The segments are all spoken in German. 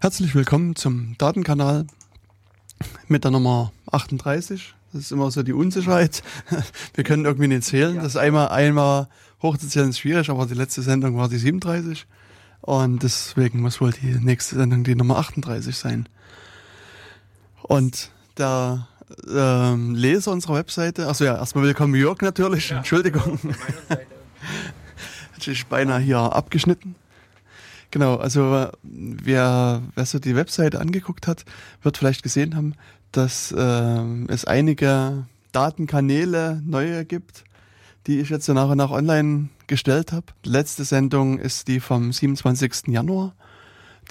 Herzlich willkommen zum Datenkanal mit der Nummer 38. Das ist immer so die Unsicherheit. Wir können irgendwie nicht zählen. Das einmal, einmal hochzuzählen ist schwierig, aber die letzte Sendung war die 37. Und deswegen muss wohl die nächste Sendung die Nummer 38 sein. Und der ähm, Leser unserer Webseite, also ja, erstmal willkommen Jörg natürlich, ja, Entschuldigung. Hätte ich beinahe hier abgeschnitten. Genau, also wer, wer so die Webseite angeguckt hat, wird vielleicht gesehen haben, dass äh, es einige Datenkanäle neue gibt, die ich jetzt so nach und nach online gestellt habe. Letzte Sendung ist die vom 27. Januar.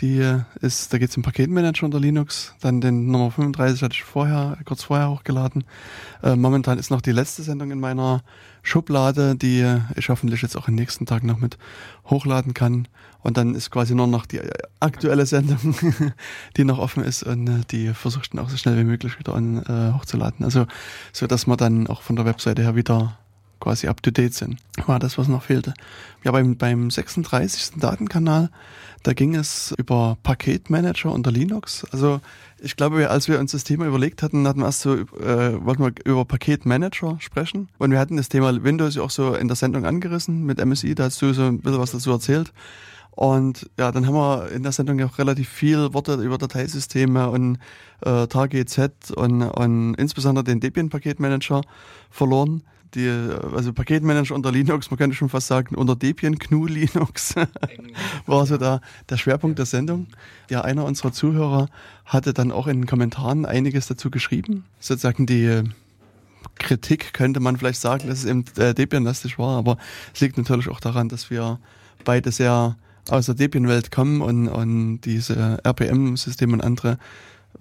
Die ist, da geht es um Paketmanager unter Linux. Dann den Nummer 35 hatte ich vorher, kurz vorher hochgeladen. Äh, momentan ist noch die letzte Sendung in meiner Schublade, die ich hoffentlich jetzt auch am nächsten Tag noch mit hochladen kann. Und dann ist quasi nur noch die aktuelle Sendung, die noch offen ist und äh, die versucht dann auch so schnell wie möglich wieder an, äh, hochzuladen. Also so, dass man dann auch von der Webseite her wieder quasi up to date sind. War das, was noch fehlte. Ja, beim, beim 36. Datenkanal, da ging es über Paketmanager unter Linux. Also ich glaube, als wir uns das Thema überlegt hatten, hatten wir erst so, äh, wollten wir über Paketmanager sprechen. Und wir hatten das Thema Windows ja auch so in der Sendung angerissen mit MSI, da hast du so ein bisschen was dazu erzählt. Und ja, dann haben wir in der Sendung auch relativ viel Worte über Dateisysteme und äh, TargetZ und, und insbesondere den Debian-Paketmanager verloren die, also Paketmanager unter Linux, man könnte schon fast sagen, unter Debian GNU Linux war so da der Schwerpunkt der Sendung. Ja, einer unserer Zuhörer hatte dann auch in den Kommentaren einiges dazu geschrieben. Sozusagen die Kritik könnte man vielleicht sagen, dass es eben äh, Debian-lastig war, aber es liegt natürlich auch daran, dass wir beide sehr aus der Debian-Welt kommen und, und diese RPM-Systeme und andere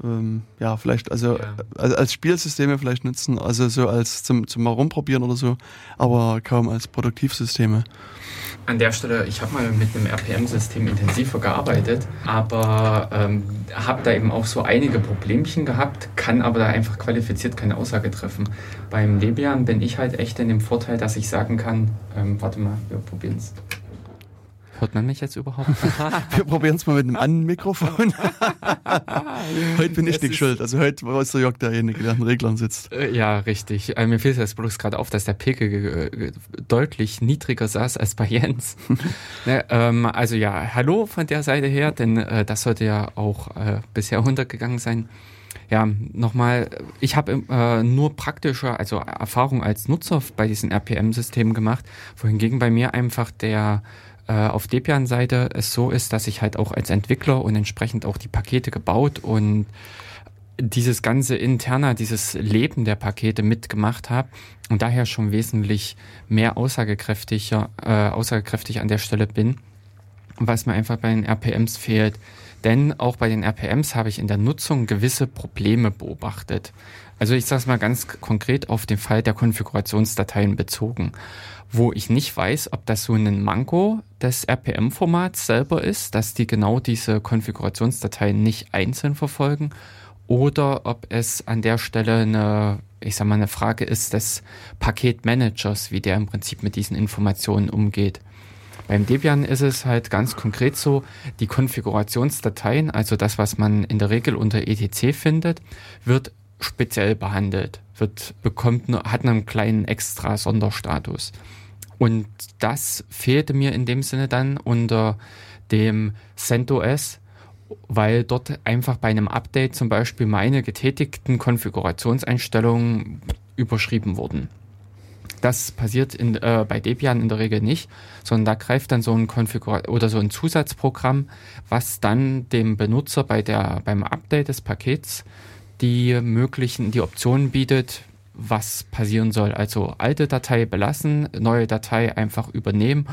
ähm, ja, vielleicht, also ja. als Spielsysteme vielleicht nutzen, also so als zum, zum mal rumprobieren oder so, aber kaum als Produktivsysteme. An der Stelle, ich habe mal mit einem RPM-System intensiver gearbeitet, aber ähm, habe da eben auch so einige Problemchen gehabt, kann aber da einfach qualifiziert keine Aussage treffen. Beim Debian bin ich halt echt in dem Vorteil, dass ich sagen kann, ähm, warte mal, wir probieren es. Hört man mich jetzt überhaupt? Wir probieren es mal mit einem anderen Mikrofon. heute bin ich nicht schuld. Also heute war es der Jörg derjenige, der an den Reglern sitzt. Äh, ja, richtig. Äh, mir fällt jetzt bloß gerade auf, dass der Pegel äh, deutlich niedriger saß als bei Jens. ne, ähm, also ja, hallo von der Seite her, denn äh, das sollte ja auch äh, bisher untergegangen sein. Ja, nochmal, ich habe äh, nur praktische, also Erfahrung als Nutzer bei diesen RPM-Systemen gemacht, wohingegen bei mir einfach der äh, auf Debian-Seite es so ist, dass ich halt auch als Entwickler und entsprechend auch die Pakete gebaut und dieses ganze Interna, dieses Leben der Pakete mitgemacht habe und daher schon wesentlich mehr aussagekräftiger, äh, aussagekräftig an der Stelle bin, was mir einfach bei den RPMs fehlt. Denn auch bei den RPMs habe ich in der Nutzung gewisse Probleme beobachtet. Also ich sage es mal ganz konkret auf den Fall der Konfigurationsdateien bezogen wo ich nicht weiß, ob das so ein Manko des RPM-Formats selber ist, dass die genau diese Konfigurationsdateien nicht einzeln verfolgen oder ob es an der Stelle eine, ich sag mal, eine Frage ist des Paketmanagers, wie der im Prinzip mit diesen Informationen umgeht. Beim Debian ist es halt ganz konkret so, die Konfigurationsdateien, also das, was man in der Regel unter etc findet, wird speziell behandelt, wird, bekommt, hat einen kleinen extra Sonderstatus. Und das fehlte mir in dem Sinne dann unter dem CentOS, weil dort einfach bei einem Update zum Beispiel meine getätigten Konfigurationseinstellungen überschrieben wurden. Das passiert in, äh, bei Debian in der Regel nicht, sondern da greift dann so ein Konfigur oder so ein Zusatzprogramm, was dann dem Benutzer bei der, beim Update des Pakets die möglichen, die Optionen bietet, was passieren soll. Also alte Datei belassen, neue Datei einfach übernehmen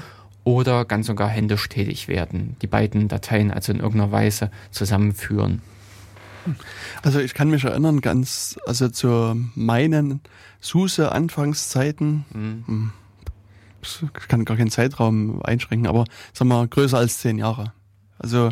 oder ganz sogar händisch tätig werden. Die beiden Dateien also in irgendeiner Weise zusammenführen. Also ich kann mich erinnern, ganz, also zu meinen SUSE-Anfangszeiten, mhm. Hm, ich kann gar keinen Zeitraum einschränken, aber sagen wir größer als zehn Jahre. Also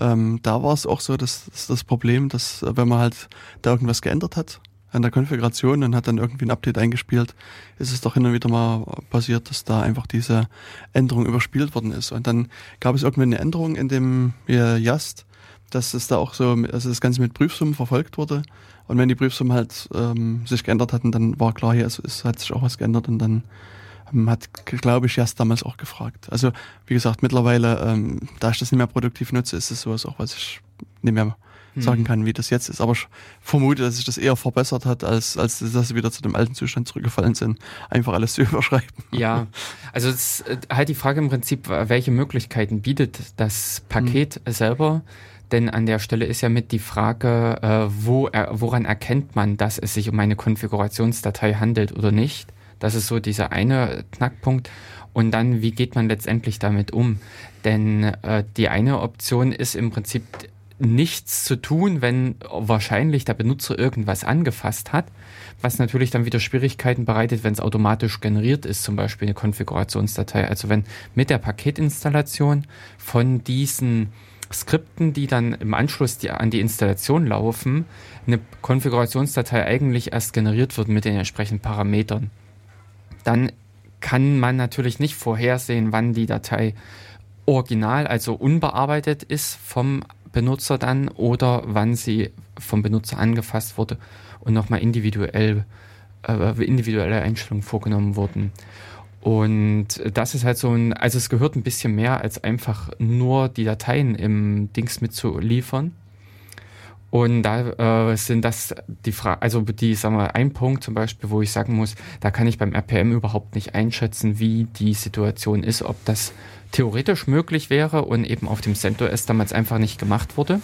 ähm, da war es auch so, dass, dass das Problem, dass wenn man halt da irgendwas geändert hat, an der Konfiguration und hat dann irgendwie ein Update eingespielt, ist es doch hin und wieder mal passiert, dass da einfach diese Änderung überspielt worden ist. Und dann gab es irgendwann eine Änderung in dem Yast, dass es da auch so, also das Ganze mit Prüfsummen verfolgt wurde. Und wenn die Prüfsummen halt ähm, sich geändert hatten, dann war klar, hier es, es hat sich auch was geändert und dann hat, glaube ich, erst damals auch gefragt. Also wie gesagt, mittlerweile, ähm, da ich das nicht mehr produktiv nutze, ist es sowas auch, was ich nicht mehr hm. sagen kann, wie das jetzt ist. Aber ich vermute, dass sich das eher verbessert hat, als, als dass sie wieder zu dem alten Zustand zurückgefallen sind, einfach alles zu überschreiben. Ja, also es ist halt die Frage im Prinzip, welche Möglichkeiten bietet das Paket hm. selber? Denn an der Stelle ist ja mit die Frage, äh, wo, äh, woran erkennt man, dass es sich um eine Konfigurationsdatei handelt oder nicht. Das ist so dieser eine Knackpunkt. Und dann, wie geht man letztendlich damit um? Denn äh, die eine Option ist im Prinzip nichts zu tun, wenn wahrscheinlich der Benutzer irgendwas angefasst hat, was natürlich dann wieder Schwierigkeiten bereitet, wenn es automatisch generiert ist, zum Beispiel eine Konfigurationsdatei. Also wenn mit der Paketinstallation von diesen Skripten, die dann im Anschluss die, an die Installation laufen, eine Konfigurationsdatei eigentlich erst generiert wird mit den entsprechenden Parametern. Dann kann man natürlich nicht vorhersehen, wann die Datei original, also unbearbeitet ist vom Benutzer dann oder wann sie vom Benutzer angefasst wurde und nochmal individuell äh, individuelle Einstellungen vorgenommen wurden. Und das ist halt so ein, also es gehört ein bisschen mehr als einfach nur die Dateien im Dings mitzuliefern. Und da äh, sind das die Frage, also die, sagen wir, ein Punkt zum Beispiel, wo ich sagen muss, da kann ich beim RPM überhaupt nicht einschätzen, wie die Situation ist, ob das theoretisch möglich wäre und eben auf dem CentOS damals einfach nicht gemacht wurde,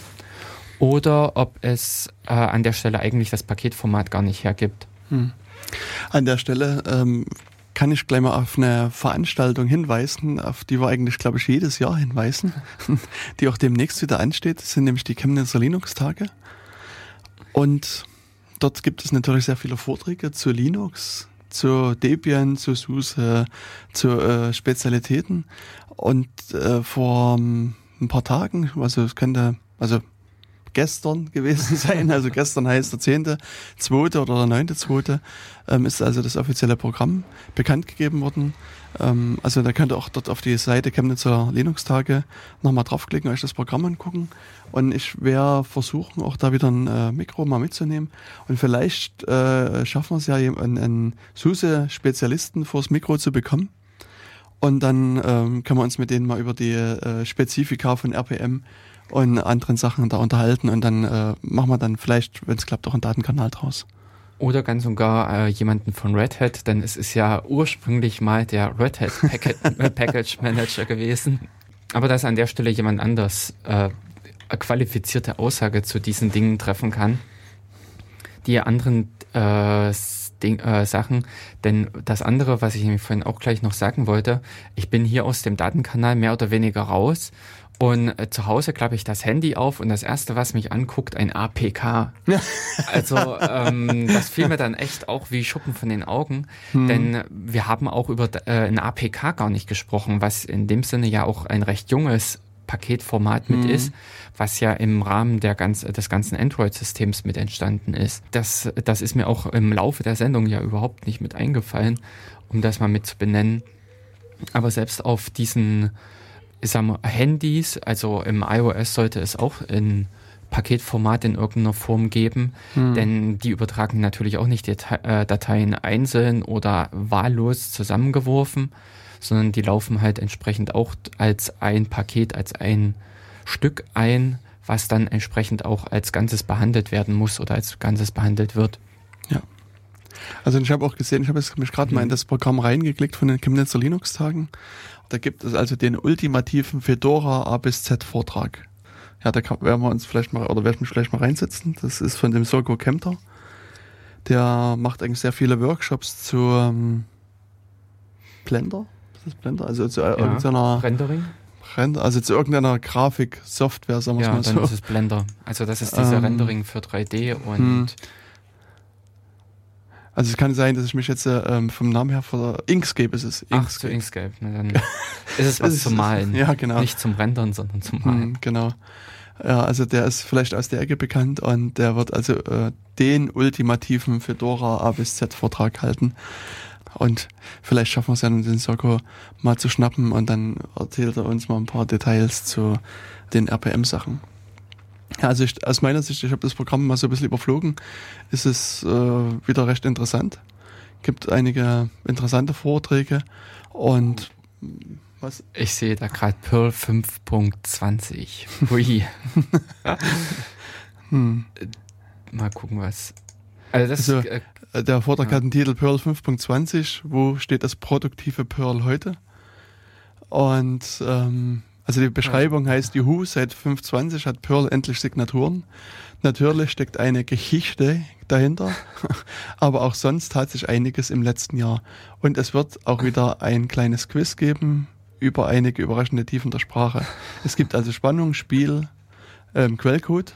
oder ob es äh, an der Stelle eigentlich das Paketformat gar nicht hergibt. Hm. An der Stelle ähm, kann ich gleich mal auf eine Veranstaltung hinweisen, auf die wir eigentlich, glaube ich, jedes Jahr hinweisen, die auch demnächst wieder ansteht. Das sind nämlich die Chemnitzer Linux-Tage. Und dort gibt es natürlich sehr viele Vorträge zu Linux, zu Debian, zu SUSE, zu äh, Spezialitäten. Und äh, vor ähm, ein paar Tagen, also es könnte, also gestern gewesen sein. Also gestern heißt der zehnte, zweite oder der neunte, zweite, ähm, ist also das offizielle Programm bekannt gegeben worden. Ähm, also da könnt ihr auch dort auf die Seite Chemnitzer Linux-Tage nochmal draufklicken, euch das Programm angucken. Und ich werde versuchen, auch da wieder ein äh, Mikro mal mitzunehmen. Und vielleicht äh, schaffen wir es ja, einen, einen SUSE-Spezialisten vors Mikro zu bekommen. Und dann ähm, können wir uns mit denen mal über die äh, Spezifika von RPM und anderen Sachen da unterhalten und dann äh, machen wir dann vielleicht, wenn es klappt, auch einen Datenkanal draus. Oder ganz und gar äh, jemanden von Red Hat, denn es ist ja ursprünglich mal der Red Hat Packet, äh, Package Manager gewesen. Aber dass an der Stelle jemand anders äh, eine qualifizierte Aussage zu diesen Dingen treffen kann, die anderen äh, Ding, äh, Sachen. Denn das andere, was ich nämlich vorhin auch gleich noch sagen wollte, ich bin hier aus dem Datenkanal mehr oder weniger raus und äh, zu Hause klappe ich das Handy auf und das erste, was mich anguckt, ein APK. also ähm, das fiel mir dann echt auch wie Schuppen von den Augen, hm. denn wir haben auch über äh, ein APK gar nicht gesprochen, was in dem Sinne ja auch ein recht junges Paketformat mit hm. ist, was ja im Rahmen der ganz, des ganzen Android-Systems mit entstanden ist. Das, das ist mir auch im Laufe der Sendung ja überhaupt nicht mit eingefallen, um das mal mit zu benennen. Aber selbst auf diesen ich sag mal, Handys, also im iOS sollte es auch in Paketformat in irgendeiner Form geben, hm. denn die übertragen natürlich auch nicht die äh, Dateien einzeln oder wahllos zusammengeworfen, sondern die laufen halt entsprechend auch als ein Paket, als ein Stück ein, was dann entsprechend auch als Ganzes behandelt werden muss oder als Ganzes behandelt wird. Ja. Also ich habe auch gesehen, ich habe mich gerade mhm. mal in das Programm reingeklickt von den Chemnitzer Linux-Tagen da gibt es also den ultimativen Fedora A bis Z Vortrag. Ja, da kann, werden wir uns vielleicht mal, oder werde ich mich vielleicht mal reinsetzen. Das ist von dem Soko Kempter. Der macht eigentlich sehr viele Workshops zu ähm, Blender. Ist das Blender? Also zu ja, irgendeiner Rendering? Also zu irgendeiner Grafik-Software, sagen wir ja, mal so. Ja, dann ist es Blender. Also das ist diese ähm, Rendering für 3D und hm. Also es kann sein, dass ich mich jetzt ähm, vom Namen her vor Inkscape ist es. Inkscape. Ach, zu Inkscape. Na, dann ist es was zum Malen. Ja, genau. Nicht zum Rendern, sondern zum Malen. Hm, genau. Ja, also der ist vielleicht aus der Ecke bekannt und der wird also äh, den ultimativen Fedora A bis Z Vortrag halten. Und vielleicht schaffen wir es ja, den Soko mal zu schnappen und dann erzählt er uns mal ein paar Details zu den RPM-Sachen. Also ich, aus meiner Sicht, ich habe das Programm mal so ein bisschen überflogen, ist es äh, wieder recht interessant. Gibt einige interessante Vorträge und was? Ich sehe da gerade Pearl 5.20. Hui. hm. Mal gucken, was. Also, das, also äh, der Vortrag ja. hat den Titel Pearl 5.20. Wo steht das produktive Pearl heute? Und ähm, also die Beschreibung heißt, Juhu, seit 5.20 hat Pearl endlich Signaturen. Natürlich steckt eine Geschichte dahinter, aber auch sonst hat sich einiges im letzten Jahr. Und es wird auch wieder ein kleines Quiz geben über einige überraschende Tiefen der Sprache. Es gibt also Spannung, Spiel, ähm, Quellcode.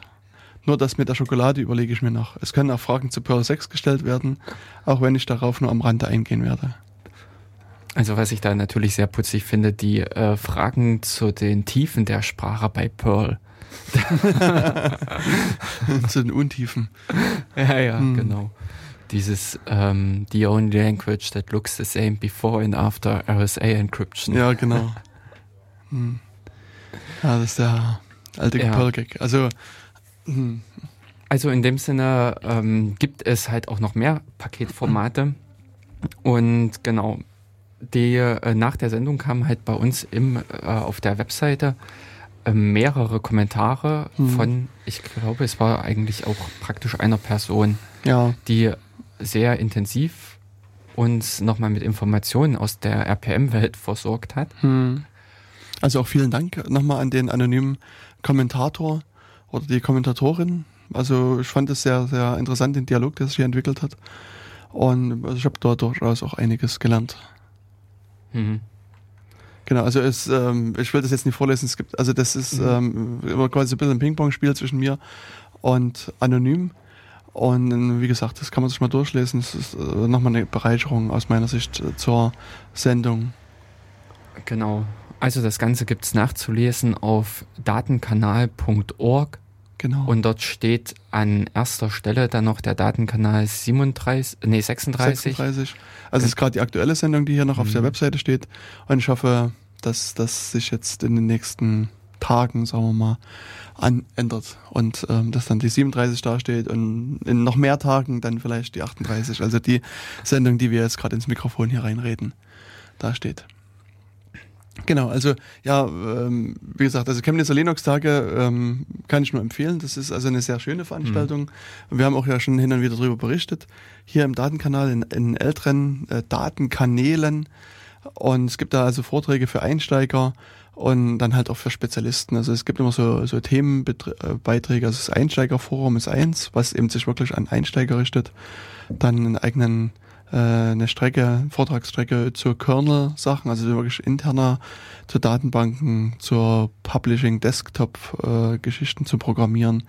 Nur das mit der Schokolade überlege ich mir noch. Es können auch Fragen zu Pearl 6 gestellt werden, auch wenn ich darauf nur am Rande eingehen werde. Also was ich da natürlich sehr putzig finde, die äh, Fragen zu den Tiefen der Sprache bei Pearl. zu den Untiefen. Ja, ja, hm. genau. Dieses um, the only language that looks the same before and after RSA encryption. Ja, genau. hm. Ja, das ist der alte ja. Pearl-Gag. Also, hm. also in dem Sinne ähm, gibt es halt auch noch mehr Paketformate. Und genau, die äh, nach der Sendung kamen halt bei uns im, äh, auf der Webseite äh, mehrere Kommentare mhm. von, ich glaube, es war eigentlich auch praktisch einer Person, ja. die sehr intensiv uns nochmal mit Informationen aus der RPM-Welt versorgt hat. Mhm. Also auch vielen Dank nochmal an den anonymen Kommentator oder die Kommentatorin. Also ich fand es sehr, sehr interessant, den Dialog, der sich hier entwickelt hat. Und also ich habe dort durchaus auch einiges gelernt. Mhm. Genau, also es, ähm, ich will das jetzt nicht vorlesen, es gibt, also das ist mhm. ähm, quasi ein bisschen ein Ping-Pong-Spiel zwischen mir und Anonym. Und wie gesagt, das kann man sich mal durchlesen. Das ist äh, nochmal eine Bereicherung aus meiner Sicht äh, zur Sendung. Genau. Also das Ganze gibt es nachzulesen auf datenkanal.org Genau. Und dort steht an erster Stelle dann noch der Datenkanal 37, nee, 36. 36. Also es ist gerade die aktuelle Sendung, die hier noch mhm. auf der mhm. Webseite steht. Und ich hoffe, dass das sich jetzt in den nächsten Tagen, sagen wir mal, an, ändert und ähm, dass dann die 37 dasteht und in noch mehr Tagen dann vielleicht die 38. Also die Sendung, die wir jetzt gerade ins Mikrofon hier reinreden, da steht. Genau, also ja, ähm, wie gesagt, also Chemnitzer Linux-Tage ähm, kann ich nur empfehlen. Das ist also eine sehr schöne Veranstaltung. Mhm. Wir haben auch ja schon hin und wieder darüber berichtet. Hier im Datenkanal, in, in älteren äh, Datenkanälen. Und es gibt da also Vorträge für Einsteiger und dann halt auch für Spezialisten. Also es gibt immer so, so Themenbeiträge. Also das Einsteigerforum ist eins, was eben sich wirklich an Einsteiger richtet. Dann einen eigenen eine Strecke, Vortragsstrecke zur Kernel-Sachen, also wirklich interner, zu Datenbanken, zur Publishing, Desktop-Geschichten äh, zu programmieren.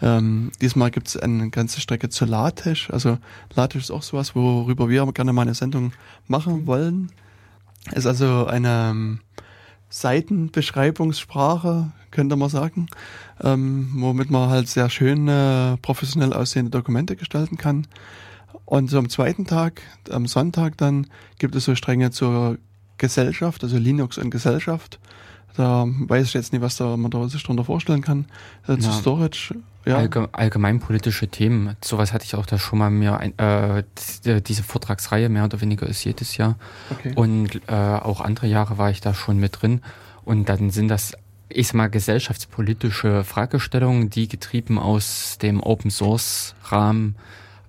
Ähm, diesmal gibt es eine ganze Strecke zur LaTeX. Also LaTeX ist auch sowas, worüber wir gerne mal eine Sendung machen wollen. Ist also eine ähm, Seitenbeschreibungssprache, könnte man sagen, ähm, womit man halt sehr schöne, professionell aussehende Dokumente gestalten kann. Und so am zweiten Tag, am Sonntag dann, gibt es so Stränge zur Gesellschaft, also Linux und Gesellschaft. Da weiß ich jetzt nicht, was da man da sich darunter vorstellen kann. Äh, zu Storage. Ja. Allge allgemeinpolitische Themen. Sowas hatte ich auch da schon mal mehr. Ein, äh, diese Vortragsreihe mehr oder weniger ist jedes Jahr. Okay. Und äh, auch andere Jahre war ich da schon mit drin. Und dann sind das, ich sag mal, gesellschaftspolitische Fragestellungen, die getrieben aus dem Open Source Rahmen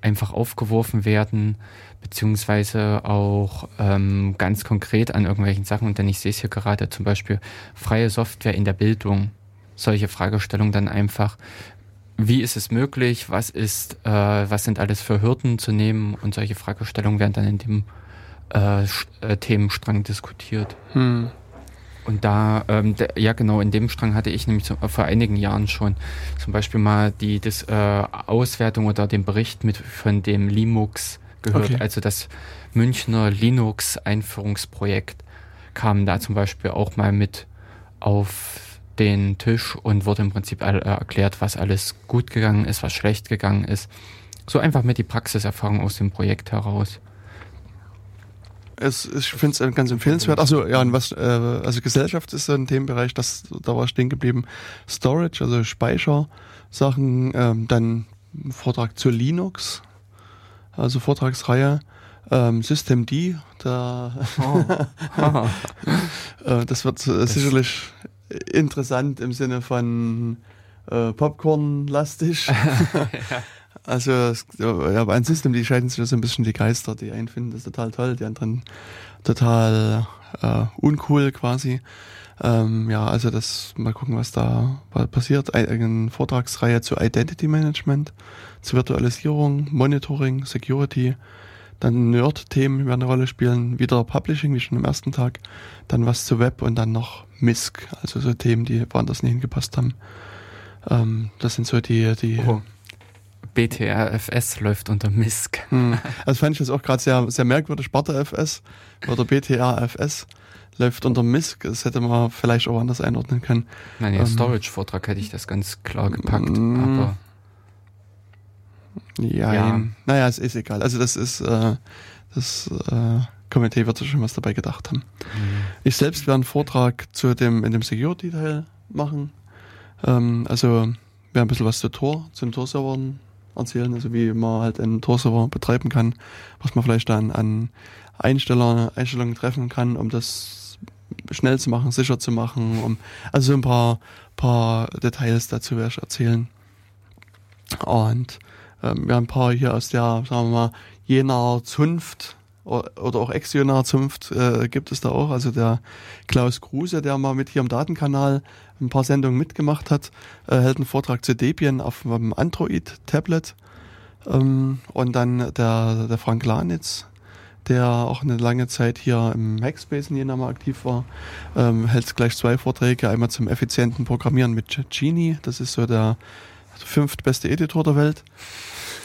einfach aufgeworfen werden, beziehungsweise auch ähm, ganz konkret an irgendwelchen Sachen. Und dann ich sehe es hier gerade zum Beispiel freie Software in der Bildung. Solche Fragestellungen dann einfach, wie ist es möglich, was ist, äh, was sind alles für Hürden zu nehmen und solche Fragestellungen werden dann in dem äh, äh Themenstrang diskutiert. Hm. Und da, ähm, der, ja genau, in dem Strang hatte ich nämlich so, vor einigen Jahren schon zum Beispiel mal die das, äh, Auswertung oder den Bericht mit von dem Linux gehört, okay. also das Münchner Linux-Einführungsprojekt kam da zum Beispiel auch mal mit auf den Tisch und wurde im Prinzip all, äh, erklärt, was alles gut gegangen ist, was schlecht gegangen ist. So einfach mit die Praxiserfahrung aus dem Projekt heraus. Es, ich finde es ganz empfehlenswert. Achso, ja, und was, äh, also Gesellschaft ist so ein Themenbereich, das, da war stehen geblieben. Storage, also Speichersachen, ähm, dann Vortrag zu Linux, also Vortragsreihe. Ähm, System D, da oh. äh, das wird äh, sicherlich interessant im Sinne von äh, Popcorn-lastig. ja. Also ja, bei System, die scheiden sich so ein bisschen die Geister. Die einen finden das total toll, die anderen total äh, uncool quasi. Ähm, ja, also das mal gucken, was da passiert. Eine Vortragsreihe zu Identity Management, zu Virtualisierung, Monitoring, Security, dann Nerd-Themen werden eine Rolle spielen, wieder Publishing, wie schon am ersten Tag, dann was zu Web und dann noch MISC, also so Themen, die woanders nicht hingepasst haben. Ähm, das sind so die, die oh. BTRFS läuft unter MISC. Hm. Also fand ich das auch gerade sehr, sehr merkwürdig. BarterFS oder BTRFS läuft unter MISC. Das hätte man vielleicht auch anders einordnen können. Nein, im ähm, Storage-Vortrag hätte ich das ganz klar gepackt. Mm, aber ja, ja. naja, es ist egal. Also das ist äh, das äh, Komitee wird sich schon was dabei gedacht haben. Mhm. Ich selbst werde einen Vortrag zu dem in dem Security-Teil machen. Ähm, also wir ein bisschen was zu Tor, zum Tor-Servern erzählen, also wie man halt einen Tor-Server betreiben kann, was man vielleicht dann an Einsteller, Einstellungen treffen kann, um das schnell zu machen, sicher zu machen, um also so ein paar, paar Details dazu werde ich erzählen. Und ähm, wir haben ein paar hier aus der, sagen wir mal, jener Zunft oder auch ex-jener Zunft äh, gibt es da auch. Also der Klaus Kruse, der mal mit hier im Datenkanal ein paar Sendungen mitgemacht hat, äh, hält einen Vortrag zu Debian auf einem Android-Tablet. Ähm, und dann der, der Frank Lanitz, der auch eine lange Zeit hier im Hackspace in Jena mal aktiv war, ähm, hält gleich zwei Vorträge. Einmal zum effizienten Programmieren mit Genie, das ist so der fünftbeste Editor der Welt.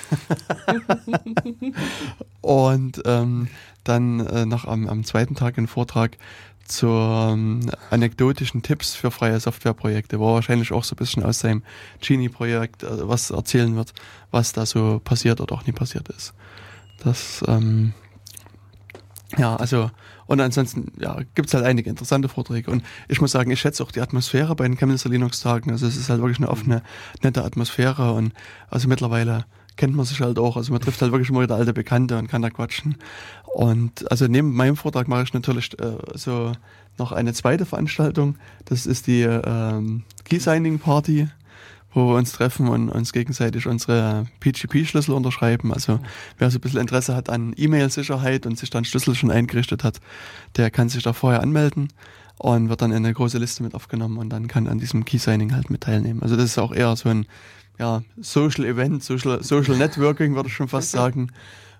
und ähm, dann äh, noch am, am zweiten Tag einen Vortrag zu ähm, anekdotischen Tipps für freie Softwareprojekte, wo er wahrscheinlich auch so ein bisschen aus seinem Genie-Projekt äh, was erzählen wird, was da so passiert oder auch nie passiert ist. Das, ähm, ja, also, und ansonsten, ja, gibt's halt einige interessante Vorträge. Und ich muss sagen, ich schätze auch die Atmosphäre bei den Chemnitzer Linux-Tagen. Also es ist halt wirklich eine offene, nette Atmosphäre und also mittlerweile kennt man sich halt auch. Also man trifft halt wirklich immer wieder alte Bekannte und kann da quatschen. Und also neben meinem Vortrag mache ich natürlich äh, so noch eine zweite Veranstaltung. Das ist die ähm, Key Signing Party, wo wir uns treffen und uns gegenseitig unsere PGP-Schlüssel unterschreiben. Also wer so ein bisschen Interesse hat an E-Mail-Sicherheit und sich dann Schlüssel schon eingerichtet hat, der kann sich da vorher anmelden und wird dann in eine große Liste mit aufgenommen und dann kann an diesem Key Signing halt mit teilnehmen. Also das ist auch eher so ein ja, Social Event, Social, Social Networking, würde ich schon fast sagen.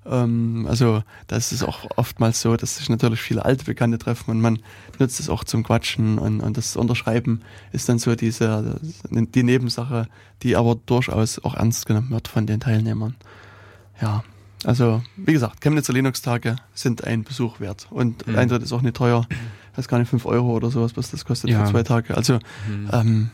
Ähm, also das ist auch oftmals so, dass sich natürlich viele alte Bekannte treffen und man nutzt es auch zum Quatschen und, und das Unterschreiben ist dann so diese die Nebensache, die aber durchaus auch ernst genommen wird von den Teilnehmern. Ja, also wie gesagt, Chemnitzer Linux-Tage sind ein Besuch wert und mhm. Eintritt ist auch nicht teuer. Das ist gar nicht 5 Euro oder sowas, was das kostet ja. für zwei Tage. Also mhm. ähm,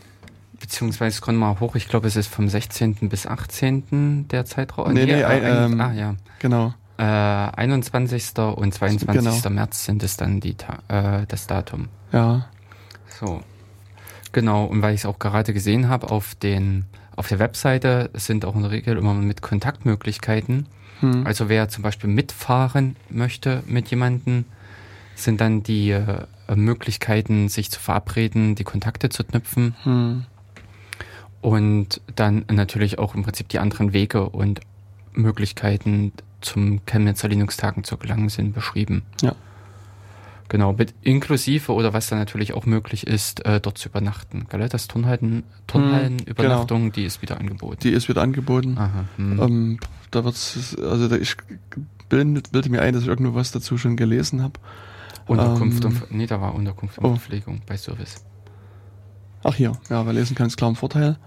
Beziehungsweise kommen wir hoch, ich glaube, es ist vom 16. bis 18. der Zeitraum. Nee, nee, äh, ein, ähm, ah, ja. Genau. Äh, 21. und 22. Genau. März sind es dann die äh, das Datum. Ja. So. Genau, und weil ich es auch gerade gesehen habe, auf den auf der Webseite sind auch in der Regel immer mit Kontaktmöglichkeiten. Hm. Also wer zum Beispiel mitfahren möchte mit jemandem, sind dann die äh, Möglichkeiten, sich zu verabreden, die Kontakte zu knüpfen. Hm. Und dann natürlich auch im Prinzip die anderen Wege und Möglichkeiten zum Chemnitzer Linux-Tagen zu gelangen sind beschrieben. Ja. Genau, mit inklusive oder was dann natürlich auch möglich ist, äh, dort zu übernachten. Gell? Das Turnhallen, Turnhallenübernachtung, hm, genau. die ist wieder angeboten. Die ist wieder angeboten. Aha, hm. ähm, da wird's, also da, ich bilde, mir ein, dass ich irgendwo was dazu schon gelesen habe. Unterkunft ähm, und, nee, da war Unterkunft und oh. Verpflegung bei Service. Ach hier, ja, weil lesen kann ist klar ein Vorteil.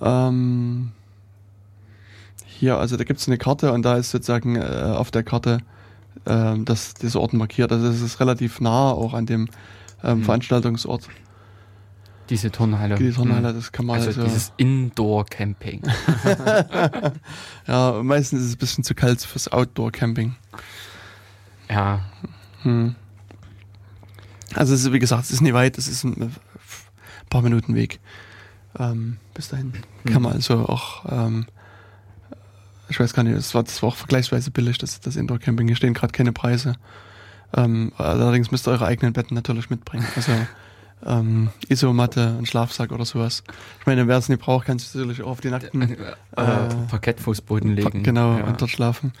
Ähm, hier, also da gibt es eine Karte und da ist sozusagen äh, auf der Karte äh, das, dieser Ort markiert. Also es ist relativ nah auch an dem ähm, mhm. Veranstaltungsort. Diese Turnhalle. Die Turnhalle, das kann man also. Also dieses Indoor-Camping. ja, meistens ist es ein bisschen zu kalt fürs Outdoor-Camping. Ja. Hm. Also ist, wie gesagt, es ist nicht weit, es ist ein paar Minuten Weg. Ähm, bis dahin hm. kann man also auch, ähm, ich weiß gar nicht, das war, das war auch vergleichsweise billig, das, das Indoor-Camping. Hier stehen gerade keine Preise. Ähm, allerdings müsst ihr eure eigenen Betten natürlich mitbringen. Also ähm, Isomatte, ein Schlafsack oder sowas. Ich meine, wer es nicht braucht, kann sich natürlich auch auf die nackten äh, äh, Parkettfußboden legen. genau, ja. und dort schlafen.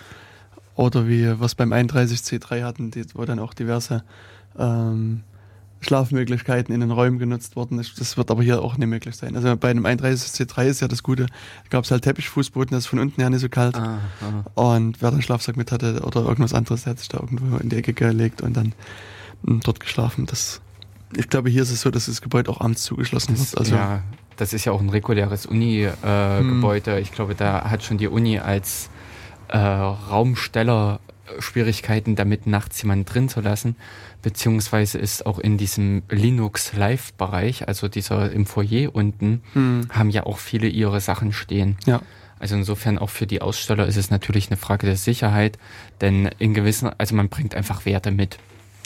Oder wie es beim 31C3 hatten, die, wo dann auch diverse ähm, Schlafmöglichkeiten in den Räumen genutzt worden ist. Das wird aber hier auch nicht möglich sein. Also bei einem 31C3 ist ja das Gute, da gab es halt Teppichfußboden, das ist von unten her nicht so kalt. Ah, ah. Und wer den Schlafsack mit hatte oder irgendwas anderes, der hat sich da irgendwo in die Ecke gelegt und dann hm, dort geschlafen. Das ich glaube, hier ist es so, dass das Gebäude auch abends zugeschlossen das, wird. Also ja, das ist ja auch ein reguläres Uni-Gebäude. Äh, hm. Ich glaube, da hat schon die Uni als äh, Raumsteller Schwierigkeiten damit, nachts jemanden drin zu lassen. Beziehungsweise ist auch in diesem Linux Live-Bereich, also dieser im Foyer unten, hm. haben ja auch viele ihre Sachen stehen. Ja. Also insofern auch für die Aussteller ist es natürlich eine Frage der Sicherheit, denn in gewissen, also man bringt einfach Werte mit.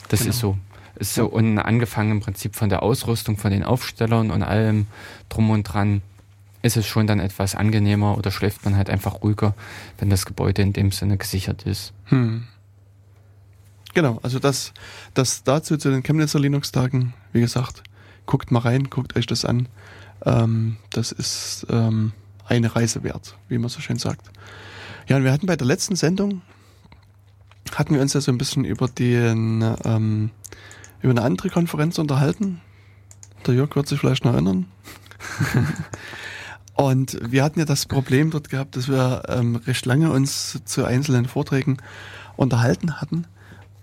Das genau. ist so. Ist so und angefangen im Prinzip von der Ausrüstung, von den Aufstellern und allem drum und dran, ist es schon dann etwas angenehmer oder schläft man halt einfach ruhiger, wenn das Gebäude in dem Sinne gesichert ist. Hm. Genau, also das, das dazu zu den Chemnitzer Linux-Tagen, wie gesagt, guckt mal rein, guckt euch das an. Ähm, das ist ähm, eine Reise wert, wie man so schön sagt. Ja, und wir hatten bei der letzten Sendung, hatten wir uns ja so ein bisschen über den ähm, über eine andere Konferenz unterhalten. Der Jörg wird sich vielleicht noch erinnern. Und wir hatten ja das Problem dort gehabt, dass wir ähm, recht lange uns zu einzelnen Vorträgen unterhalten hatten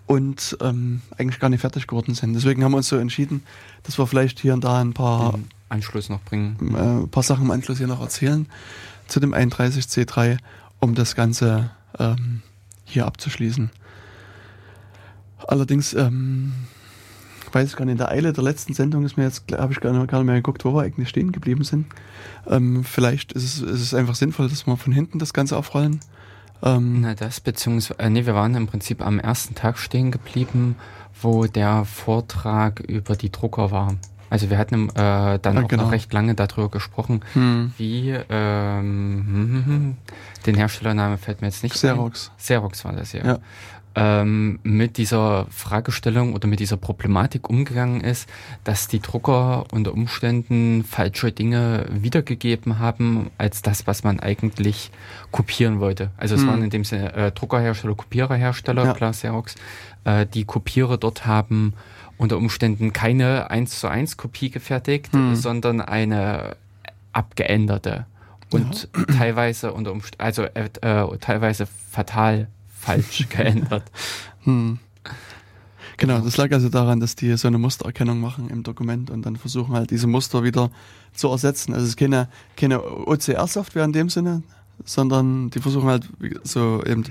und ähm, eigentlich gar nicht fertig geworden sind. Deswegen haben wir uns so entschieden, dass wir vielleicht hier und da ein paar Den Anschluss noch bringen, äh, ein paar Sachen im Anschluss hier noch erzählen zu dem 31C3, um das Ganze ähm, hier abzuschließen. Allerdings ähm, weiß ich gar nicht, in der Eile der letzten Sendung ist mir jetzt, habe ich gar nicht, gar nicht mehr geguckt, wo wir eigentlich stehen geblieben sind. Ähm, vielleicht ist es, ist es einfach sinnvoll, dass wir von hinten das Ganze aufrollen. Ähm, Na, das, beziehungsweise, äh, nee, wir waren im Prinzip am ersten Tag stehen geblieben, wo der Vortrag über die Drucker war. Also wir hatten äh, dann ja, auch genau. noch recht lange darüber gesprochen, hm. wie ähm, hm, hm, hm, den Herstellername fällt mir jetzt nicht Xerox. Ein. Xerox war das ja. ja ähm, mit dieser Fragestellung oder mit dieser Problematik umgegangen ist, dass die Drucker unter Umständen falsche Dinge wiedergegeben haben, als das, was man eigentlich kopieren wollte. Also es hm. waren in dem Sinne äh, Druckerhersteller, Kopiererhersteller, ja. klar, Xerox, äh, die Kopierer dort haben unter Umständen keine 1 zu 1 Kopie gefertigt, hm. sondern eine abgeänderte und ja. teilweise unter Umständen, also äh, äh, teilweise fatal falsch geändert. Hm. Genau, das lag also daran, dass die so eine Mustererkennung machen im Dokument und dann versuchen halt diese Muster wieder zu ersetzen. Also es ist keine, keine OCR-Software in dem Sinne, sondern die versuchen halt so eben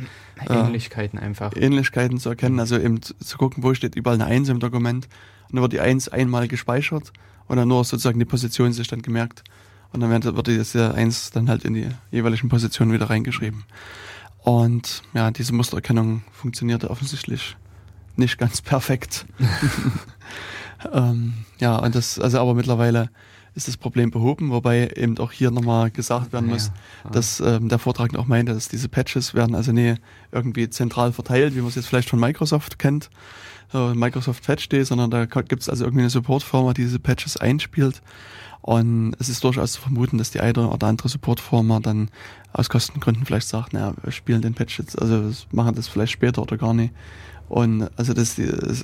äh, Ähnlichkeiten einfach. Ähnlichkeiten zu erkennen, also eben zu gucken, wo steht überall eine Eins im Dokument und dann wird die Eins einmal gespeichert und dann nur sozusagen die Position sich dann gemerkt und dann wird, wird diese Eins dann halt in die jeweiligen Positionen wieder reingeschrieben. Und ja, diese Mustererkennung funktionierte offensichtlich nicht ganz perfekt. ähm, ja, und das, also aber mittlerweile ist das Problem behoben, wobei eben auch hier nochmal gesagt werden muss, ja, dass ähm, der Vortrag auch meinte, dass diese Patches werden also nie irgendwie zentral verteilt, wie man es jetzt vielleicht von Microsoft kennt, äh, Microsoft Patch Day, sondern da gibt es also irgendwie eine Supportfirma, die diese Patches einspielt und es ist durchaus zu vermuten, dass die eine oder andere Supportfirma dann aus Kostengründen vielleicht sagt, naja, wir spielen den Patch jetzt, also machen das vielleicht später oder gar nicht. Und also das,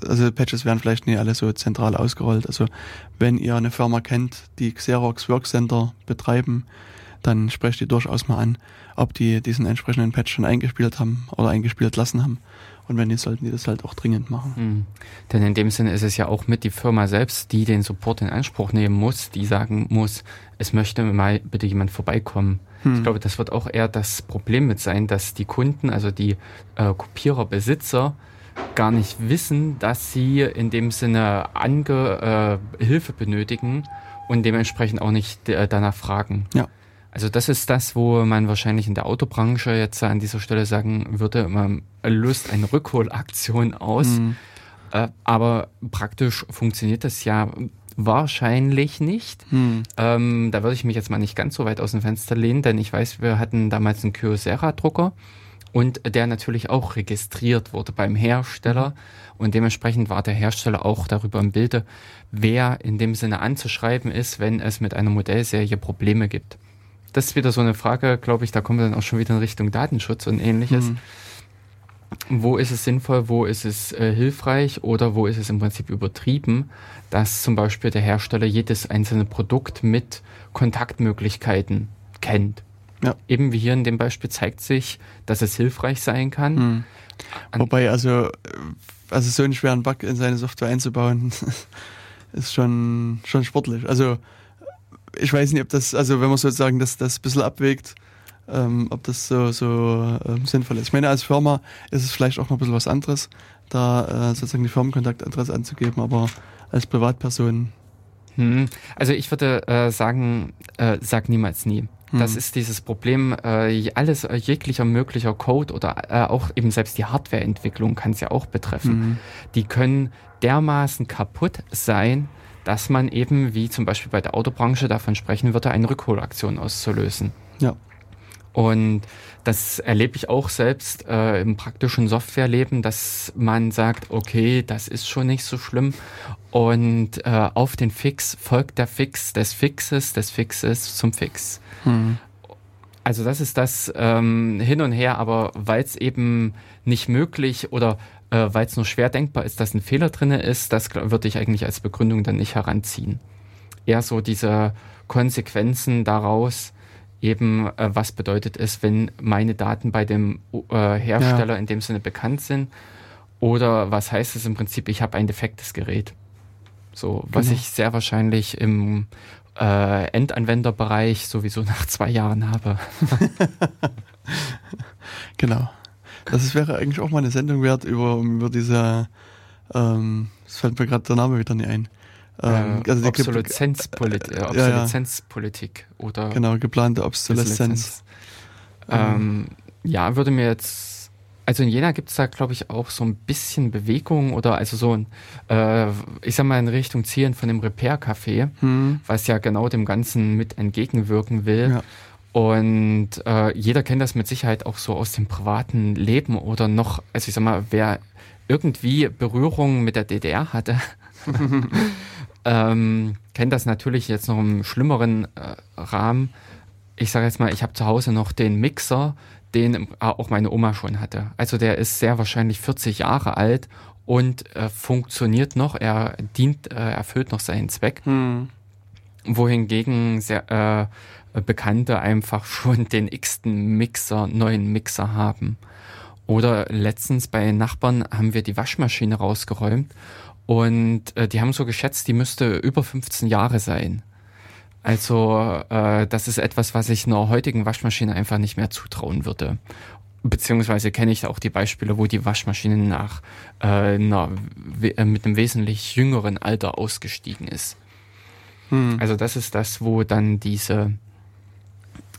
also Patches werden vielleicht nicht alle so zentral ausgerollt. Also wenn ihr eine Firma kennt, die Xerox Workcenter betreiben, dann sprecht ihr durchaus mal an, ob die diesen entsprechenden Patch schon eingespielt haben oder eingespielt lassen haben. Und wenn nicht, sollten die das halt auch dringend machen. Mhm. Denn in dem Sinne ist es ja auch mit die Firma selbst, die den Support in Anspruch nehmen muss, die sagen muss, es möchte mal bitte jemand vorbeikommen. Mhm. Ich glaube, das wird auch eher das Problem mit sein, dass die Kunden, also die äh, Kopiererbesitzer, gar nicht wissen, dass sie in dem Sinne Ange äh, Hilfe benötigen und dementsprechend auch nicht äh, danach fragen. Ja. Also das ist das, wo man wahrscheinlich in der Autobranche jetzt an dieser Stelle sagen würde, man löst eine Rückholaktion aus. Mhm. Äh, aber praktisch funktioniert das ja wahrscheinlich nicht. Hm. Ähm, da würde ich mich jetzt mal nicht ganz so weit aus dem Fenster lehnen, denn ich weiß, wir hatten damals einen Kyocera-Drucker und der natürlich auch registriert wurde beim Hersteller und dementsprechend war der Hersteller auch darüber im Bilde, wer in dem Sinne anzuschreiben ist, wenn es mit einer Modellserie Probleme gibt. Das ist wieder so eine Frage, glaube ich, da kommen wir dann auch schon wieder in Richtung Datenschutz und ähnliches. Hm. Wo ist es sinnvoll, wo ist es äh, hilfreich oder wo ist es im Prinzip übertrieben, dass zum Beispiel der Hersteller jedes einzelne Produkt mit Kontaktmöglichkeiten kennt. Ja. Eben wie hier in dem Beispiel zeigt sich, dass es hilfreich sein kann. Hm. Wobei, also, also so einen schweren Bug in seine Software einzubauen, ist schon, schon sportlich. Also ich weiß nicht, ob das, also wenn man sozusagen das, das ein bisschen abwägt, ähm, ob das so, so ähm, sinnvoll ist. Ich meine, als Firma ist es vielleicht auch noch ein bisschen was anderes, da äh, sozusagen die Firmenkontaktadresse anzugeben, aber als Privatperson. Hm. Also ich würde äh, sagen, äh, sag niemals nie. Das hm. ist dieses Problem, äh, alles, äh, jeglicher möglicher Code oder äh, auch eben selbst die Hardwareentwicklung kann es ja auch betreffen. Mhm. Die können dermaßen kaputt sein, dass man eben, wie zum Beispiel bei der Autobranche davon sprechen würde, eine Rückholaktion auszulösen. Ja. Und das erlebe ich auch selbst äh, im praktischen Softwareleben, dass man sagt, okay, das ist schon nicht so schlimm. Und äh, auf den Fix folgt der Fix des Fixes, des Fixes zum Fix. Hm. Also das ist das ähm, hin und her, aber weil es eben nicht möglich oder äh, weil es nur schwer denkbar ist, dass ein Fehler drin ist, das würde ich eigentlich als Begründung dann nicht heranziehen. Eher so diese Konsequenzen daraus, eben, äh, was bedeutet es, wenn meine Daten bei dem äh, Hersteller ja. in dem Sinne bekannt sind? Oder was heißt es im Prinzip, ich habe ein defektes Gerät? So, was genau. ich sehr wahrscheinlich im äh, Endanwenderbereich sowieso nach zwei Jahren habe. genau. Das wäre eigentlich auch mal eine Sendung wert über, über diese, ähm, es fällt mir gerade der Name wieder nicht ein. Ähm, äh, also Obsoleszenzpolitik, äh, Obsoleszenzpolitik ja, ja. oder genau geplante Obsoleszenz. Ähm, ja, würde mir jetzt also in Jena gibt es da, glaube ich, auch so ein bisschen Bewegung oder also so ein, äh, ich sag mal, in Richtung Zielen von dem Repair-Café, hm. was ja genau dem Ganzen mit entgegenwirken will. Ja. Und äh, jeder kennt das mit Sicherheit auch so aus dem privaten Leben oder noch, also ich sag mal, wer irgendwie Berührung mit der DDR hatte, ähm, kennt das natürlich jetzt noch im schlimmeren äh, Rahmen. Ich sage jetzt mal, ich habe zu Hause noch den Mixer, den auch meine Oma schon hatte. Also der ist sehr wahrscheinlich 40 Jahre alt und äh, funktioniert noch. Er dient, äh, erfüllt noch seinen Zweck. Hm. Wohingegen sehr, äh, Bekannte einfach schon den x-ten Mixer, neuen Mixer haben. Oder letztens bei Nachbarn haben wir die Waschmaschine rausgeräumt und äh, die haben so geschätzt, die müsste über 15 Jahre sein. Also äh, das ist etwas, was ich einer heutigen Waschmaschine einfach nicht mehr zutrauen würde. Beziehungsweise kenne ich auch die Beispiele, wo die Waschmaschine nach äh, einer, äh, mit einem wesentlich jüngeren Alter ausgestiegen ist. Hm. Also das ist das, wo dann diese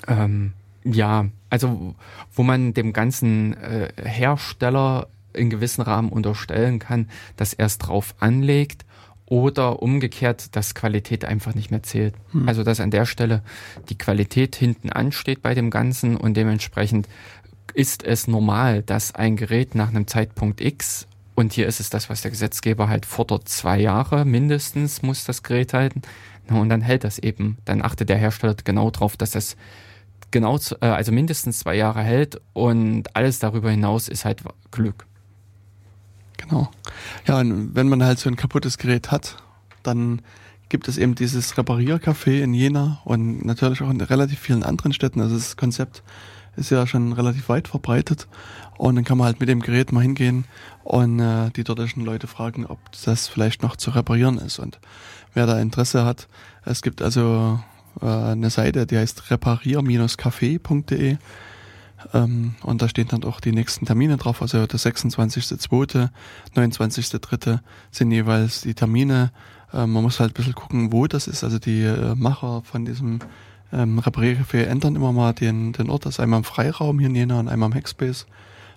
ähm, ja, also wo man dem ganzen äh, Hersteller in gewissen Rahmen unterstellen kann, dass er es drauf anlegt oder umgekehrt, dass Qualität einfach nicht mehr zählt. Hm. Also dass an der Stelle die Qualität hinten ansteht bei dem Ganzen und dementsprechend ist es normal, dass ein Gerät nach einem Zeitpunkt X und hier ist es das, was der Gesetzgeber halt fordert, zwei Jahre mindestens muss das Gerät halten. Und dann hält das eben. Dann achtet der Hersteller genau drauf, dass das genau, äh, also mindestens zwei Jahre hält und alles darüber hinaus ist halt Glück. Genau. Ja, und wenn man halt so ein kaputtes Gerät hat, dann gibt es eben dieses Repariercafé in Jena und natürlich auch in relativ vielen anderen Städten. Also das Konzept ist ja schon relativ weit verbreitet. Und dann kann man halt mit dem Gerät mal hingehen und äh, die dortischen Leute fragen, ob das vielleicht noch zu reparieren ist. Und wer da Interesse hat, es gibt also äh, eine Seite, die heißt reparier-café.de ähm, und da stehen dann auch die nächsten Termine drauf. Also der 26.2., 29.3. sind jeweils die Termine. Ähm, man muss halt ein bisschen gucken, wo das ist. Also die äh, Macher von diesem ähm, Repariercafé ändern immer mal den, den Ort. Das ist einmal im Freiraum hier in Jena und einmal im Hackspace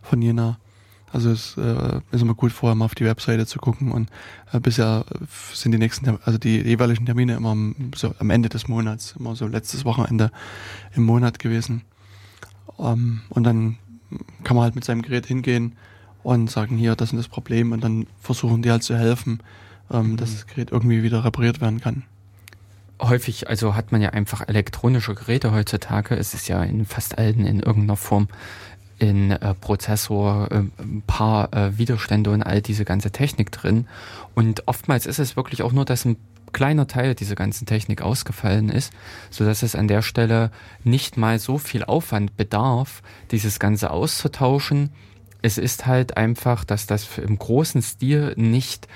von Jena. Also es äh, ist immer gut vorher mal auf die Webseite zu gucken und äh, bisher sind die nächsten, also die jeweiligen Termine immer so am Ende des Monats, immer so letztes Wochenende im Monat gewesen. Ähm, und dann kann man halt mit seinem Gerät hingehen und sagen, hier, das ist das Problem und dann versuchen die halt zu helfen, ähm, mhm. dass das Gerät irgendwie wieder repariert werden kann häufig, also hat man ja einfach elektronische Geräte heutzutage. Es ist ja in fast allen in irgendeiner Form in äh, Prozessor, äh, ein paar äh, Widerstände und all diese ganze Technik drin. Und oftmals ist es wirklich auch nur, dass ein kleiner Teil dieser ganzen Technik ausgefallen ist, so dass es an der Stelle nicht mal so viel Aufwand bedarf, dieses Ganze auszutauschen. Es ist halt einfach, dass das im großen Stil nicht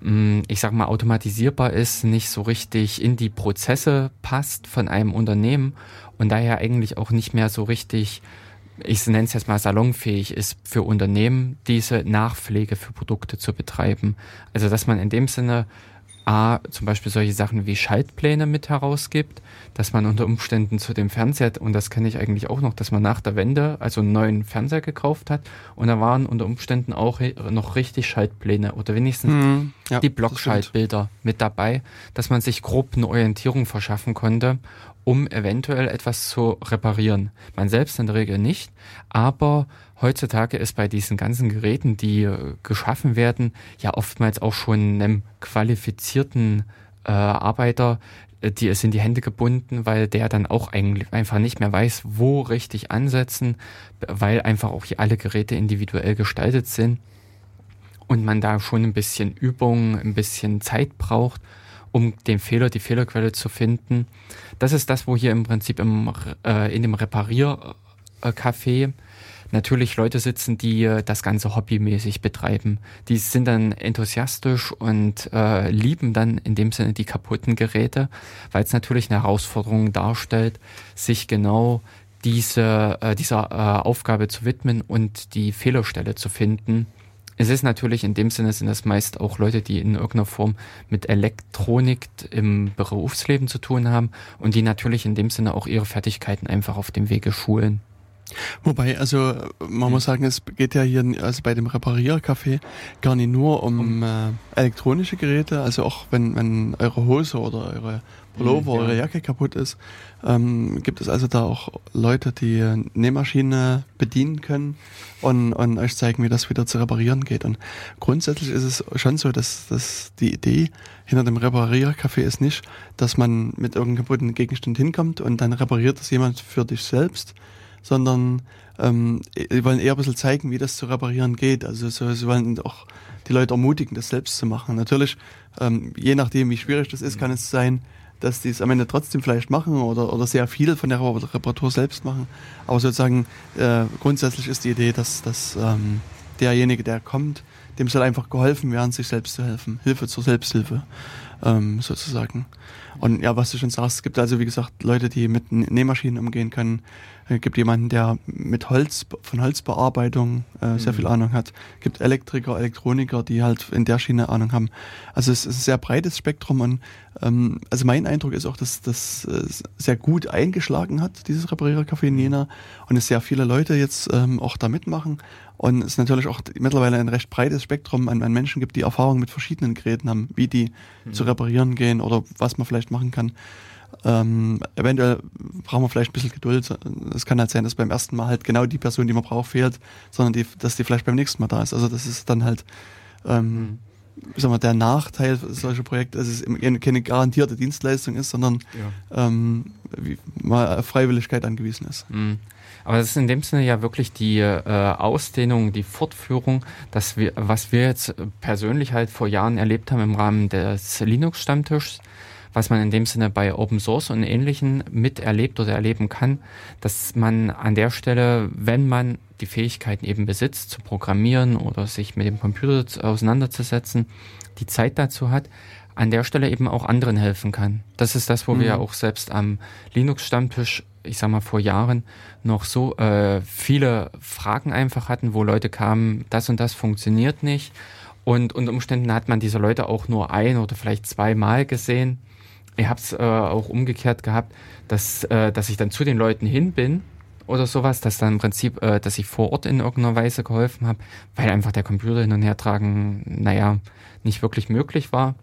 Mm, ich sag mal, automatisierbar ist, nicht so richtig in die Prozesse passt von einem Unternehmen und daher eigentlich auch nicht mehr so richtig, ich nenne es jetzt mal salonfähig ist für Unternehmen, diese Nachpflege für Produkte zu betreiben. Also dass man in dem Sinne A, zum Beispiel solche Sachen wie Schaltpläne mit herausgibt, dass man unter Umständen zu dem Fernseher, und das kenne ich eigentlich auch noch, dass man nach der Wende also einen neuen Fernseher gekauft hat und da waren unter Umständen auch noch richtig Schaltpläne oder wenigstens mhm, ja, die Blockschaltbilder mit dabei, dass man sich grob eine Orientierung verschaffen konnte, um eventuell etwas zu reparieren. Man selbst in der Regel nicht, aber heutzutage ist bei diesen ganzen Geräten, die äh, geschaffen werden, ja oftmals auch schon einem qualifizierten äh, Arbeiter, äh, die es in die Hände gebunden, weil der dann auch eigentlich einfach nicht mehr weiß, wo richtig ansetzen, weil einfach auch alle Geräte individuell gestaltet sind und man da schon ein bisschen Übung, ein bisschen Zeit braucht, um den Fehler, die Fehlerquelle zu finden. Das ist das, wo hier im Prinzip im, äh, in dem Repariercafé natürlich Leute sitzen, die äh, das Ganze hobbymäßig betreiben. Die sind dann enthusiastisch und äh, lieben dann in dem Sinne die kaputten Geräte, weil es natürlich eine Herausforderung darstellt, sich genau diese, äh, dieser äh, Aufgabe zu widmen und die Fehlerstelle zu finden. Es ist natürlich in dem Sinne sind das meist auch Leute, die in irgendeiner Form mit Elektronik im Berufsleben zu tun haben und die natürlich in dem Sinne auch ihre Fertigkeiten einfach auf dem Wege schulen. Wobei, also man muss sagen, es geht ja hier also bei dem Repariercafé gar nicht nur um äh, elektronische Geräte, also auch wenn, wenn eure Hose oder eure Pullover, mhm, ja. eure Jacke kaputt ist, ähm, gibt es also da auch Leute, die Nähmaschine bedienen können und, und euch zeigen, wie das wieder zu reparieren geht. Und grundsätzlich ist es schon so, dass, dass die Idee hinter dem Repariercafé ist nicht, dass man mit irgendeinem kaputten Gegenstand hinkommt und dann repariert das jemand für dich selbst, sondern ähm, sie wollen eher ein bisschen zeigen, wie das zu reparieren geht. Also so, sie wollen auch die Leute ermutigen, das selbst zu machen. Natürlich, ähm, je nachdem, wie schwierig das ist, kann es sein, dass die es am Ende trotzdem vielleicht machen oder, oder sehr viel von der Reparatur selbst machen. Aber sozusagen äh, grundsätzlich ist die Idee, dass, dass ähm, derjenige, der kommt, dem soll einfach geholfen werden, sich selbst zu helfen. Hilfe zur Selbsthilfe ähm, sozusagen. Und ja, was du schon sagst, es gibt also wie gesagt Leute, die mit Nähmaschinen umgehen können. Es gibt jemanden, der mit Holz, von Holzbearbeitung äh, sehr mhm. viel Ahnung hat. Es gibt Elektriker, Elektroniker, die halt in der Schiene Ahnung haben. Also es ist ein sehr breites Spektrum und ähm, also mein Eindruck ist auch, dass das äh, sehr gut eingeschlagen hat, dieses Reparierercafé in Jena und es sehr viele Leute jetzt ähm, auch da mitmachen und es natürlich auch mittlerweile ein recht breites Spektrum an, an Menschen gibt, die Erfahrung mit verschiedenen Geräten haben, wie die mhm. zu reparieren gehen oder was man vielleicht machen kann. Ähm, eventuell brauchen wir vielleicht ein bisschen Geduld. Es kann halt sein, dass beim ersten Mal halt genau die Person, die man braucht, fehlt, sondern die, dass die vielleicht beim nächsten Mal da ist. Also das ist dann halt, ähm, mhm. sag mal, der Nachteil solcher Projekte, dass es keine garantierte Dienstleistung ist, sondern ja. ähm, wie, mal auf Freiwilligkeit angewiesen ist. Mhm. Aber das ist in dem Sinne ja wirklich die äh, Ausdehnung, die Fortführung, dass wir, was wir jetzt persönlich halt vor Jahren erlebt haben im Rahmen des Linux-Stammtischs, was man in dem Sinne bei Open Source und Ähnlichen miterlebt oder erleben kann, dass man an der Stelle, wenn man die Fähigkeiten eben besitzt, zu programmieren oder sich mit dem Computer auseinanderzusetzen, die Zeit dazu hat, an der Stelle eben auch anderen helfen kann. Das ist das, wo mhm. wir ja auch selbst am Linux-Stammtisch, ich sag mal vor Jahren, noch so äh, viele Fragen einfach hatten, wo Leute kamen, das und das funktioniert nicht. Und unter Umständen hat man diese Leute auch nur ein oder vielleicht zweimal gesehen. Ich habe es äh, auch umgekehrt gehabt, dass, äh, dass ich dann zu den Leuten hin bin oder sowas, dass dann im Prinzip, äh, dass ich vor Ort in irgendeiner Weise geholfen habe, weil einfach der Computer hin und her tragen, naja, nicht wirklich möglich war.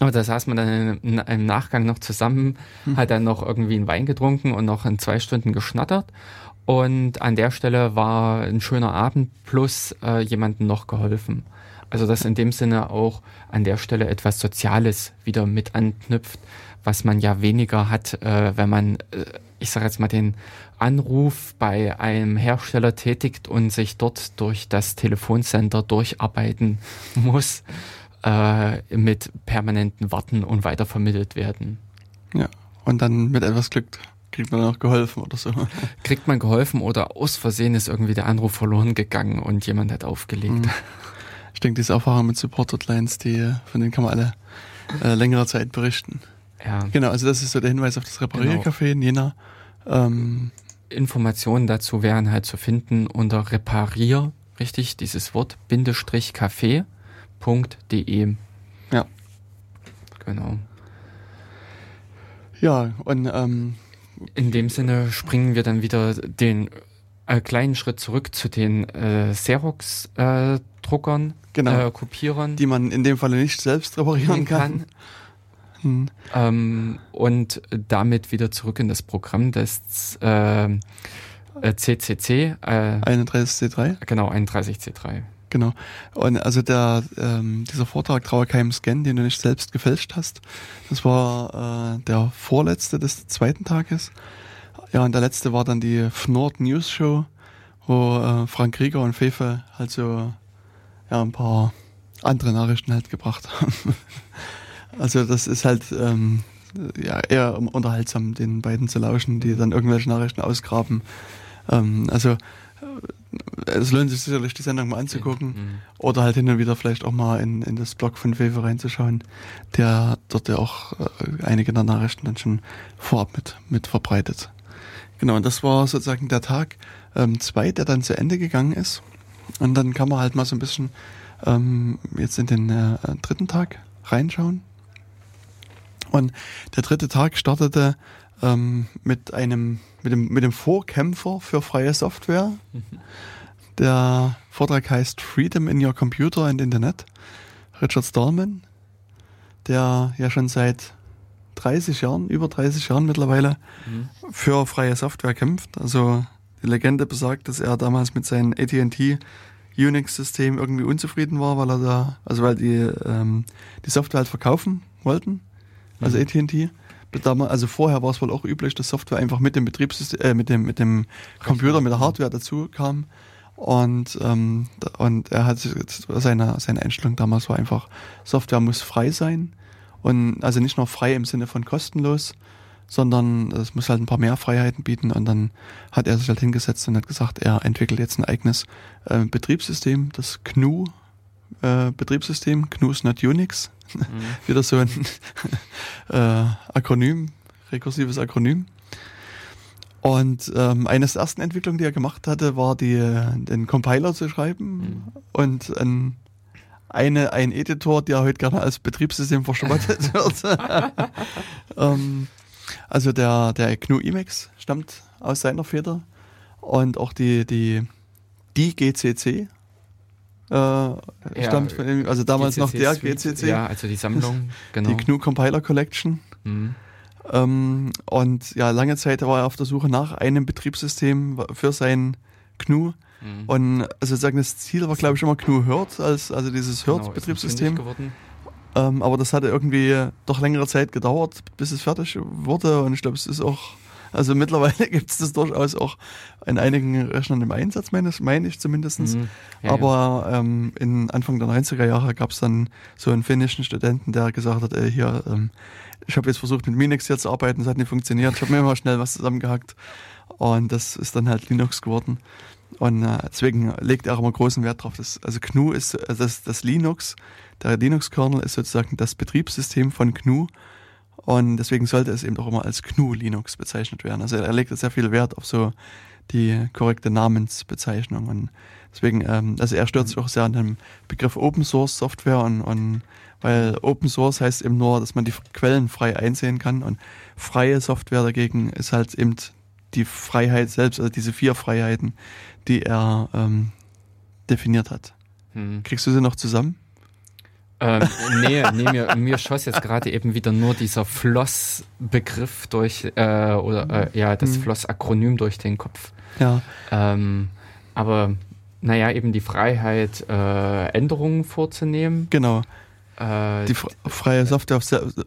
Aber da saß man dann im Nachgang noch zusammen, hm. hat dann noch irgendwie einen Wein getrunken und noch in zwei Stunden geschnattert. Und an der Stelle war ein schöner Abend plus äh, jemandem noch geholfen. Also dass in dem Sinne auch an der Stelle etwas Soziales wieder mit anknüpft, was man ja weniger hat, äh, wenn man, äh, ich sage jetzt mal, den Anruf bei einem Hersteller tätigt und sich dort durch das Telefoncenter durcharbeiten muss, äh, mit permanenten Warten und weitervermittelt werden. Ja, und dann mit etwas Glück kriegt man auch geholfen oder so. Kriegt man geholfen oder aus Versehen ist irgendwie der Anruf verloren gegangen und jemand hat aufgelegt. Mhm. Ich denke, diese Erfahrung mit Support-Hotlines, die, von denen kann man alle äh, längere Zeit berichten. Ja. Genau, also das ist so der Hinweis auf das Repariercafé genau. in Jena. Ähm, Informationen dazu wären halt zu finden unter reparier, richtig, dieses Wort, Bindestrich Café.de. Ja. Genau. Ja, und ähm, in dem Sinne springen wir dann wieder den äh, kleinen Schritt zurück zu den äh, Xerox-Druckern, äh, genau. äh, Kopierern. Die man in dem Falle nicht selbst reparieren kann. kann. Hm. Ähm, und damit wieder zurück in das Programm des äh, CCC. Äh, 31C3? Genau, 31C3. Genau. Und also der, ähm, dieser Vortrag Trauerkeim Scan, den du nicht selbst gefälscht hast, das war äh, der vorletzte des zweiten Tages. Ja, und der letzte war dann die Fnord News Show, wo äh, Frank Krieger und Fefe halt so ja, ein paar andere Nachrichten halt gebracht haben. also das ist halt ähm, ja, eher unterhaltsam, den beiden zu lauschen, die dann irgendwelche Nachrichten ausgraben. Ähm, also es lohnt sich sicherlich, die Sendung mal anzugucken. Mhm. Oder halt hin und wieder vielleicht auch mal in, in das Blog von Fefe reinzuschauen, der dort ja auch äh, einige der Nachrichten dann schon vorab mit, mit verbreitet. Genau, und das war sozusagen der Tag ähm, zwei, der dann zu Ende gegangen ist. Und dann kann man halt mal so ein bisschen ähm, jetzt in den äh, dritten Tag reinschauen. Und der dritte Tag startete ähm, mit einem mit dem, mit dem Vorkämpfer für freie Software. Der Vortrag heißt Freedom in Your Computer and Internet. Richard Stallman, der ja schon seit 30 Jahren, über 30 Jahren mittlerweile, mhm. für freie Software kämpft. Also die Legende besagt, dass er damals mit seinem AT&T Unix-System irgendwie unzufrieden war, weil er da, also weil die ähm, die Software halt verkaufen wollten, also mhm. AT&T also vorher war es wohl auch üblich, dass Software einfach mit dem Betriebssystem, äh, mit dem, mit dem Computer, mit der Hardware dazu kam. Und, ähm, und er hat seine, seine Einstellung damals war einfach, Software muss frei sein. Und also nicht nur frei im Sinne von kostenlos, sondern es muss halt ein paar mehr Freiheiten bieten. Und dann hat er sich halt hingesetzt und hat gesagt, er entwickelt jetzt ein eigenes äh, Betriebssystem, das GNU äh, Betriebssystem, GNU ist not Unix. Mhm. Wieder so ein äh, Akronym, rekursives Akronym. Und ähm, eines der ersten Entwicklungen, die er gemacht hatte, war die, den Compiler zu schreiben mhm. und ein, eine, ein Editor, der heute gerne als Betriebssystem verschrottet wird. ähm, also der, der GNU Emacs stammt aus seiner Feder und auch die, die, die GCC, äh, ja, stammt von ihm, also damals GCC noch der Suite, GCC. Ja, also die Sammlung, genau. Die GNU Compiler Collection. Mhm. Ähm, und ja, lange Zeit war er auf der Suche nach einem Betriebssystem für sein GNU. Mhm. Und also sozusagen das Ziel war, glaube ich, immer GNU Hurt, als, also dieses genau, Hurt-Betriebssystem. Ähm, aber das hatte irgendwie doch längere Zeit gedauert, bis es fertig wurde. Und ich glaube, es ist auch also mittlerweile gibt es das durchaus auch in einigen Rechnern im Einsatz, meine, meine ich zumindest. Mhm. Ja, Aber. Ähm, in Anfang der 90er Jahre gab es dann so einen finnischen Studenten, der gesagt hat, ey, hier, ähm, ich habe jetzt versucht mit Minix hier zu arbeiten, es hat nicht funktioniert, ich habe mir immer schnell was zusammengehackt und das ist dann halt Linux geworden. Und äh, deswegen legt er auch immer großen Wert drauf. Dass, also GNU ist äh, das, das Linux, der Linux-Kernel ist sozusagen das Betriebssystem von GNU und deswegen sollte es eben auch immer als GNU Linux bezeichnet werden. Also er legt sehr viel Wert auf so die korrekte Namensbezeichnung. Und deswegen, ähm, also er stört sich auch sehr an dem Begriff Open Source Software und, und weil Open Source heißt eben nur, dass man die Quellen frei einsehen kann und freie Software dagegen ist halt eben die Freiheit selbst, also diese vier Freiheiten, die er ähm, definiert hat. Hm. Kriegst du sie noch zusammen? Ähm, nee, nee mir, mir schoss jetzt gerade eben wieder nur dieser Floss-Begriff durch, äh, oder äh, ja, das hm. Floss-Akronym durch den Kopf. Ja. Ähm, aber naja, eben die Freiheit, äh, Änderungen vorzunehmen. Genau. Äh, die freie Software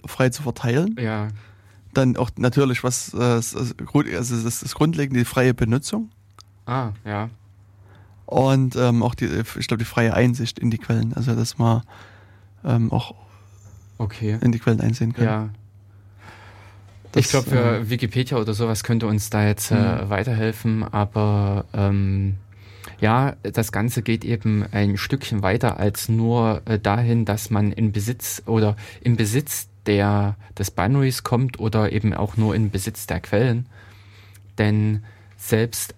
frei zu verteilen. Ja. Dann auch natürlich, was äh, also das ist das Grundlegende, die freie Benutzung. Ah, ja. Und ähm, auch die, ich glaube, die freie Einsicht in die Quellen. Also dass man ähm, auch okay. in die Quellen einsehen kann. Ja. Das, ich glaube, für äh, Wikipedia oder sowas könnte uns da jetzt äh, mhm. weiterhelfen, aber ähm, ja, das Ganze geht eben ein Stückchen weiter als nur äh, dahin, dass man in Besitz oder im Besitz der, des Binaries kommt oder eben auch nur in Besitz der Quellen. Denn selbst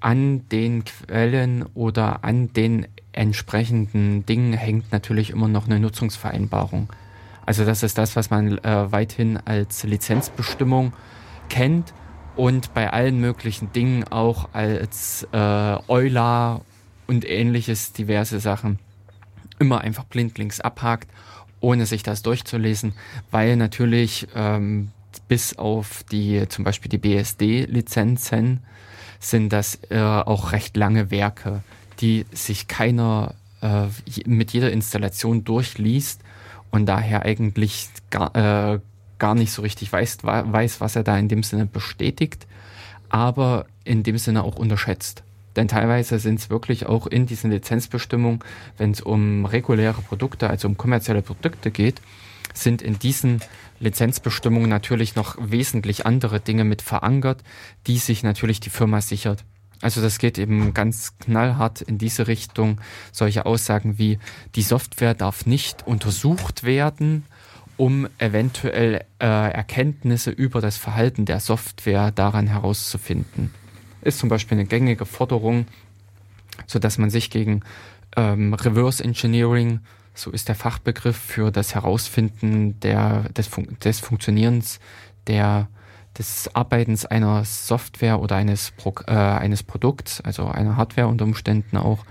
an den Quellen oder an den entsprechenden Dingen hängt natürlich immer noch eine Nutzungsvereinbarung. Also das ist das, was man äh, weithin als Lizenzbestimmung kennt und bei allen möglichen Dingen auch als äh, Euler und ähnliches diverse Sachen immer einfach blindlings abhakt, ohne sich das durchzulesen, weil natürlich ähm, bis auf die zum Beispiel die BSD-Lizenzen sind das äh, auch recht lange Werke, die sich keiner äh, mit jeder Installation durchliest und daher eigentlich gar, äh, gar nicht so richtig weiß, weiß, was er da in dem Sinne bestätigt, aber in dem Sinne auch unterschätzt. Denn teilweise sind es wirklich auch in diesen Lizenzbestimmungen, wenn es um reguläre Produkte, also um kommerzielle Produkte geht, sind in diesen Lizenzbestimmungen natürlich noch wesentlich andere Dinge mit verankert, die sich natürlich die Firma sichert. Also das geht eben ganz knallhart in diese Richtung. Solche Aussagen wie die Software darf nicht untersucht werden, um eventuell äh, Erkenntnisse über das Verhalten der Software daran herauszufinden. Ist zum Beispiel eine gängige Forderung, so dass man sich gegen ähm, Reverse Engineering, so ist der Fachbegriff für das Herausfinden der, des, Fun des Funktionierens der des Arbeitens einer Software oder eines, Pro äh, eines Produkts, also einer Hardware unter Umständen auch,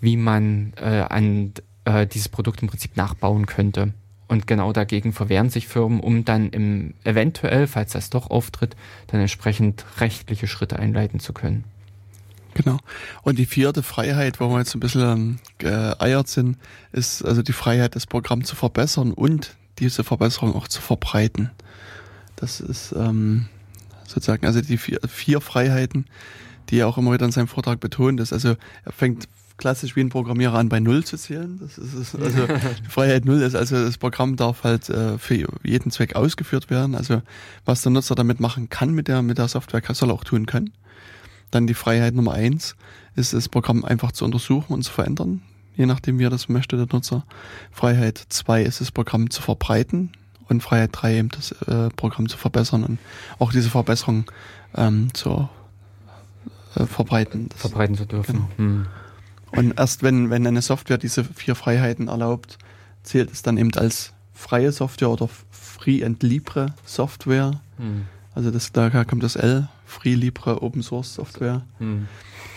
wie man äh, an äh, dieses Produkt im Prinzip nachbauen könnte. Und genau dagegen verwehren sich Firmen, um dann im eventuell, falls das doch auftritt, dann entsprechend rechtliche Schritte einleiten zu können. Genau. Und die vierte Freiheit, wo wir jetzt ein bisschen geeiert sind, ist also die Freiheit, das Programm zu verbessern und diese Verbesserung auch zu verbreiten. Das ist ähm, sozusagen, also die vier, vier Freiheiten, die er auch immer wieder in seinem Vortrag betont ist. Also er fängt klassisch wie ein Programmierer an, bei Null zu zählen. Das ist, also Freiheit Null ist also das Programm darf halt äh, für jeden Zweck ausgeführt werden. Also was der Nutzer damit machen kann mit der mit der Software, soll er auch tun können. Dann die Freiheit Nummer eins ist das Programm einfach zu untersuchen und zu verändern, je nachdem wie er das möchte, der Nutzer. Freiheit zwei ist das Programm zu verbreiten und Freiheit drei eben das äh, Programm zu verbessern und auch diese Verbesserung ähm, zu äh, verbreiten. Das, verbreiten zu dürfen. Genau. Hm. Und erst wenn, wenn eine Software diese vier Freiheiten erlaubt, zählt es dann eben als freie Software oder Free and Libre Software. Hm. Also das, da kommt das L, Free Libre Open Source Software. Hm.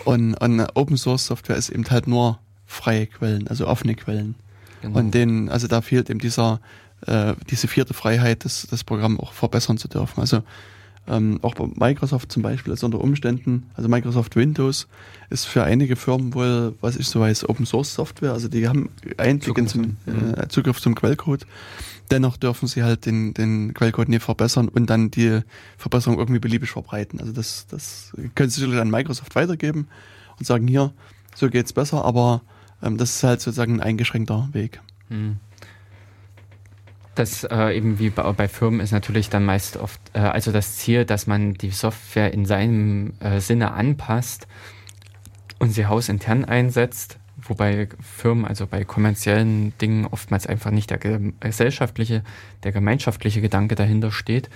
Und, und Open Source Software ist eben halt nur freie Quellen, also offene Quellen. Genau. Und den, also da fehlt eben dieser, äh, diese vierte Freiheit, das, das Programm auch verbessern zu dürfen. Also ähm, auch bei Microsoft zum Beispiel, also unter Umständen, also Microsoft Windows ist für einige Firmen wohl, was ich so weiß, Open Source Software, also die haben Einblick Zugriff zum, äh, Zugriff zum Quellcode. Dennoch dürfen sie halt den, den Quellcode nicht verbessern und dann die Verbesserung irgendwie beliebig verbreiten. Also das, das können sie sicherlich an Microsoft weitergeben und sagen, hier, so geht's besser, aber ähm, das ist halt sozusagen ein eingeschränkter Weg. Mhm. Das äh, eben wie bei, bei, Firmen ist natürlich dann meist oft, äh, also das Ziel, dass man die Software in seinem äh, Sinne anpasst und sie hausintern einsetzt, wobei Firmen, also bei kommerziellen Dingen oftmals einfach nicht der gesellschaftliche, der gemeinschaftliche Gedanke dahinter steht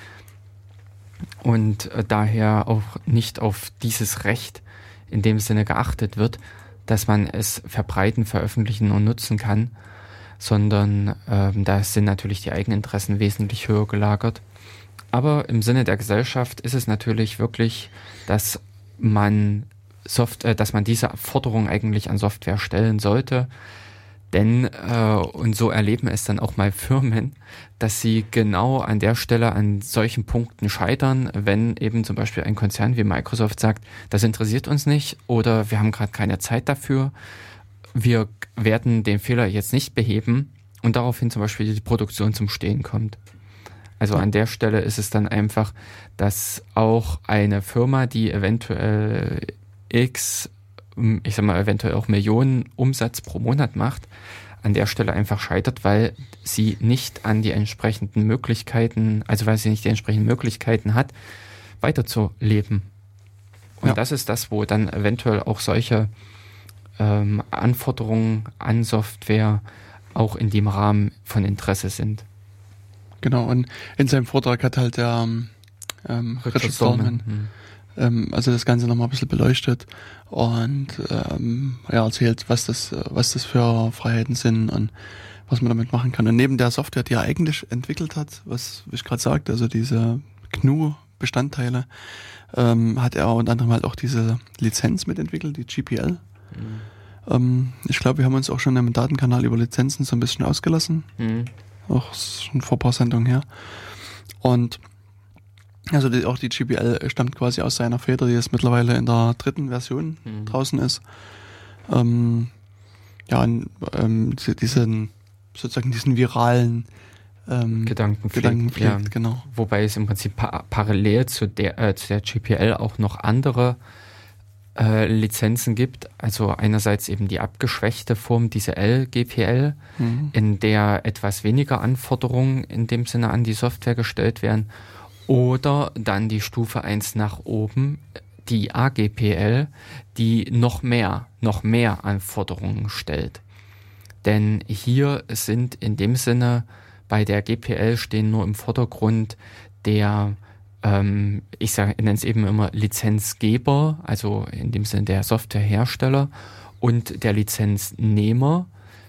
und äh, daher auch nicht auf dieses Recht in dem Sinne geachtet wird, dass man es verbreiten, veröffentlichen und nutzen kann sondern ähm, da sind natürlich die Eigeninteressen wesentlich höher gelagert. Aber im Sinne der Gesellschaft ist es natürlich wirklich, dass man Soft äh, dass man diese Forderung eigentlich an Software stellen sollte. Denn, äh, und so erleben es dann auch mal Firmen, dass sie genau an der Stelle an solchen Punkten scheitern, wenn eben zum Beispiel ein Konzern wie Microsoft sagt, das interessiert uns nicht oder wir haben gerade keine Zeit dafür, wir werden den Fehler jetzt nicht beheben und daraufhin zum Beispiel die Produktion zum Stehen kommt. Also an der Stelle ist es dann einfach, dass auch eine Firma, die eventuell X, ich sag mal, eventuell auch Millionen Umsatz pro Monat macht, an der Stelle einfach scheitert, weil sie nicht an die entsprechenden Möglichkeiten, also weil sie nicht die entsprechenden Möglichkeiten hat, weiterzuleben. Und ja. das ist das, wo dann eventuell auch solche ähm, Anforderungen an Software auch in dem Rahmen von Interesse sind. Genau, und in seinem Vortrag hat halt der ähm, Richard, Richard Stallman, hm. ähm, also das Ganze nochmal ein bisschen beleuchtet und ähm, ja, erzählt, was das, was das für Freiheiten sind und was man damit machen kann. Und neben der Software, die er eigentlich entwickelt hat, was ich gerade sagte, also diese GNU-Bestandteile, ähm, hat er unter anderem halt auch diese Lizenz mitentwickelt, die GPL. Mhm. Ähm, ich glaube, wir haben uns auch schon im Datenkanal über Lizenzen so ein bisschen ausgelassen. Mhm. Auch schon vor ein paar Sendungen her. Und also die, auch die GPL stammt quasi aus seiner Feder, die jetzt mittlerweile in der dritten Version mhm. draußen ist. Ähm, ja, und, ähm, diesen, sozusagen diesen viralen ähm, Gedanken pflegt, ja. genau. Wobei es im Prinzip pa parallel zu der, äh, zu der GPL auch noch andere äh, Lizenzen gibt. Also einerseits eben die abgeschwächte Form, diese LGPL, mhm. in der etwas weniger Anforderungen in dem Sinne an die Software gestellt werden. Oder dann die Stufe 1 nach oben, die AGPL, die noch mehr, noch mehr Anforderungen stellt. Denn hier sind in dem Sinne bei der GPL stehen nur im Vordergrund der ähm, ich nenne es eben immer Lizenzgeber, also in dem Sinne der Softwarehersteller und der Lizenznehmer,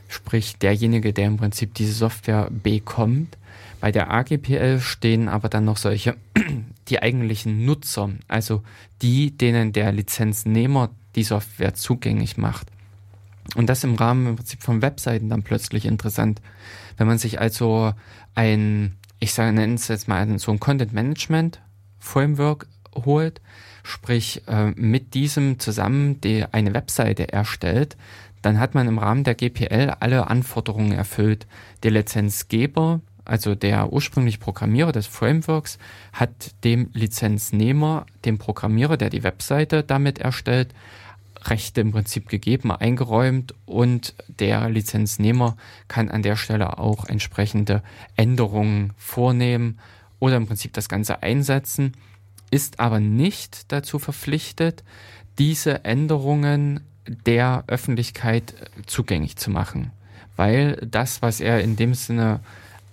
sprich derjenige, der im Prinzip diese Software bekommt. Bei der AGPL stehen aber dann noch solche, die eigentlichen Nutzer, also die, denen der Lizenznehmer die Software zugänglich macht. Und das im Rahmen im Prinzip von Webseiten dann plötzlich interessant. Wenn man sich also ein ich sage, nenne es jetzt mal so ein Content Management Framework holt, sprich äh, mit diesem zusammen die eine Webseite erstellt, dann hat man im Rahmen der GPL alle Anforderungen erfüllt. Der Lizenzgeber, also der ursprüngliche Programmierer des Frameworks, hat dem Lizenznehmer, dem Programmierer, der die Webseite damit erstellt, Rechte im Prinzip gegeben, eingeräumt und der Lizenznehmer kann an der Stelle auch entsprechende Änderungen vornehmen oder im Prinzip das Ganze einsetzen, ist aber nicht dazu verpflichtet, diese Änderungen der Öffentlichkeit zugänglich zu machen, weil das, was er in dem Sinne,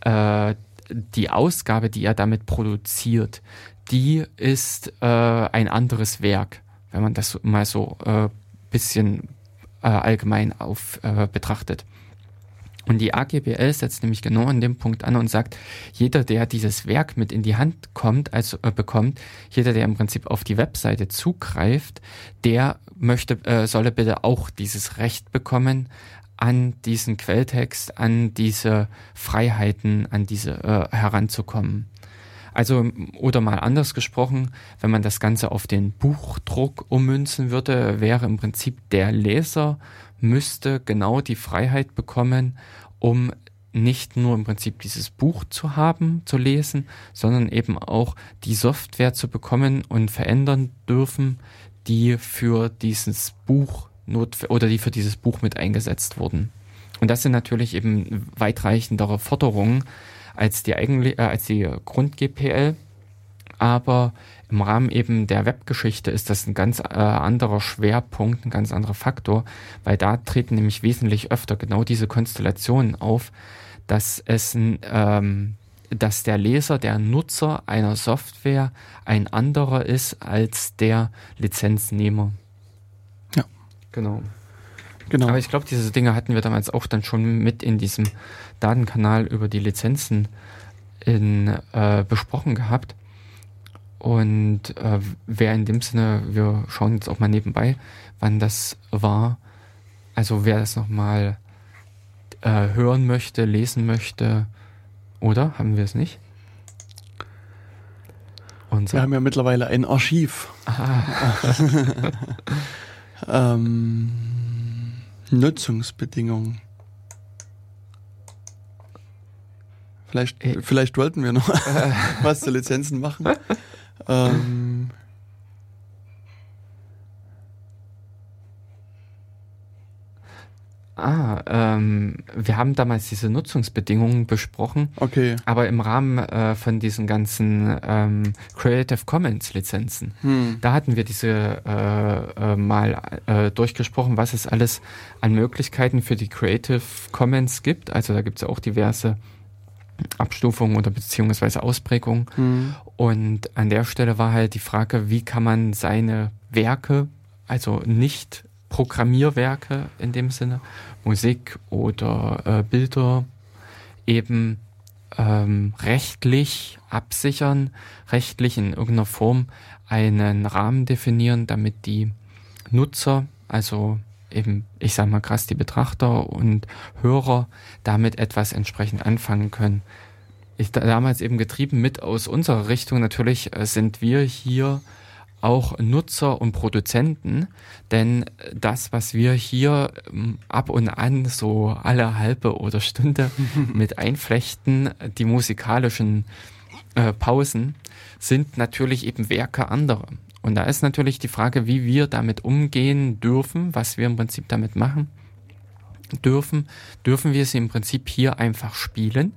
äh, die Ausgabe, die er damit produziert, die ist äh, ein anderes Werk wenn man das mal so äh, bisschen äh, allgemein auf äh, betrachtet. Und die AGBL setzt nämlich genau an dem Punkt an und sagt, jeder, der dieses Werk mit in die Hand kommt, also äh, bekommt, jeder, der im Prinzip auf die Webseite zugreift, der möchte, äh, solle bitte auch dieses Recht bekommen, an diesen Quelltext, an diese Freiheiten, an diese äh, heranzukommen. Also, oder mal anders gesprochen, wenn man das Ganze auf den Buchdruck ummünzen würde, wäre im Prinzip der Leser müsste genau die Freiheit bekommen, um nicht nur im Prinzip dieses Buch zu haben, zu lesen, sondern eben auch die Software zu bekommen und verändern dürfen, die für dieses Buch not oder die für dieses Buch mit eingesetzt wurden. Und das sind natürlich eben weitreichendere Forderungen, als die eigentlich, äh, als die Grund-GPL. Aber im Rahmen eben der Webgeschichte ist das ein ganz äh, anderer Schwerpunkt, ein ganz anderer Faktor, weil da treten nämlich wesentlich öfter genau diese Konstellationen auf, dass es ähm, dass der Leser, der Nutzer einer Software ein anderer ist als der Lizenznehmer. Ja. Genau. Genau. Aber ich glaube, diese Dinge hatten wir damals auch dann schon mit in diesem Datenkanal über die Lizenzen in, äh, besprochen gehabt. Und äh, wer in dem Sinne, wir schauen jetzt auch mal nebenbei, wann das war. Also wer das nochmal äh, hören möchte, lesen möchte, oder? Haben wir es nicht? Unser wir haben ja mittlerweile ein Archiv. ähm, Nutzungsbedingungen. Vielleicht, äh. vielleicht wollten wir noch was zu Lizenzen machen. ähm, Ah, ähm, wir haben damals diese Nutzungsbedingungen besprochen. Okay. Aber im Rahmen äh, von diesen ganzen ähm, Creative Commons Lizenzen, hm. da hatten wir diese äh, äh, mal äh, durchgesprochen, was es alles an Möglichkeiten für die Creative Commons gibt. Also da gibt es auch diverse Abstufungen oder beziehungsweise Ausprägungen. Hm. Und an der Stelle war halt die Frage, wie kann man seine Werke, also nicht Programmierwerke in dem Sinne, Musik oder äh, Bilder eben ähm, rechtlich absichern, rechtlich in irgendeiner Form einen Rahmen definieren, damit die Nutzer, also eben, ich sage mal krass, die Betrachter und Hörer damit etwas entsprechend anfangen können. Ich damals eben getrieben mit aus unserer Richtung natürlich äh, sind wir hier auch Nutzer und Produzenten, denn das, was wir hier ähm, ab und an so alle halbe oder Stunde mit einflechten, die musikalischen äh, Pausen, sind natürlich eben Werke anderer. Und da ist natürlich die Frage, wie wir damit umgehen dürfen, was wir im Prinzip damit machen dürfen. Dürfen wir sie im Prinzip hier einfach spielen?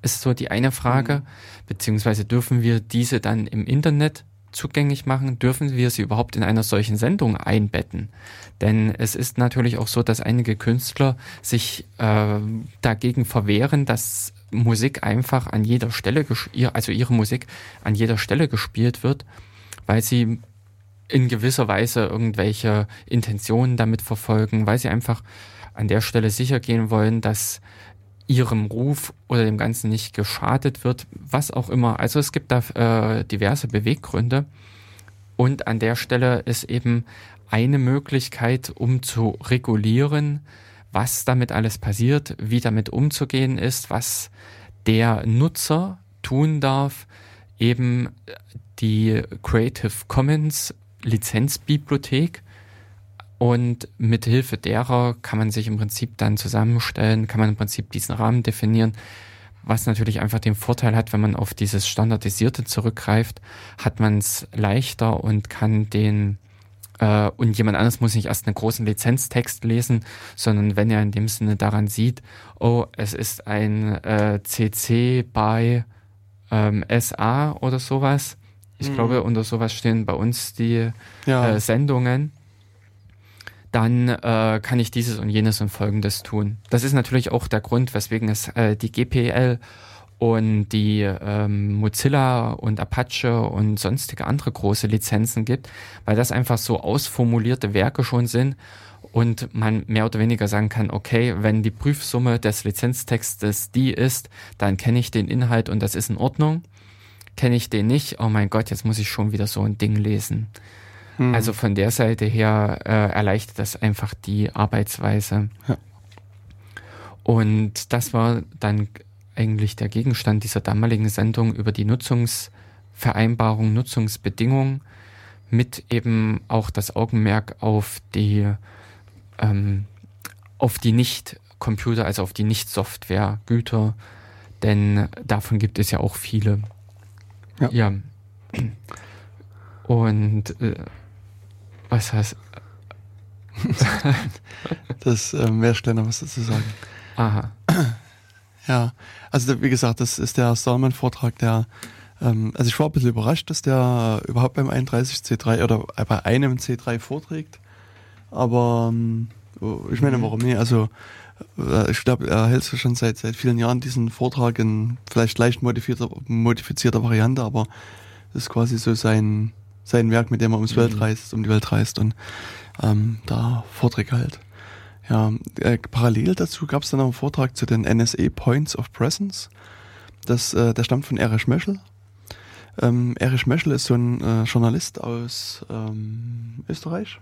Ist so die eine Frage. Mhm. Beziehungsweise dürfen wir diese dann im Internet zugänglich machen, dürfen wir sie überhaupt in einer solchen Sendung einbetten? Denn es ist natürlich auch so, dass einige Künstler sich äh, dagegen verwehren, dass Musik einfach an jeder Stelle, also ihre Musik an jeder Stelle gespielt wird, weil sie in gewisser Weise irgendwelche Intentionen damit verfolgen, weil sie einfach an der Stelle sicher gehen wollen, dass ihrem Ruf oder dem Ganzen nicht geschadet wird, was auch immer. Also es gibt da äh, diverse Beweggründe. Und an der Stelle ist eben eine Möglichkeit, um zu regulieren, was damit alles passiert, wie damit umzugehen ist, was der Nutzer tun darf, eben die Creative Commons Lizenzbibliothek. Und mit Hilfe derer kann man sich im Prinzip dann zusammenstellen, kann man im Prinzip diesen Rahmen definieren, was natürlich einfach den Vorteil hat, wenn man auf dieses Standardisierte zurückgreift, hat man es leichter und kann den äh, und jemand anderes muss nicht erst einen großen Lizenztext lesen, sondern wenn er in dem Sinne daran sieht, oh, es ist ein äh, CC bei ähm, SA oder sowas. Ich mhm. glaube, unter sowas stehen bei uns die ja. äh, Sendungen dann äh, kann ich dieses und jenes und folgendes tun. Das ist natürlich auch der Grund, weswegen es äh, die GPL und die ähm, Mozilla und Apache und sonstige andere große Lizenzen gibt, weil das einfach so ausformulierte Werke schon sind und man mehr oder weniger sagen kann, okay, wenn die Prüfsumme des Lizenztextes die ist, dann kenne ich den Inhalt und das ist in Ordnung. Kenne ich den nicht, oh mein Gott, jetzt muss ich schon wieder so ein Ding lesen. Mhm. Also von der Seite her äh, erleichtert das einfach die Arbeitsweise. Ja. Und das war dann eigentlich der Gegenstand dieser damaligen Sendung über die Nutzungsvereinbarung, Nutzungsbedingungen mit eben auch das Augenmerk auf die ähm, auf die Nicht-Computer, also auf die Nicht-Software-Güter, denn davon gibt es ja auch viele. Ja. ja. Und äh, was heißt. das wäre schneller was dazu sagen. Aha. Ja, also wie gesagt, das ist der Stallman-Vortrag, der, ähm, also ich war ein bisschen überrascht, dass der überhaupt beim 31C3 oder bei einem C3 vorträgt. Aber ähm, ich meine, warum nicht? Also äh, ich glaube, er hält schon seit, seit vielen Jahren diesen Vortrag in vielleicht leicht modifizierter, modifizierter Variante, aber das ist quasi so sein, sein Werk, mit dem er ums mhm. Welt reist, um die Welt reist und ähm, da Vorträge halt. Ja, äh, parallel dazu gab es dann noch einen Vortrag zu den NSA Points of Presence. Das, äh, der stammt von Erich Möschel. Ähm, Erich Möschel ist so ein äh, Journalist aus ähm, Österreich.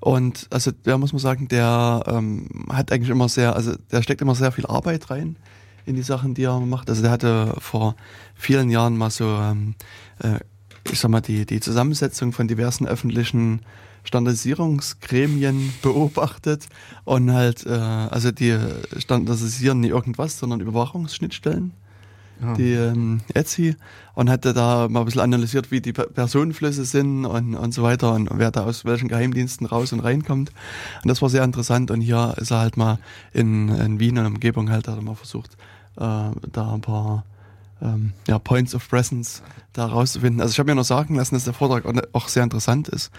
Und also da muss man sagen, der ähm, hat eigentlich immer sehr, also der steckt immer sehr viel Arbeit rein in die Sachen, die er macht. Also der hatte vor vielen Jahren mal so, ähm, äh, ich sag mal, die, die Zusammensetzung von diversen öffentlichen Standardisierungsgremien beobachtet und halt, äh, also die standardisieren nicht irgendwas, sondern Überwachungsschnittstellen ja. die ähm, Etsy und hatte da mal ein bisschen analysiert, wie die Personenflüsse sind und, und so weiter und wer da aus welchen Geheimdiensten raus und reinkommt. Und das war sehr interessant und hier ist er halt mal in, in Wien und Umgebung halt, hat er mal versucht, äh, da ein paar ähm, ja, Points of Presence da rauszufinden. Also ich habe mir noch sagen lassen, dass der Vortrag auch sehr interessant ist.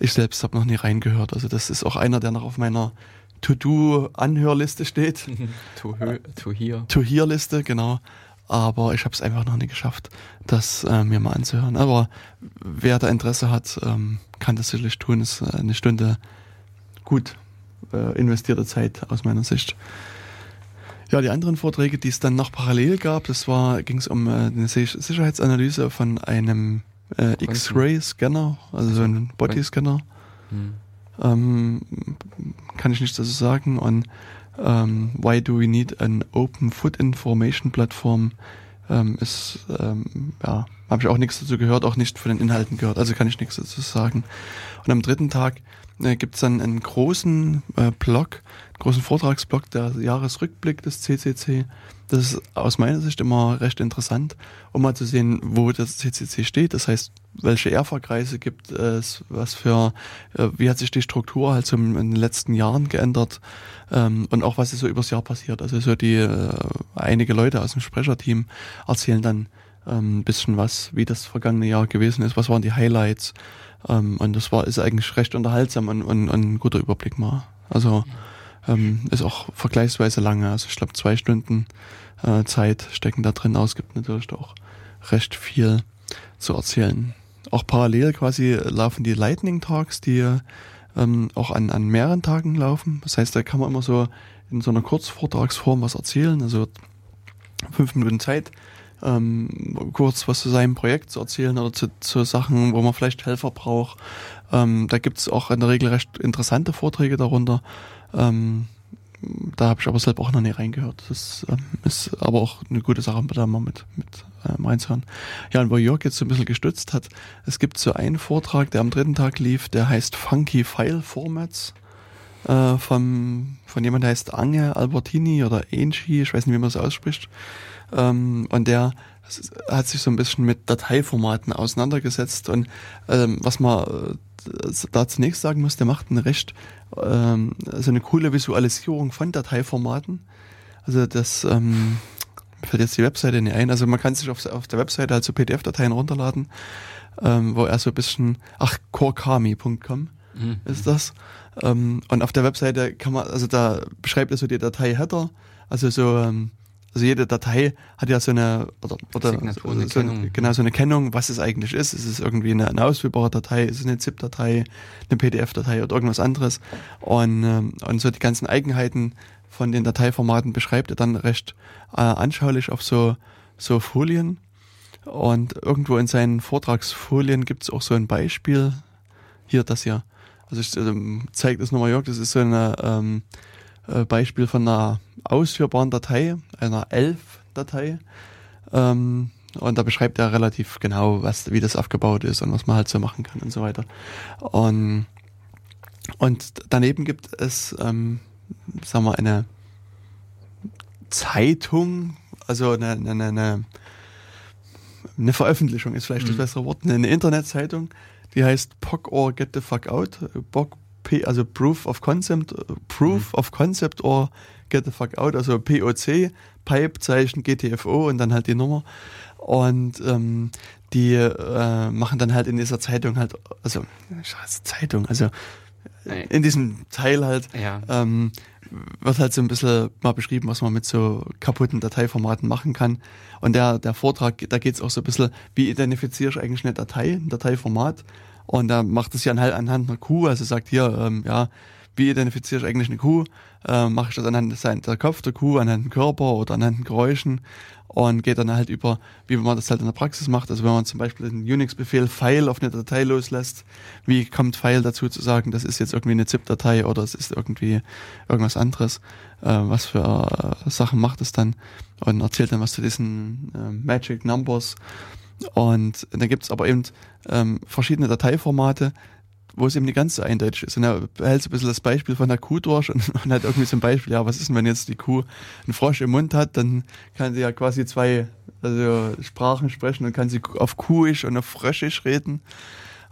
Ich selbst habe noch nie reingehört. Also das ist auch einer, der noch auf meiner To-Do-Anhörliste steht. to, to Hear. To Hear-Liste, genau aber ich habe es einfach noch nie geschafft, das äh, mir mal anzuhören. Aber wer da Interesse hat, ähm, kann das sicherlich tun. Ist äh, eine Stunde gut äh, investierte Zeit aus meiner Sicht. Ja, die anderen Vorträge, die es dann noch parallel gab, das war ging es um äh, eine Sicherheitsanalyse von einem äh, X-Ray-Scanner, also so ein Body-Scanner. Hm. Ähm, kann ich nichts dazu sagen. Und ähm, Why do we need an Open Food Information Platform? Ähm, ist, ähm, ja, habe ich auch nichts dazu gehört, auch nicht von den Inhalten gehört, also kann ich nichts dazu sagen. Und am dritten Tag äh, gibt es dann einen großen äh, Blog, großen Vortragsblock, der Jahresrückblick des CCC. Das ist aus meiner Sicht immer recht interessant, um mal zu sehen, wo das CCC steht. Das heißt, welche ERFA-Kreise gibt es, was für, äh, wie hat sich die Struktur halt so in den letzten Jahren geändert ähm, und auch was ist so übers Jahr passiert. Also so die äh, einige Leute aus dem Sprecherteam erzählen dann ähm, ein bisschen was, wie das vergangene Jahr gewesen ist, was waren die Highlights ähm, und das war ist eigentlich recht unterhaltsam und, und, und ein guter Überblick mal. Also ist auch vergleichsweise lange, also ich glaube zwei Stunden äh, Zeit stecken da drin aus, gibt natürlich auch recht viel zu erzählen. Auch parallel quasi laufen die Lightning Talks, die ähm, auch an, an mehreren Tagen laufen. Das heißt, da kann man immer so in so einer Kurzvortragsform was erzählen, also fünf Minuten Zeit, ähm, kurz was zu seinem Projekt zu erzählen oder zu, zu Sachen, wo man vielleicht Helfer braucht. Ähm, da gibt's auch in der Regel recht interessante Vorträge darunter. Ähm, da habe ich aber selber auch noch nie reingehört. Das ähm, ist aber auch eine gute Sache, da mal mit, mit ähm, reinzuhören. Ja, und wo Jörg jetzt so ein bisschen gestützt hat, es gibt so einen Vortrag, der am dritten Tag lief, der heißt Funky File Formats äh, vom, von jemand, der heißt Ange Albertini oder Angie, ich weiß nicht, wie man es ausspricht. Ähm, und der hat sich so ein bisschen mit Dateiformaten auseinandergesetzt und ähm, was man äh, da zunächst sagen muss, der macht eine recht ähm, so eine coole Visualisierung von Dateiformaten. Also das ähm, fällt jetzt die Webseite nicht ein. Also man kann sich auf, auf der Webseite halt so PDF-Dateien runterladen, ähm, wo er so ein bisschen, ach, corekami.com mhm. ist das. Ähm, und auf der Webseite kann man, also da beschreibt er so die Datei-Header, also so ähm, also jede Datei hat ja so eine oder, oder Signatur, eine so eine, genau so eine Kennung, was es eigentlich ist. Ist es irgendwie eine, eine ausführbare Datei, ist es eine ZIP-Datei, eine PDF-Datei oder irgendwas anderes? Und, ähm, und so die ganzen Eigenheiten von den Dateiformaten beschreibt er dann recht äh, anschaulich auf so so Folien. Und irgendwo in seinen Vortragsfolien gibt es auch so ein Beispiel. Hier, das hier. Also ich also, zeige das nochmal, Jörg, das ist so ein ähm, äh, Beispiel von einer ausführbaren Datei, einer ELF-Datei. Ähm, und da beschreibt er relativ genau, was, wie das aufgebaut ist und was man halt so machen kann und so weiter. Und, und daneben gibt es, ähm, sagen wir, eine Zeitung, also eine, eine, eine, eine Veröffentlichung ist vielleicht mhm. das bessere Wort, eine Internetseitung, die heißt POC or Get the Fuck Out, POC, also Proof of Concept, Proof mhm. of Concept or Get the Fuck Out, also POC, Pipe-Zeichen, GTFO und dann halt die Nummer. Und ähm, die äh, machen dann halt in dieser Zeitung halt, also Zeitung, also in diesem Teil halt, ja. ähm, wird halt so ein bisschen mal beschrieben, was man mit so kaputten Dateiformaten machen kann. Und der, der Vortrag, da geht es auch so ein bisschen, wie identifiziere ich eigentlich eine Datei, ein Dateiformat. Und da macht es ja anhand einer Kuh, also sagt hier, ähm, ja, wie identifiziere ich eigentlich eine Kuh? Äh, Mache ich das anhand der Kopf der Kuh, anhand dem Körper oder anhand den Geräuschen? Und geht dann halt über, wie man das halt in der Praxis macht. Also wenn man zum Beispiel den Unix-Befehl File auf eine Datei loslässt, wie kommt File dazu zu sagen, das ist jetzt irgendwie eine ZIP-Datei oder es ist irgendwie irgendwas anderes? Äh, was für äh, Sachen macht es dann? Und erzählt dann was zu diesen äh, Magic Numbers. Und dann gibt es aber eben ähm, verschiedene Dateiformate, wo es eben nicht ganz so eindeutig ist. Und er hält so ein bisschen das Beispiel von der Kuh durch und, und hat irgendwie so ein Beispiel, ja, was ist denn, wenn jetzt die Kuh einen Frosch im Mund hat, dann kann sie ja quasi zwei also Sprachen sprechen und kann sie auf Kuhisch und auf Fröschisch reden.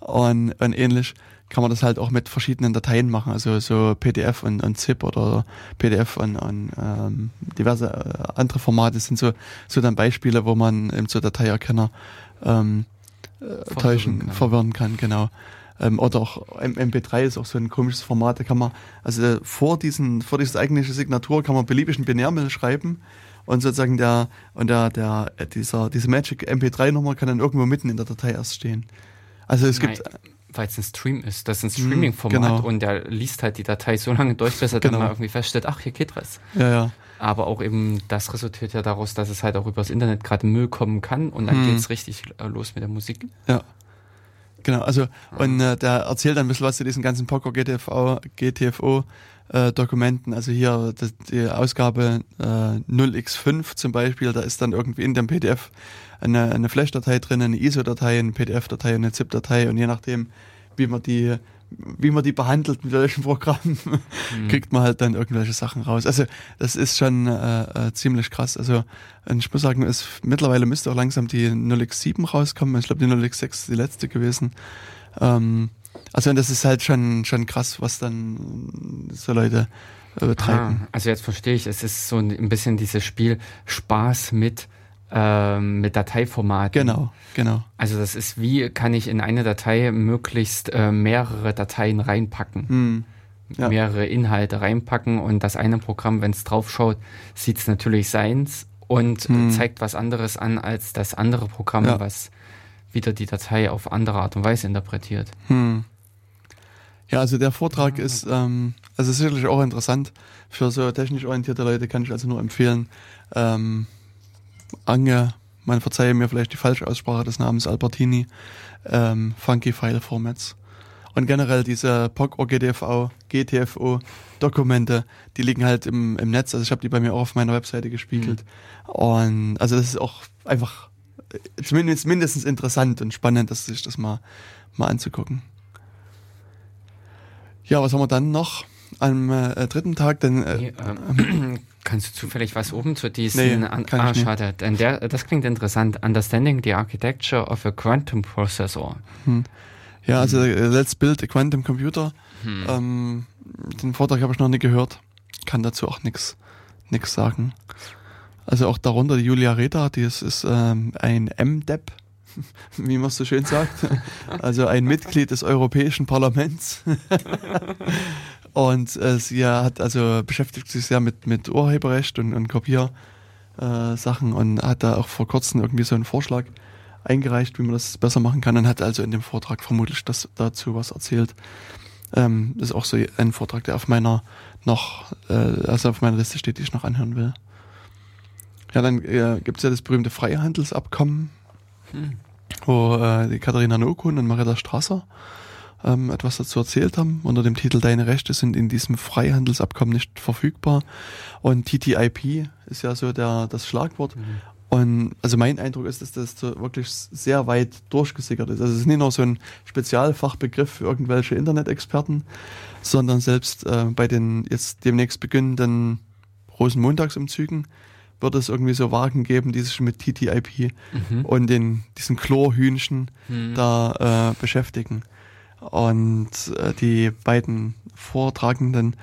Und, und ähnlich kann man das halt auch mit verschiedenen Dateien machen, also so PDF und, und ZIP oder PDF und, und ähm, diverse äh, andere Formate sind so, so dann Beispiele, wo man eben so Dateierkenner ähm, äh, täuschen, kann. verwirren kann, genau. Ähm, oder auch MP3 ist auch so ein komisches Format, da kann man, also vor diesen, vor dieser eigentliche Signatur kann man beliebigen Binärmittel schreiben und sozusagen der, und der, der, dieser, diese Magic MP3-Nummer kann dann irgendwo mitten in der Datei erst stehen. Also es Nein. gibt, weil es ein Stream ist. Das ist ein hm, Streaming-Format genau. und der liest halt die Datei so lange durch, bis er genau. dann mal irgendwie feststellt, ach, hier geht was. Ja, ja. Aber auch eben, das resultiert ja daraus, dass es halt auch übers Internet gerade Müll kommen kann und dann hm. geht es richtig äh, los mit der Musik. Ja. Genau, also und äh, der erzählt ein bisschen was zu diesen ganzen Poker GTFO, GTFO äh, Dokumenten. Also hier das, die Ausgabe äh, 0x5 zum Beispiel, da ist dann irgendwie in dem PDF eine, eine Flash-Datei drin, eine ISO-Datei, eine PDF-Datei, eine ZIP-Datei und je nachdem, wie man die wie man die behandelt mit welchem Programm, mhm. kriegt man halt dann irgendwelche Sachen raus. Also das ist schon äh, äh, ziemlich krass. Also ich muss sagen, es mittlerweile müsste auch langsam die 0x7 rauskommen. Ich glaube, die 0x6 ist die letzte gewesen. Ähm, also das ist halt schon schon krass, was dann so Leute äh, betreiben. Ah, also jetzt verstehe ich, es ist so ein bisschen dieses Spiel Spaß mit ähm, mit Dateiformaten. Genau, genau. Also das ist, wie kann ich in eine Datei möglichst äh, mehrere Dateien reinpacken. Hm. Ja. mehrere Inhalte reinpacken und das eine Programm, wenn es drauf schaut, sieht es natürlich seins und hm. zeigt was anderes an als das andere Programm, ja. was wieder die Datei auf andere Art und Weise interpretiert. Hm. Ja, also der Vortrag ist ähm, also sicherlich auch interessant für so technisch orientierte Leute, kann ich also nur empfehlen. Ähm, Ange, man verzeihe mir vielleicht die falsche Aussprache des Namens Albertini, ähm, Funky File Formats. Und generell diese POC OGTFO, GTFO Dokumente, die liegen halt im, im Netz. Also ich habe die bei mir auch auf meiner Webseite gespiegelt. Mhm. Und also das ist auch einfach zumindest mindestens interessant und spannend, dass sich das mal, mal anzugucken. Ja, was haben wir dann noch? Am äh, dritten Tag, denn äh, nee, ähm, Kannst du zufällig was oben zu diesen... Nee, an, ah, schade. Denn der, das klingt interessant. Understanding the Architecture of a Quantum Processor. Hm. Ja, also hm. Let's Build a Quantum Computer. Hm. Ähm, den Vortrag habe ich noch nie gehört. Kann dazu auch nichts nix sagen. Also auch darunter die Julia Reda, die ist, ist ähm, ein MDEP, wie man es so schön sagt. Also ein Mitglied des Europäischen Parlaments. Und äh, sie hat also beschäftigt sich sehr mit, mit Urheberrecht und, und Kopiersachen äh, und hat da auch vor kurzem irgendwie so einen Vorschlag eingereicht, wie man das besser machen kann und hat also in dem Vortrag vermutlich das dazu was erzählt. Ähm, das ist auch so ein Vortrag, der auf meiner noch, äh, also auf meiner Liste steht, die ich noch anhören will. Ja, dann äh, gibt es ja das berühmte Freihandelsabkommen, hm. wo äh, die Katharina Nokun und Marita Strasser ähm, etwas dazu erzählt haben, unter dem Titel Deine Rechte sind in diesem Freihandelsabkommen nicht verfügbar. Und TTIP ist ja so der, das Schlagwort. Mhm. Und also mein Eindruck ist, dass das so wirklich sehr weit durchgesickert ist. Also es ist nicht nur so ein Spezialfachbegriff für irgendwelche Internet-Experten, sondern selbst äh, bei den jetzt demnächst beginnenden Rosenmontagsumzügen wird es irgendwie so Wagen geben, die sich mit TTIP mhm. und den, diesen Chlorhühnchen mhm. da äh, beschäftigen. Und äh, die beiden Vortragenden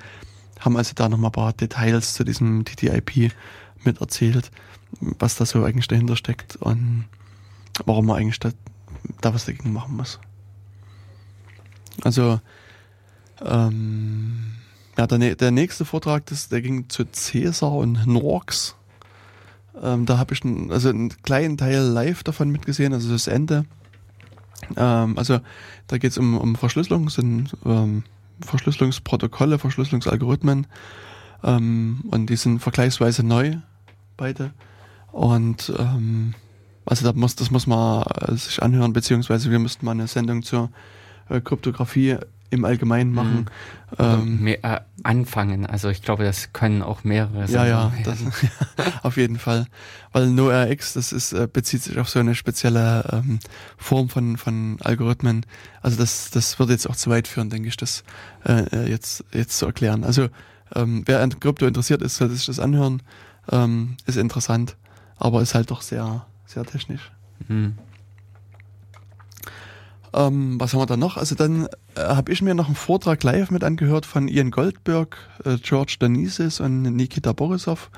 haben also da nochmal ein paar Details zu diesem TTIP mit erzählt, was da so eigentlich dahinter steckt und warum man eigentlich da, da was dagegen machen muss. Also, ähm, ja, der, der nächste Vortrag, das, der ging zu Cäsar und Norks. Ähm, da habe ich einen, also einen kleinen Teil live davon mitgesehen, also das Ende. Ähm, also da geht es um, um Verschlüsselung, sind ähm, Verschlüsselungsprotokolle, Verschlüsselungsalgorithmen. Ähm, und die sind vergleichsweise neu, beide. Und ähm, also da muss, das muss man äh, sich anhören, beziehungsweise wir müssten mal eine Sendung zur äh, Kryptographie im Allgemeinen machen. Mhm. Ähm, mehr, äh, anfangen. Also ich glaube, das können auch mehrere sein. Ja, ja, das, auf jeden Fall. Weil NoRX, das ist, äh, bezieht sich auf so eine spezielle ähm, Form von, von Algorithmen. Also das, das wird jetzt auch zu weit führen, denke ich, das äh, äh jetzt, jetzt zu erklären. Also ähm, wer an Krypto interessiert ist, sollte sich das anhören. Ähm, ist interessant, aber ist halt doch sehr, sehr technisch. Mhm. Ähm, was haben wir da noch? Also dann äh, habe ich mir noch einen Vortrag live mit angehört von Ian Goldberg, äh, George Danisis und Nikita Borisov,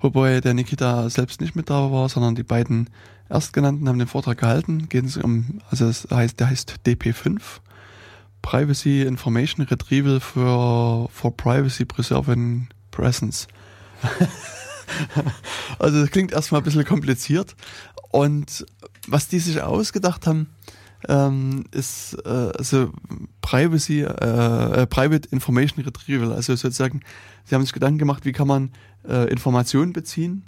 wobei der Nikita selbst nicht mit da war, sondern die beiden Erstgenannten haben den Vortrag gehalten. Gehen es um, also das heißt, der heißt DP5, Privacy Information Retrieval for, for Privacy Preserving Presence. also das klingt erstmal ein bisschen kompliziert. Und was die sich ausgedacht haben, ähm, ist äh, also Privacy, äh, äh, Private Information Retrieval. Also sozusagen, sie haben sich Gedanken gemacht, wie kann man äh, Informationen beziehen,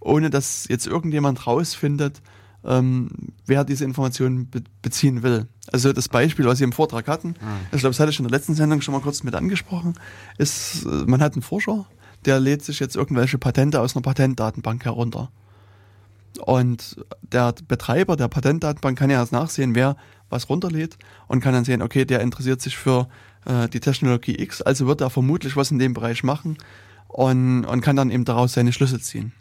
ohne dass jetzt irgendjemand rausfindet, ähm, wer diese Informationen be beziehen will. Also das Beispiel, was Sie im Vortrag hatten, mhm. ich glaube, das hatte ich in der letzten Sendung schon mal kurz mit angesprochen, ist, äh, man hat einen Forscher, der lädt sich jetzt irgendwelche Patente aus einer Patentdatenbank herunter. Und der Betreiber der Patentdatenbank kann ja erst nachsehen, wer was runterlädt und kann dann sehen, okay, der interessiert sich für äh, die Technologie X, also wird er vermutlich was in dem Bereich machen und, und kann dann eben daraus seine Schlüsse ziehen.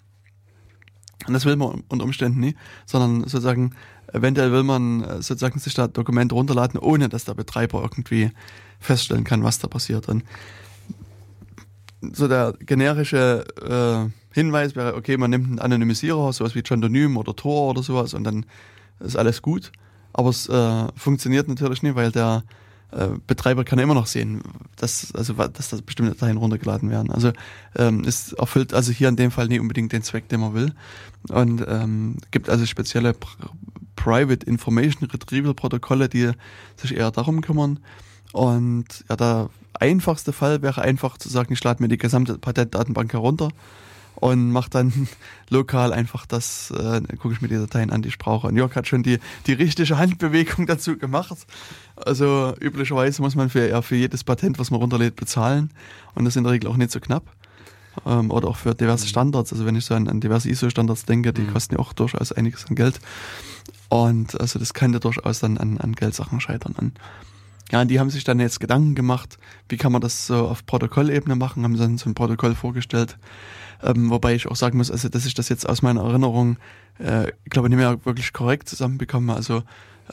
Und das will man unter Umständen nie, sondern sozusagen, eventuell will man äh, sozusagen sich da Dokumente runterladen, ohne dass der Betreiber irgendwie feststellen kann, was da passiert. Und so der generische äh, Hinweis wäre, okay, man nimmt einen Anonymisierer, sowas wie Gendonym oder Tor oder sowas und dann ist alles gut. Aber es äh, funktioniert natürlich nicht, weil der äh, Betreiber kann immer noch sehen, dass, also, dass da bestimmte Dateien runtergeladen werden. Also ähm, es erfüllt also hier in dem Fall nicht unbedingt den Zweck, den man will. Und ähm, gibt also spezielle Pr Private Information Retrieval Protokolle, die sich eher darum kümmern. Und ja, der einfachste Fall wäre einfach zu sagen, ich lade mir die gesamte Patentdatenbank herunter und mache dann lokal einfach das, äh, gucke ich mir die Dateien an, die ich brauche. Und Jörg hat schon die, die richtige Handbewegung dazu gemacht. Also üblicherweise muss man für, ja, für jedes Patent, was man runterlädt, bezahlen. Und das ist in der Regel auch nicht so knapp. Ähm, oder auch für diverse Standards. Also wenn ich so an, an diverse ISO-Standards denke, die mhm. kosten ja auch durchaus einiges an Geld. Und also das kann ja durchaus dann an, an Geldsachen scheitern. Und ja, die haben sich dann jetzt Gedanken gemacht, wie kann man das so auf Protokollebene machen, haben dann so ein Protokoll vorgestellt. Ähm, wobei ich auch sagen muss, also dass ich das jetzt aus meiner Erinnerung, äh, ich glaube, nicht mehr wirklich korrekt zusammenbekomme. Also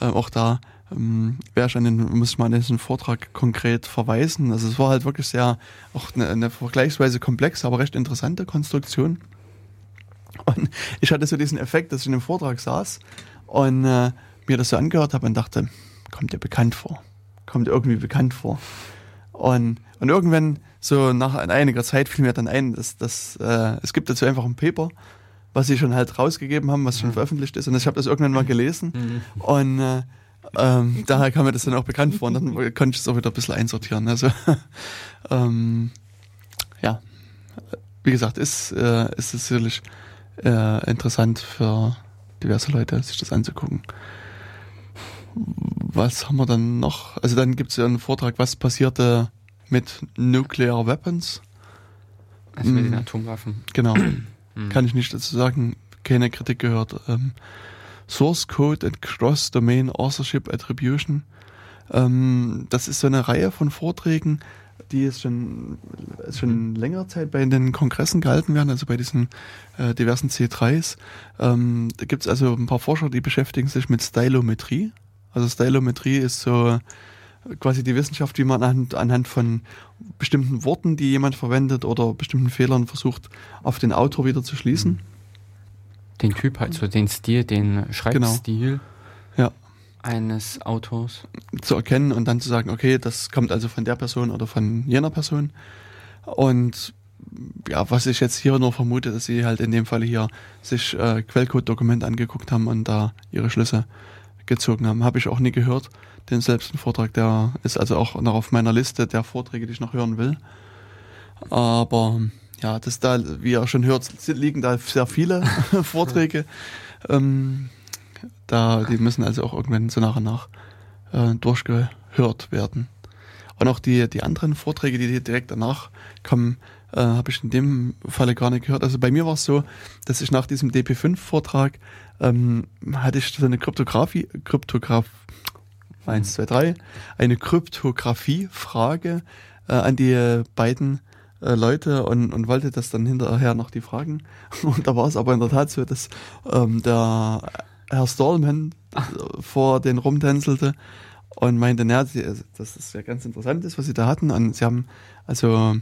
äh, auch da ähm, wäre ich an den, muss ich mal an diesen Vortrag konkret verweisen. Also es war halt wirklich sehr, auch eine, eine vergleichsweise komplexe, aber recht interessante Konstruktion. Und ich hatte so diesen Effekt, dass ich in einem Vortrag saß und äh, mir das so angehört habe und dachte, kommt dir bekannt vor kommt irgendwie bekannt vor. Und, und irgendwann, so nach einiger Zeit, fiel mir dann ein, dass, dass äh, es gibt dazu einfach ein Paper, was sie schon halt rausgegeben haben, was schon mhm. veröffentlicht ist. Und ich habe das irgendwann mal gelesen. Mhm. Und äh, ähm, daher kam mir das dann auch bekannt vor. Und dann konnte ich es auch wieder ein bisschen einsortieren. Also ähm, ja, wie gesagt, ist, äh, ist es sicherlich äh, interessant für diverse Leute, sich das anzugucken was haben wir dann noch? Also dann gibt es ja einen Vortrag, was passierte mit Nuclear Weapons. Also mit den hm. Atomwaffen. Genau. Hm. Kann ich nicht dazu sagen. Keine Kritik gehört. Ähm, Source Code and Cross-Domain Authorship Attribution. Ähm, das ist so eine Reihe von Vorträgen, die jetzt schon, schon längere Zeit bei den Kongressen gehalten werden, also bei diesen äh, diversen C3s. Ähm, da gibt es also ein paar Forscher, die beschäftigen sich mit Stylometrie. Also Stylometrie ist so quasi die Wissenschaft, wie man anhand, anhand von bestimmten Worten, die jemand verwendet oder bestimmten Fehlern versucht, auf den Autor wieder zu schließen. Den Typ halt, so den Stil, den Schreibstil genau. ja. eines Autors. Zu erkennen und dann zu sagen, okay, das kommt also von der Person oder von jener Person. Und ja, was ich jetzt hier nur vermute, dass sie halt in dem Fall hier sich äh, Quellcode-Dokument angeguckt haben und da ihre Schlüsse gezogen haben. Habe ich auch nie gehört. den selbst Vortrag, der ist also auch noch auf meiner Liste der Vorträge, die ich noch hören will. Aber ja, das da, wie ihr schon hört, liegen da sehr viele Vorträge. Ähm, da, die müssen also auch irgendwann so nach und nach äh, durchgehört werden. Und auch die, die anderen Vorträge, die direkt danach kommen, äh, habe ich in dem Falle gar nicht gehört. Also bei mir war es so, dass ich nach diesem DP5-Vortrag ähm, hatte ich so eine Kryptographie, Kryptograph, eins, zwei, drei, eine Kryptographie-Frage äh, an die beiden äh, Leute und, und wollte das dann hinterher noch die Fragen. Und da war es aber in der Tat so, dass ähm, der Herr Stallman vor den rumtänzelte und meinte, naja, das ist ja ganz interessant ist, was sie da hatten. Und sie haben also äh,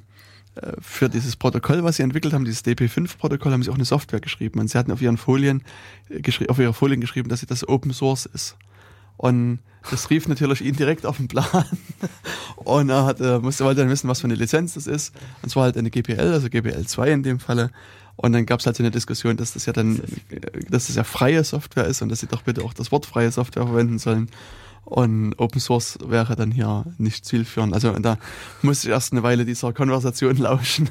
für dieses Protokoll, was sie entwickelt haben, dieses DP5-Protokoll, haben sie auch eine Software geschrieben. Und sie hatten auf ihren Folien, äh, auf ihrer Folien geschrieben, dass sie das Open Source ist. Und das rief natürlich ihn direkt auf den Plan. Und er hat, äh, musste halt dann wissen, was für eine Lizenz das ist. Und zwar halt eine GPL, also GPL 2 in dem Falle. Und dann gab es halt so eine Diskussion, dass das ja dann, dass das ja freie Software ist und dass sie doch bitte auch das Wort freie Software verwenden sollen. Und Open Source wäre dann hier nicht zielführend. Also da musste ich erst eine Weile dieser Konversation lauschen,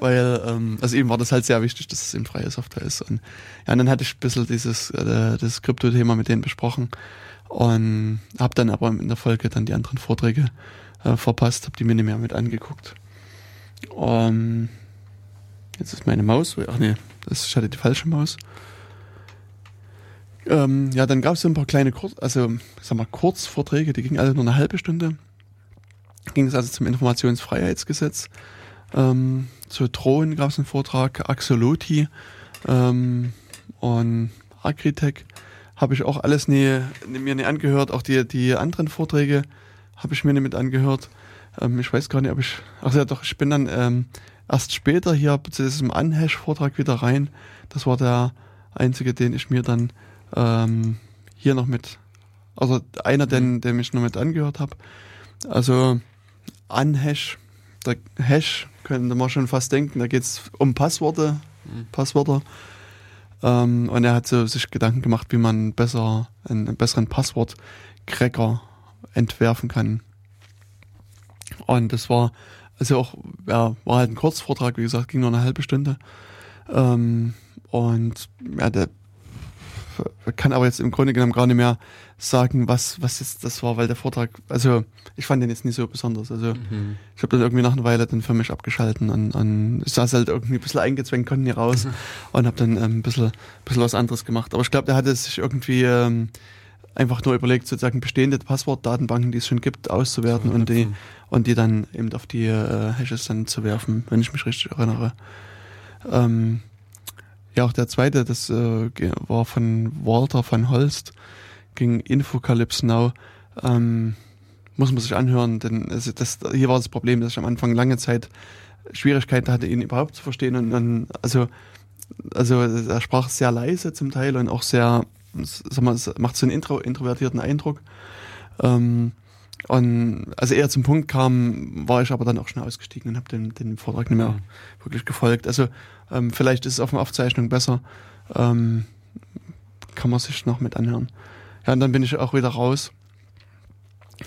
weil ähm, also eben war das halt sehr wichtig, dass es eben freie Software ist. Und ja, und dann hatte ich ein bisschen dieses äh, Krypto-Thema mit denen besprochen und habe dann aber in der Folge dann die anderen Vorträge äh, verpasst, habe die mir nicht mehr mit angeguckt. Um, jetzt ist meine Maus, ach nee, das, ich hatte die falsche Maus. Ähm, ja, dann gab es so ein paar kleine Kurz, also sag mal Kurzvorträge, die gingen alle nur eine halbe Stunde. Ging es also zum Informationsfreiheitsgesetz. Ähm, zu Drohnen gab es einen Vortrag, Axoloti ähm, und Agritech habe ich auch alles nie, nie, mir nicht angehört. Auch die, die anderen Vorträge habe ich mir nicht mit angehört. Ähm, ich weiß gar nicht, ob ich. Ach ja, doch, ich bin dann ähm, erst später hier zu diesem Unhash-Vortrag wieder rein. Das war der einzige, den ich mir dann ähm, hier noch mit, also einer, den, den ich noch mit angehört habe. Also Unhash, der Hash könnte man schon fast denken, da geht es um Passworte, mhm. Passwörter. Ähm, und er hat so sich Gedanken gemacht, wie man besser einen besseren Passwort-Cracker entwerfen kann. Und das war also auch, ja, war halt ein Kurzvortrag, wie gesagt, ging nur eine halbe Stunde. Ähm, und ja, der kann aber jetzt im Grunde genommen gar nicht mehr sagen, was, was jetzt das war, weil der Vortrag, also ich fand den jetzt nicht so besonders. Also mhm. ich habe dann irgendwie nach einer Weile dann für mich abgeschalten und, und ich saß halt irgendwie ein bisschen eingezwängt, konnte nicht raus mhm. und habe dann ähm, ein bisschen, bisschen was anderes gemacht. Aber ich glaube, der hatte sich irgendwie ähm, einfach nur überlegt, sozusagen bestehende Passwortdatenbanken, die es schon gibt, auszuwerten so, und die und die dann eben auf die äh, Hashes dann zu werfen, wenn ich mich richtig erinnere. Ähm, ja, auch der zweite, das äh, war von Walter van Holst, ging Infocalypse Now. Ähm, muss man sich anhören, denn also das, hier war das Problem, dass ich am Anfang lange Zeit Schwierigkeiten hatte, ihn überhaupt zu verstehen. Und dann, also, also er sprach sehr leise zum Teil und auch sehr, sag mal, macht so einen intro, introvertierten Eindruck. Ähm, und als er zum Punkt kam, war ich aber dann auch schnell ausgestiegen und habe den, den Vortrag nicht mehr mhm. wirklich gefolgt. Also ähm, vielleicht ist es auf der Aufzeichnung besser. Ähm, kann man sich noch mit anhören. Ja, und dann bin ich auch wieder raus.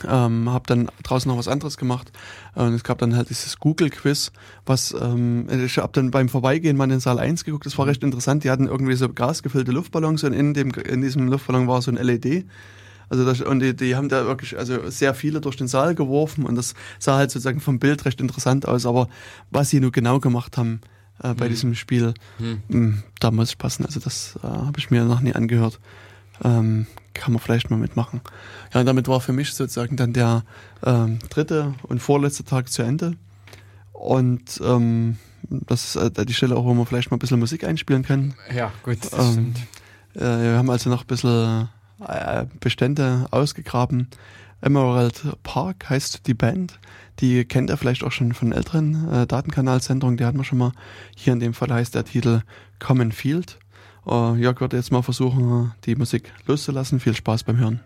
Ähm, habe dann draußen noch was anderes gemacht und es gab dann halt dieses Google-Quiz, was ähm, ich habe dann beim Vorbeigehen mal in den Saal 1 geguckt, das war recht interessant, die hatten irgendwie so gasgefüllte Luftballons und in, dem, in diesem Luftballon war so ein LED also das, und die, die haben da wirklich also sehr viele durch den Saal geworfen und das sah halt sozusagen vom Bild recht interessant aus. Aber was sie nur genau gemacht haben äh, bei hm. diesem Spiel, hm. mh, hm, da muss ich passen. Also das äh, habe ich mir noch nie angehört. Ähm, kann man vielleicht mal mitmachen. Ja, und damit war für mich sozusagen dann der ähm, dritte und vorletzte Tag zu Ende. Und ähm, das ist äh, die Stelle auch, wo man vielleicht mal ein bisschen Musik einspielen kann. Ja, gut, das ähm, stimmt. Äh, wir haben also noch ein bisschen äh, Bestände ausgegraben. Emerald Park heißt die Band. Die kennt er vielleicht auch schon von älteren äh, Datenkanalsendungen. Die hatten wir schon mal. Hier in dem Fall heißt der Titel Common Field. Uh, Jörg wird jetzt mal versuchen, die Musik loszulassen. Viel Spaß beim Hören.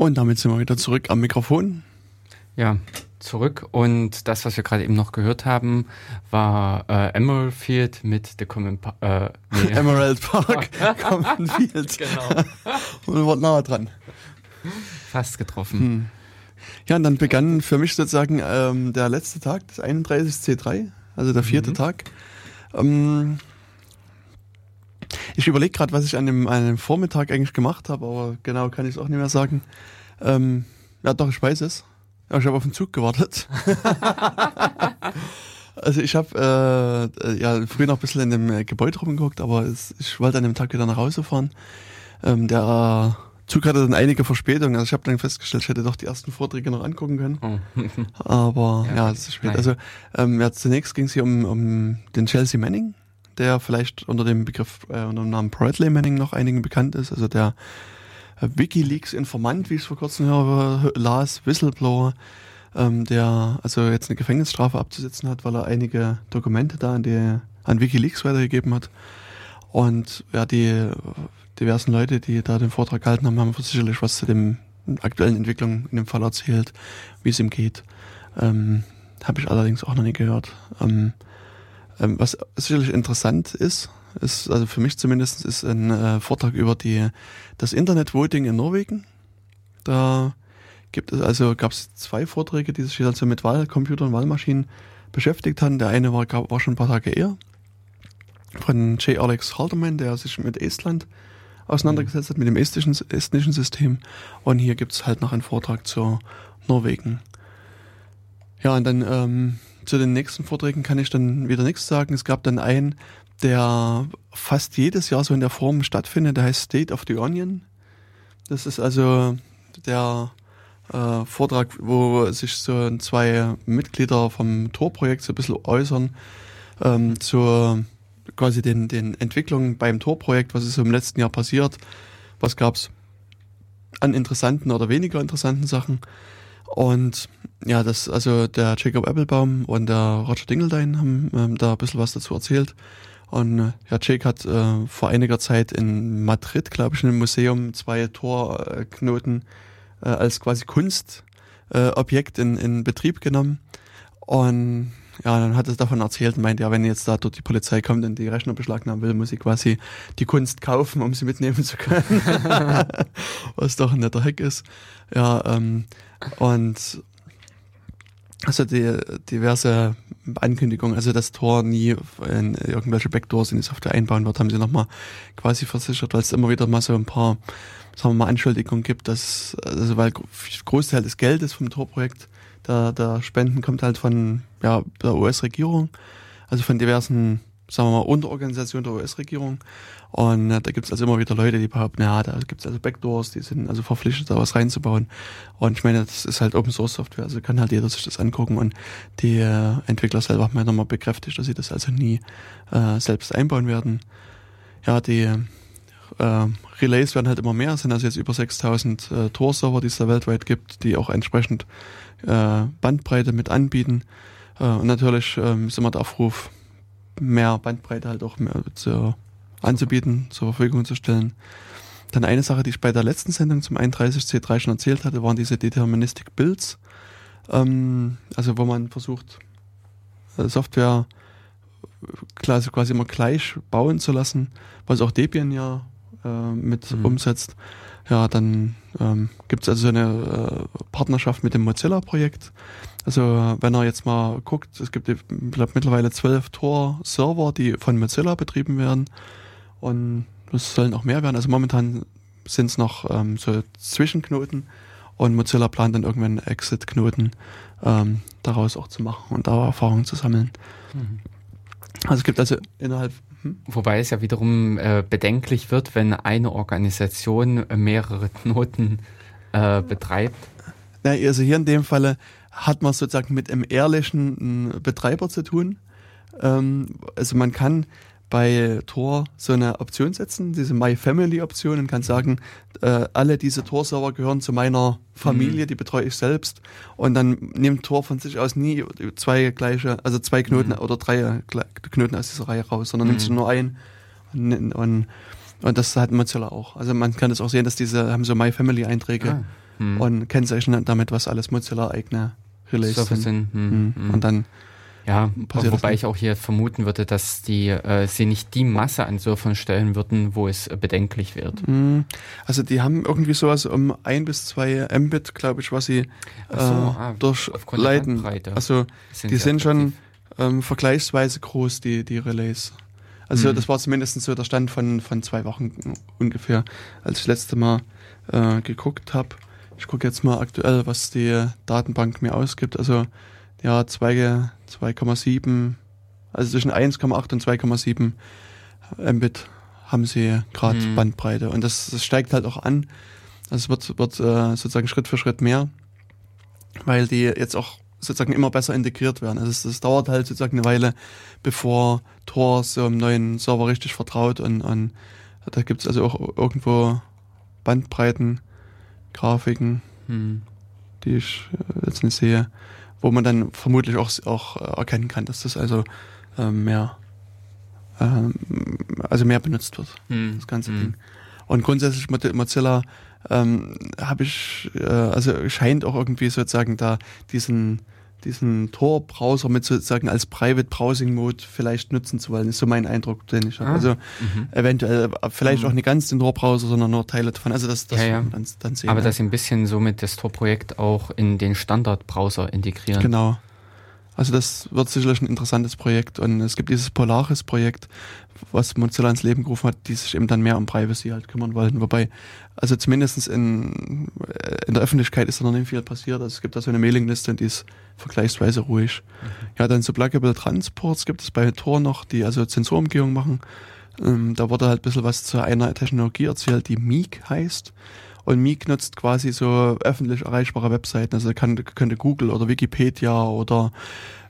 Und damit sind wir wieder zurück am Mikrofon. Ja, zurück. Und das, was wir gerade eben noch gehört haben, war äh, Emerald Field mit The Common pa äh, nee. Emerald Park, Common Field. Genau. Und war nahe dran. Fast getroffen. Hm. Ja, und dann begann für mich sozusagen ähm, der letzte Tag des 31 C3, also der vierte mhm. Tag. Ähm, ich überlege gerade, was ich an dem, an dem Vormittag eigentlich gemacht habe, aber genau kann ich es auch nicht mehr sagen. Ähm, ja, doch, ich weiß es. Ja, ich habe auf den Zug gewartet. also ich habe äh, ja früher noch ein bisschen in dem Gebäude rumgeguckt, aber es, ich wollte an dem Tag wieder nach Hause fahren. Ähm, der Zug hatte dann einige Verspätungen. Also ich habe dann festgestellt, ich hätte doch die ersten Vorträge noch angucken können. Oh. aber ja, ja, es ist spät. Nein. Also ähm, ja, zunächst ging es hier um, um den Chelsea Manning der vielleicht unter dem Begriff, äh, unter dem Namen Bradley Manning noch einigen bekannt ist, also der äh, Wikileaks-Informant, wie ich es vor kurzem höre, las, Whistleblower, ähm, der also jetzt eine Gefängnisstrafe abzusetzen hat, weil er einige Dokumente da an, die, an Wikileaks weitergegeben hat. Und ja, die diversen Leute, die da den Vortrag gehalten haben, haben sicherlich was zu den aktuellen Entwicklungen in dem Fall erzählt, wie es ihm geht. Ähm, Habe ich allerdings auch noch nie gehört. Ähm, ähm, was sicherlich interessant ist, ist, also für mich zumindest, ist ein äh, Vortrag über die, das Internet-Voting in Norwegen. Da gibt es, also gab es zwei Vorträge, die sich also mit Wahlcomputern Wahlmaschinen beschäftigt haben. Der eine war, war schon ein paar Tage eher von J. Alex Halderman, der sich mit Estland auseinandergesetzt hat, mit dem estnischen, estnischen System. Und hier gibt es halt noch einen Vortrag zu Norwegen. Ja, und dann ähm, zu den nächsten Vorträgen kann ich dann wieder nichts sagen. Es gab dann einen, der fast jedes Jahr so in der Form stattfindet, der heißt State of the Onion. Das ist also der äh, Vortrag, wo sich so zwei Mitglieder vom Tor-Projekt so ein bisschen äußern ähm, zur quasi den, den Entwicklungen beim Tor-Projekt, was ist im letzten Jahr passiert, was gab's an interessanten oder weniger interessanten Sachen. Und ja, das, also der Jacob Applebaum und der Roger Dingledine haben ähm, da ein bisschen was dazu erzählt. Und äh, ja, Jake hat äh, vor einiger Zeit in Madrid, glaube ich, in einem Museum zwei Torknoten äh, als quasi Kunstobjekt äh, in, in Betrieb genommen. Und ja, dann hat er davon erzählt und meint, ja, wenn jetzt da dort die Polizei kommt und die Rechnung beschlagnahmen will, muss ich quasi die Kunst kaufen, um sie mitnehmen zu können. Was doch ein netter Heck ist. Ja, ähm, und also die diverse Ankündigungen, also das Tor nie in irgendwelche Backdoors in die Software einbauen wird, haben sie nochmal quasi versichert, weil es immer wieder mal so ein paar, sagen wir mal, Anschuldigungen gibt, dass, also weil Großteil des Geldes vom Tor-Projekt der, der Spenden kommt halt von ja, der US-Regierung, also von diversen, sagen wir mal, Unterorganisationen der US-Regierung. Und äh, da gibt es also immer wieder Leute, die behaupten, ja, da gibt es also Backdoors, die sind also verpflichtet, da was reinzubauen. Und ich meine, das ist halt Open Source Software, also kann halt jeder sich das angucken und die äh, Entwickler selber haben ja nochmal bekräftigt, dass sie das also nie äh, selbst einbauen werden. Ja, die äh, Relays werden halt immer mehr, es sind also jetzt über 6000 äh, Tor-Server, die es da weltweit gibt, die auch entsprechend äh, Bandbreite mit anbieten. Äh, und natürlich ähm, ist immer der Aufruf, mehr Bandbreite halt auch mehr zu, anzubieten, zur Verfügung zu stellen. Dann eine Sache, die ich bei der letzten Sendung zum 31C3 schon erzählt hatte, waren diese Deterministic Builds. Ähm, also wo man versucht, äh, Software quasi, quasi immer gleich bauen zu lassen, was auch Debian ja äh, mit mhm. umsetzt. Ja, dann ähm, gibt es also eine äh, Partnerschaft mit dem Mozilla-Projekt. Also wenn er jetzt mal guckt, es gibt glaub, mittlerweile zwölf Tor-Server, die von Mozilla betrieben werden. Und es sollen auch mehr werden. Also momentan sind es noch ähm, so Zwischenknoten und Mozilla plant dann irgendwann Exit-Knoten ähm, daraus auch zu machen und da Erfahrungen zu sammeln. Mhm. Also es gibt also innerhalb hm? Wobei es ja wiederum äh, bedenklich wird, wenn eine Organisation mehrere Knoten äh, betreibt. Na, also hier in dem Falle hat man sozusagen mit einem ehrlichen Betreiber zu tun. Ähm, also man kann bei Tor so eine Option setzen, diese My Family Option und kann sagen, äh, alle diese Tor-Server gehören zu meiner Familie, mhm. die betreue ich selbst. Und dann nimmt Tor von sich aus nie zwei gleiche, also zwei Knoten mhm. oder drei Knoten aus dieser Reihe raus, sondern mhm. nimmt nur ein und, und, und das hat Mozilla auch. Also man kann es auch sehen, dass diese haben so My Family Einträge. Ah. hm. und kennzeichnen damit, was alles Mozilla eigene Relays sind. sind. Hm, hm. Und dann ja, wobei ich auch hier vermuten würde, dass die äh, sie nicht die Masse an Surfern stellen würden, wo es äh, bedenklich wird. Hm. Also die haben irgendwie sowas um ein bis zwei Mbit, glaube ich, was sie so, äh, ah, durchleiten. Also sind die sind schon ähm, vergleichsweise groß, die, die Relays. Also mhm. das war zumindest so der Stand von, von zwei Wochen ungefähr, als ich das letzte Mal äh, geguckt habe. Ich gucke jetzt mal aktuell, was die Datenbank mir ausgibt. Also ja, 2,7, also zwischen 1,8 und 2,7 Mbit haben sie gerade mhm. Bandbreite. Und das, das, steigt halt auch an. Es wird, wird äh, sozusagen Schritt für Schritt mehr, weil die jetzt auch sozusagen immer besser integriert werden. Also es, es dauert halt sozusagen eine Weile, bevor Tor so einem neuen Server richtig vertraut und, und da gibt es also auch irgendwo Bandbreiten, Grafiken, hm. die ich äh, jetzt nicht sehe wo man dann vermutlich auch, auch erkennen kann, dass das also äh, mehr, äh, also mehr benutzt wird, hm. das ganze hm. Ding. Und grundsätzlich Mozilla ähm, habe ich, äh, also scheint auch irgendwie sozusagen da diesen diesen Tor-Browser mit sozusagen als Private Browsing Mode vielleicht nutzen zu wollen, ist so mein Eindruck, den ich habe. Ah, also mhm. eventuell äh, vielleicht mhm. auch nicht ganz den Tor-Browser, sondern nur Teile davon. Also das, das ja, ja. Dann, dann sehen. Aber ja. dass ein bisschen somit das Tor-Projekt auch in den Standard-Browser integrieren. Genau. Also das wird sicherlich ein interessantes Projekt und es gibt dieses Polaris-Projekt, was Mozilla ins Leben gerufen hat, die sich eben dann mehr um Privacy halt kümmern wollten. Wobei, also zumindest in, äh, in der Öffentlichkeit ist da noch nicht viel passiert. Also es gibt da so eine Mailingliste und die ist vergleichsweise ruhig. Mhm. Ja, dann so Pluggable Transports gibt es bei Tor noch, die also Zensurumgehung machen. Ähm, da wurde halt ein bisschen was zu einer Technologie erzählt, die Meek heißt. Und Meek nutzt quasi so öffentlich erreichbare Webseiten. Also kann, könnte Google oder Wikipedia oder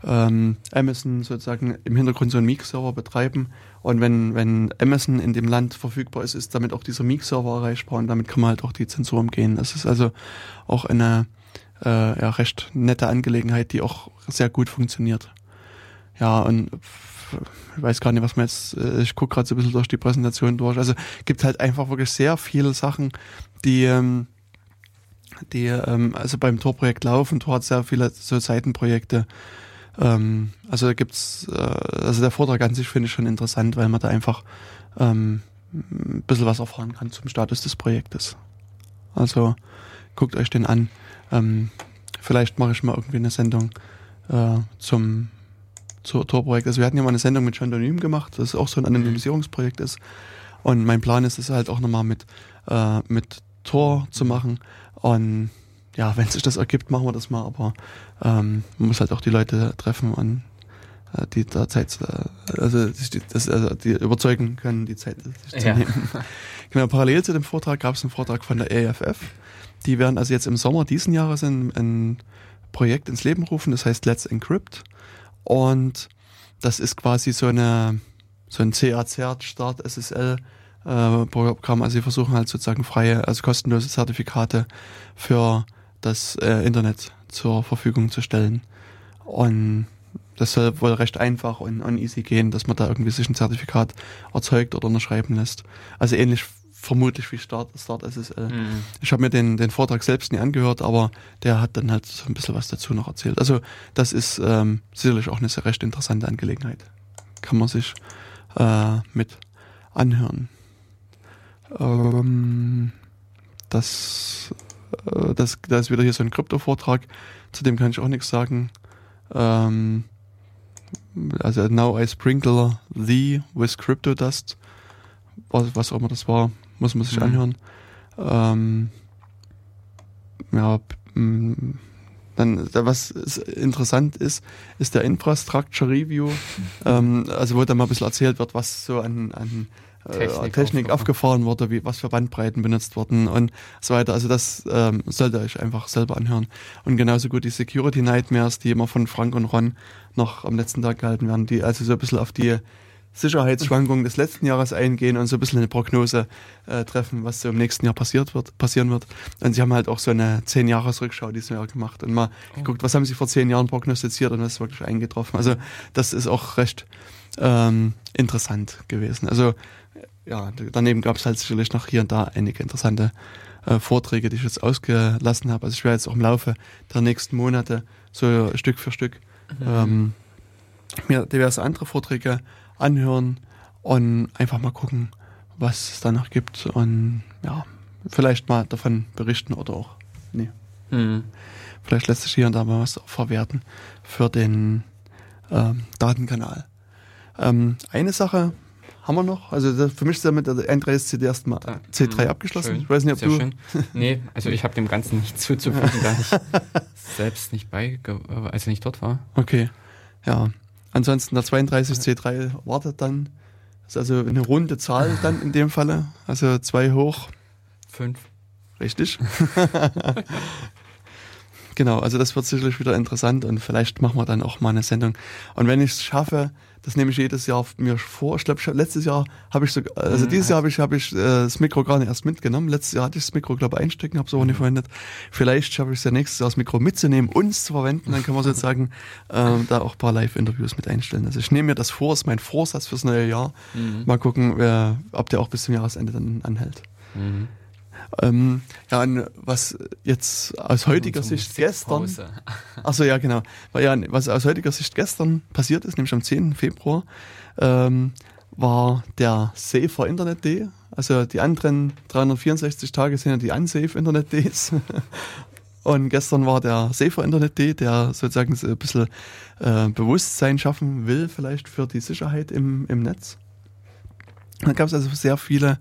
ähm, Amazon sozusagen im Hintergrund so einen Meek-Server betreiben. Und wenn, wenn Amazon in dem Land verfügbar ist, ist damit auch dieser Meek-Server erreichbar und damit kann man halt auch die Zensur umgehen. Das ist also auch eine äh, ja, recht nette Angelegenheit, die auch sehr gut funktioniert. Ja, und ich weiß gar nicht, was man jetzt, äh, ich gucke gerade so ein bisschen durch die Präsentation durch. Also gibt halt einfach wirklich sehr viele Sachen, die, ähm, die ähm, also beim Tor-Projekt laufen. Tor hat sehr viele so Seitenprojekte. Ähm, also da gibt's, äh, also der Vortrag an sich finde ich schon interessant, weil man da einfach ähm, ein bisschen was erfahren kann zum Status des Projektes. Also guckt euch den an. Ähm, vielleicht mache ich mal irgendwie eine Sendung äh, zum zur Tor-Projekt. Also wir hatten ja mal eine Sendung mit Chandonym gemacht, das auch so ein Anonymisierungsprojekt ist. Und mein Plan ist es halt auch nochmal mit, äh, mit Tor zu machen. Und ja, wenn sich das ergibt, machen wir das mal, aber ähm, man muss halt auch die Leute treffen und äh, die da Zeit, äh, also, das, also die überzeugen können, die Zeit sich zu ja. nehmen. Genau, parallel zu dem Vortrag gab es einen Vortrag von der EFF. Die werden also jetzt im Sommer diesen Jahres ein, ein Projekt ins Leben rufen, das heißt Let's Encrypt. Und das ist quasi so eine so ein CACert Start SSL äh, Programm. Also sie versuchen halt sozusagen freie, also kostenlose Zertifikate für das äh, Internet zur Verfügung zu stellen. Und das soll wohl recht einfach und, und easy gehen, dass man da irgendwie sich ein Zertifikat erzeugt oder unterschreiben lässt. Also ähnlich vermutlich wie Start, Start SSL. Mhm. Ich habe mir den, den Vortrag selbst nie angehört, aber der hat dann halt so ein bisschen was dazu noch erzählt. Also das ist ähm, sicherlich auch eine sehr recht interessante Angelegenheit. Kann man sich äh, mit anhören. Ähm, das, äh, das, da ist wieder hier so ein Krypto-Vortrag, zu dem kann ich auch nichts sagen. Ähm, also Now I Sprinkle Thee with Crypto Dust, was, was auch immer das war, muss man sich mhm. anhören. Ähm, ja, dann, was interessant ist, ist der Infrastructure Review, ähm, also wo dann mal ein bisschen erzählt wird, was so an, an Technik, äh, Technik aufgefahren wurde, wie, was für Bandbreiten benutzt wurden und so weiter. Also das ähm, sollte euch einfach selber anhören. Und genauso gut die Security Nightmares, die immer von Frank und Ron noch am letzten Tag gehalten werden, die also so ein bisschen auf die Sicherheitsschwankungen des letzten Jahres eingehen und so ein bisschen eine Prognose äh, treffen, was so im nächsten Jahr passiert wird, passieren wird. Und sie haben halt auch so eine zehn Jahres Rückschau dieses Jahr gemacht und mal oh. geguckt, was haben sie vor zehn Jahren prognostiziert und was ist wirklich eingetroffen. Also das ist auch recht ähm, interessant gewesen. Also ja, daneben gab es halt sicherlich noch hier und da einige interessante äh, Vorträge, die ich jetzt ausgelassen habe. Also ich werde jetzt auch im Laufe der nächsten Monate so Stück für Stück mhm. ähm, mir diverse andere Vorträge anhören und einfach mal gucken, was es da noch gibt und ja, vielleicht mal davon berichten oder auch nee. Mhm. Vielleicht lässt sich hier und da mal was verwerten für den ähm, Datenkanal. Ähm, eine Sache haben wir noch. Also für mich ist damit der N3SC erstmal C3 mhm. abgeschlossen. Schön. Ich weiß nicht, ob Sehr du. Schön. Nee, also ich habe dem Ganzen nichts zuzufügen, da ich selbst nicht bei, als ich nicht dort war. Okay. Ja. Ansonsten der 32C3 wartet dann. Das ist also eine runde Zahl dann in dem Falle. Also zwei hoch. Fünf. Richtig. genau, also das wird sicherlich wieder interessant und vielleicht machen wir dann auch mal eine Sendung. Und wenn ich es schaffe, das nehme ich jedes Jahr mir vor. Ich glaube, letztes Jahr habe ich so, also mhm. dieses Jahr habe ich, habe ich äh, das Mikro gar nicht erst mitgenommen. Letztes Jahr hatte ich das Mikro, glaube ich, einstecken, habe es aber nicht verwendet. Vielleicht schaffe ich es ja nächstes Jahr, das Mikro mitzunehmen, uns zu verwenden. Dann können wir sozusagen äh, da auch ein paar Live-Interviews mit einstellen. Also ich nehme mir das vor, ist mein Vorsatz fürs neue Jahr. Mhm. Mal gucken, wer, ob der auch bis zum Jahresende dann anhält. Mhm. Ähm, ja, und was jetzt aus heutiger Sicht gestern. Achso, ja, genau. Ja, was aus heutiger Sicht gestern passiert ist, nämlich am 10. Februar, ähm, war der Safer Internet Day. Also die anderen 364 Tage sind ja die Unsafe Internet Days. Und gestern war der Safer Internet Day, der sozusagen so ein bisschen äh, Bewusstsein schaffen will, vielleicht für die Sicherheit im, im Netz. Da gab es also sehr viele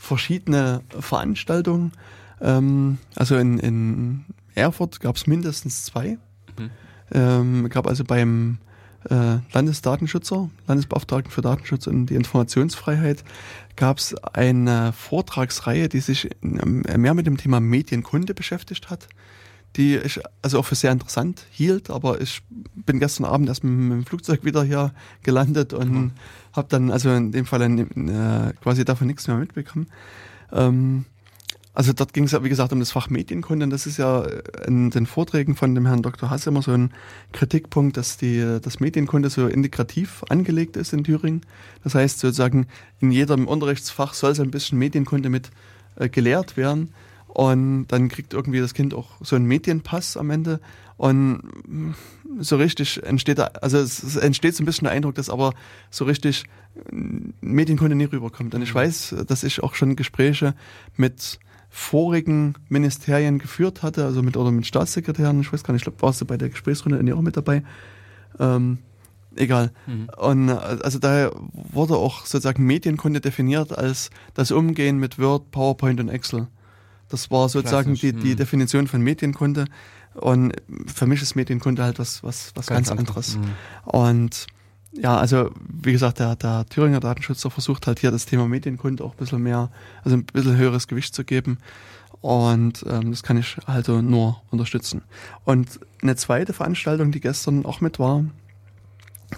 verschiedene Veranstaltungen. Ähm, also in, in Erfurt gab es mindestens zwei. Mhm. Ähm, gab also beim äh, Landesdatenschützer, Landesbeauftragten für Datenschutz und die Informationsfreiheit, gab es eine Vortragsreihe, die sich ähm, mehr mit dem Thema Medienkunde beschäftigt hat die ich also auch für sehr interessant hielt, aber ich bin gestern Abend erst mit, dem Flugzeug wieder hier gelandet und mhm. habe dann also in dem Fall äh, quasi davon nichts mehr mitbekommen. Ähm, also dort ging es ja, wie gesagt, um das Fach Medienkunde und das ist ja in den Vorträgen von dem Herrn Dr. Hass immer so ein Kritikpunkt, dass die, das Medienkunde so integrativ angelegt ist in Thüringen. Das heißt sozusagen, in jedem Unterrichtsfach soll es ein bisschen Medienkunde mit äh, gelehrt werden. Und dann kriegt irgendwie das Kind auch so einen Medienpass am Ende. Und so richtig entsteht da, also es entsteht so ein bisschen der Eindruck, dass aber so richtig Medienkunde nie rüberkommt. Und ich mhm. weiß, dass ich auch schon Gespräche mit vorigen Ministerien geführt hatte, also mit oder mit Staatssekretären, ich weiß gar nicht, ich glaube, warst du bei der Gesprächsrunde auch mit dabei. Ähm, egal. Mhm. Und also da wurde auch sozusagen Medienkunde definiert als das Umgehen mit Word, PowerPoint und Excel. Das war sozusagen die, die hm. Definition von Medienkunde. Und für mich ist Medienkunde halt was, was, was ganz, ganz anderes. Mhm. Und ja, also wie gesagt, der, der Thüringer Datenschützer versucht halt hier das Thema Medienkunde auch ein bisschen mehr, also ein bisschen höheres Gewicht zu geben. Und ähm, das kann ich also nur unterstützen. Und eine zweite Veranstaltung, die gestern auch mit war,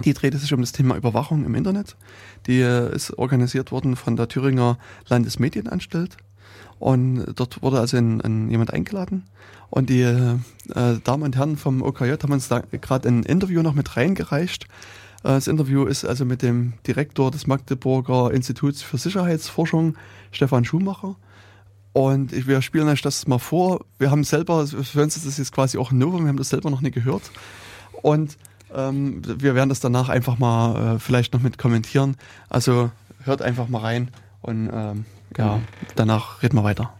die drehte sich um das Thema Überwachung im Internet. Die äh, ist organisiert worden von der Thüringer Landesmedienanstalt. Und dort wurde also ein, ein, jemand eingeladen. Und die äh, Damen und Herren vom OKJ haben uns da gerade ein Interview noch mit reingereicht. Äh, das Interview ist also mit dem Direktor des Magdeburger Instituts für Sicherheitsforschung, Stefan Schumacher. Und ich, wir spielen euch das mal vor. Wir haben selber, für uns ist das jetzt quasi auch ein Novum, wir haben das selber noch nie gehört. Und ähm, wir werden das danach einfach mal äh, vielleicht noch mit kommentieren. Also hört einfach mal rein und ähm, ja, danach reden wir weiter.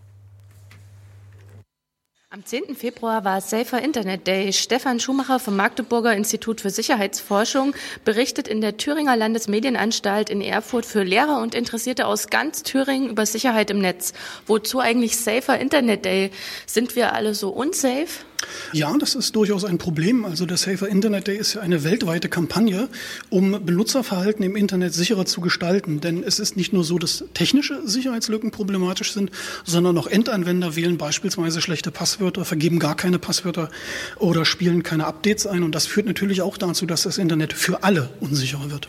Am 10. Februar war Safer Internet Day. Stefan Schumacher vom Magdeburger Institut für Sicherheitsforschung berichtet in der Thüringer Landesmedienanstalt in Erfurt für Lehrer und Interessierte aus ganz Thüringen über Sicherheit im Netz. Wozu eigentlich Safer Internet Day? Sind wir alle so unsafe? Ja, das ist durchaus ein Problem. Also der Safer Internet Day ist ja eine weltweite Kampagne, um Benutzerverhalten im Internet sicherer zu gestalten. Denn es ist nicht nur so, dass technische Sicherheitslücken problematisch sind, sondern auch Endanwender wählen beispielsweise schlechte Passwörter, vergeben gar keine Passwörter oder spielen keine Updates ein. Und das führt natürlich auch dazu, dass das Internet für alle unsicherer wird.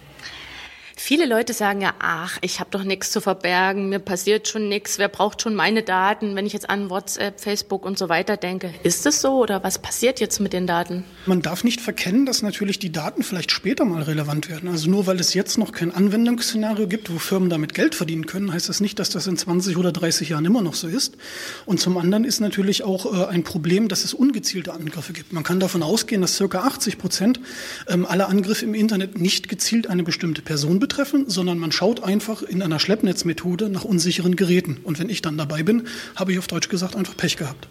Viele Leute sagen ja, ach, ich habe doch nichts zu verbergen, mir passiert schon nichts, wer braucht schon meine Daten, wenn ich jetzt an WhatsApp, Facebook und so weiter denke. Ist es so oder was passiert jetzt mit den Daten? Man darf nicht verkennen, dass natürlich die Daten vielleicht später mal relevant werden. Also nur weil es jetzt noch kein Anwendungsszenario gibt, wo Firmen damit Geld verdienen können, heißt das nicht, dass das in 20 oder 30 Jahren immer noch so ist. Und zum anderen ist natürlich auch äh, ein Problem, dass es ungezielte Angriffe gibt. Man kann davon ausgehen, dass circa 80 Prozent ähm, aller Angriffe im Internet nicht gezielt eine bestimmte Person betreffen, sondern man schaut einfach in einer Schleppnetzmethode nach unsicheren Geräten. Und wenn ich dann dabei bin, habe ich auf Deutsch gesagt einfach Pech gehabt.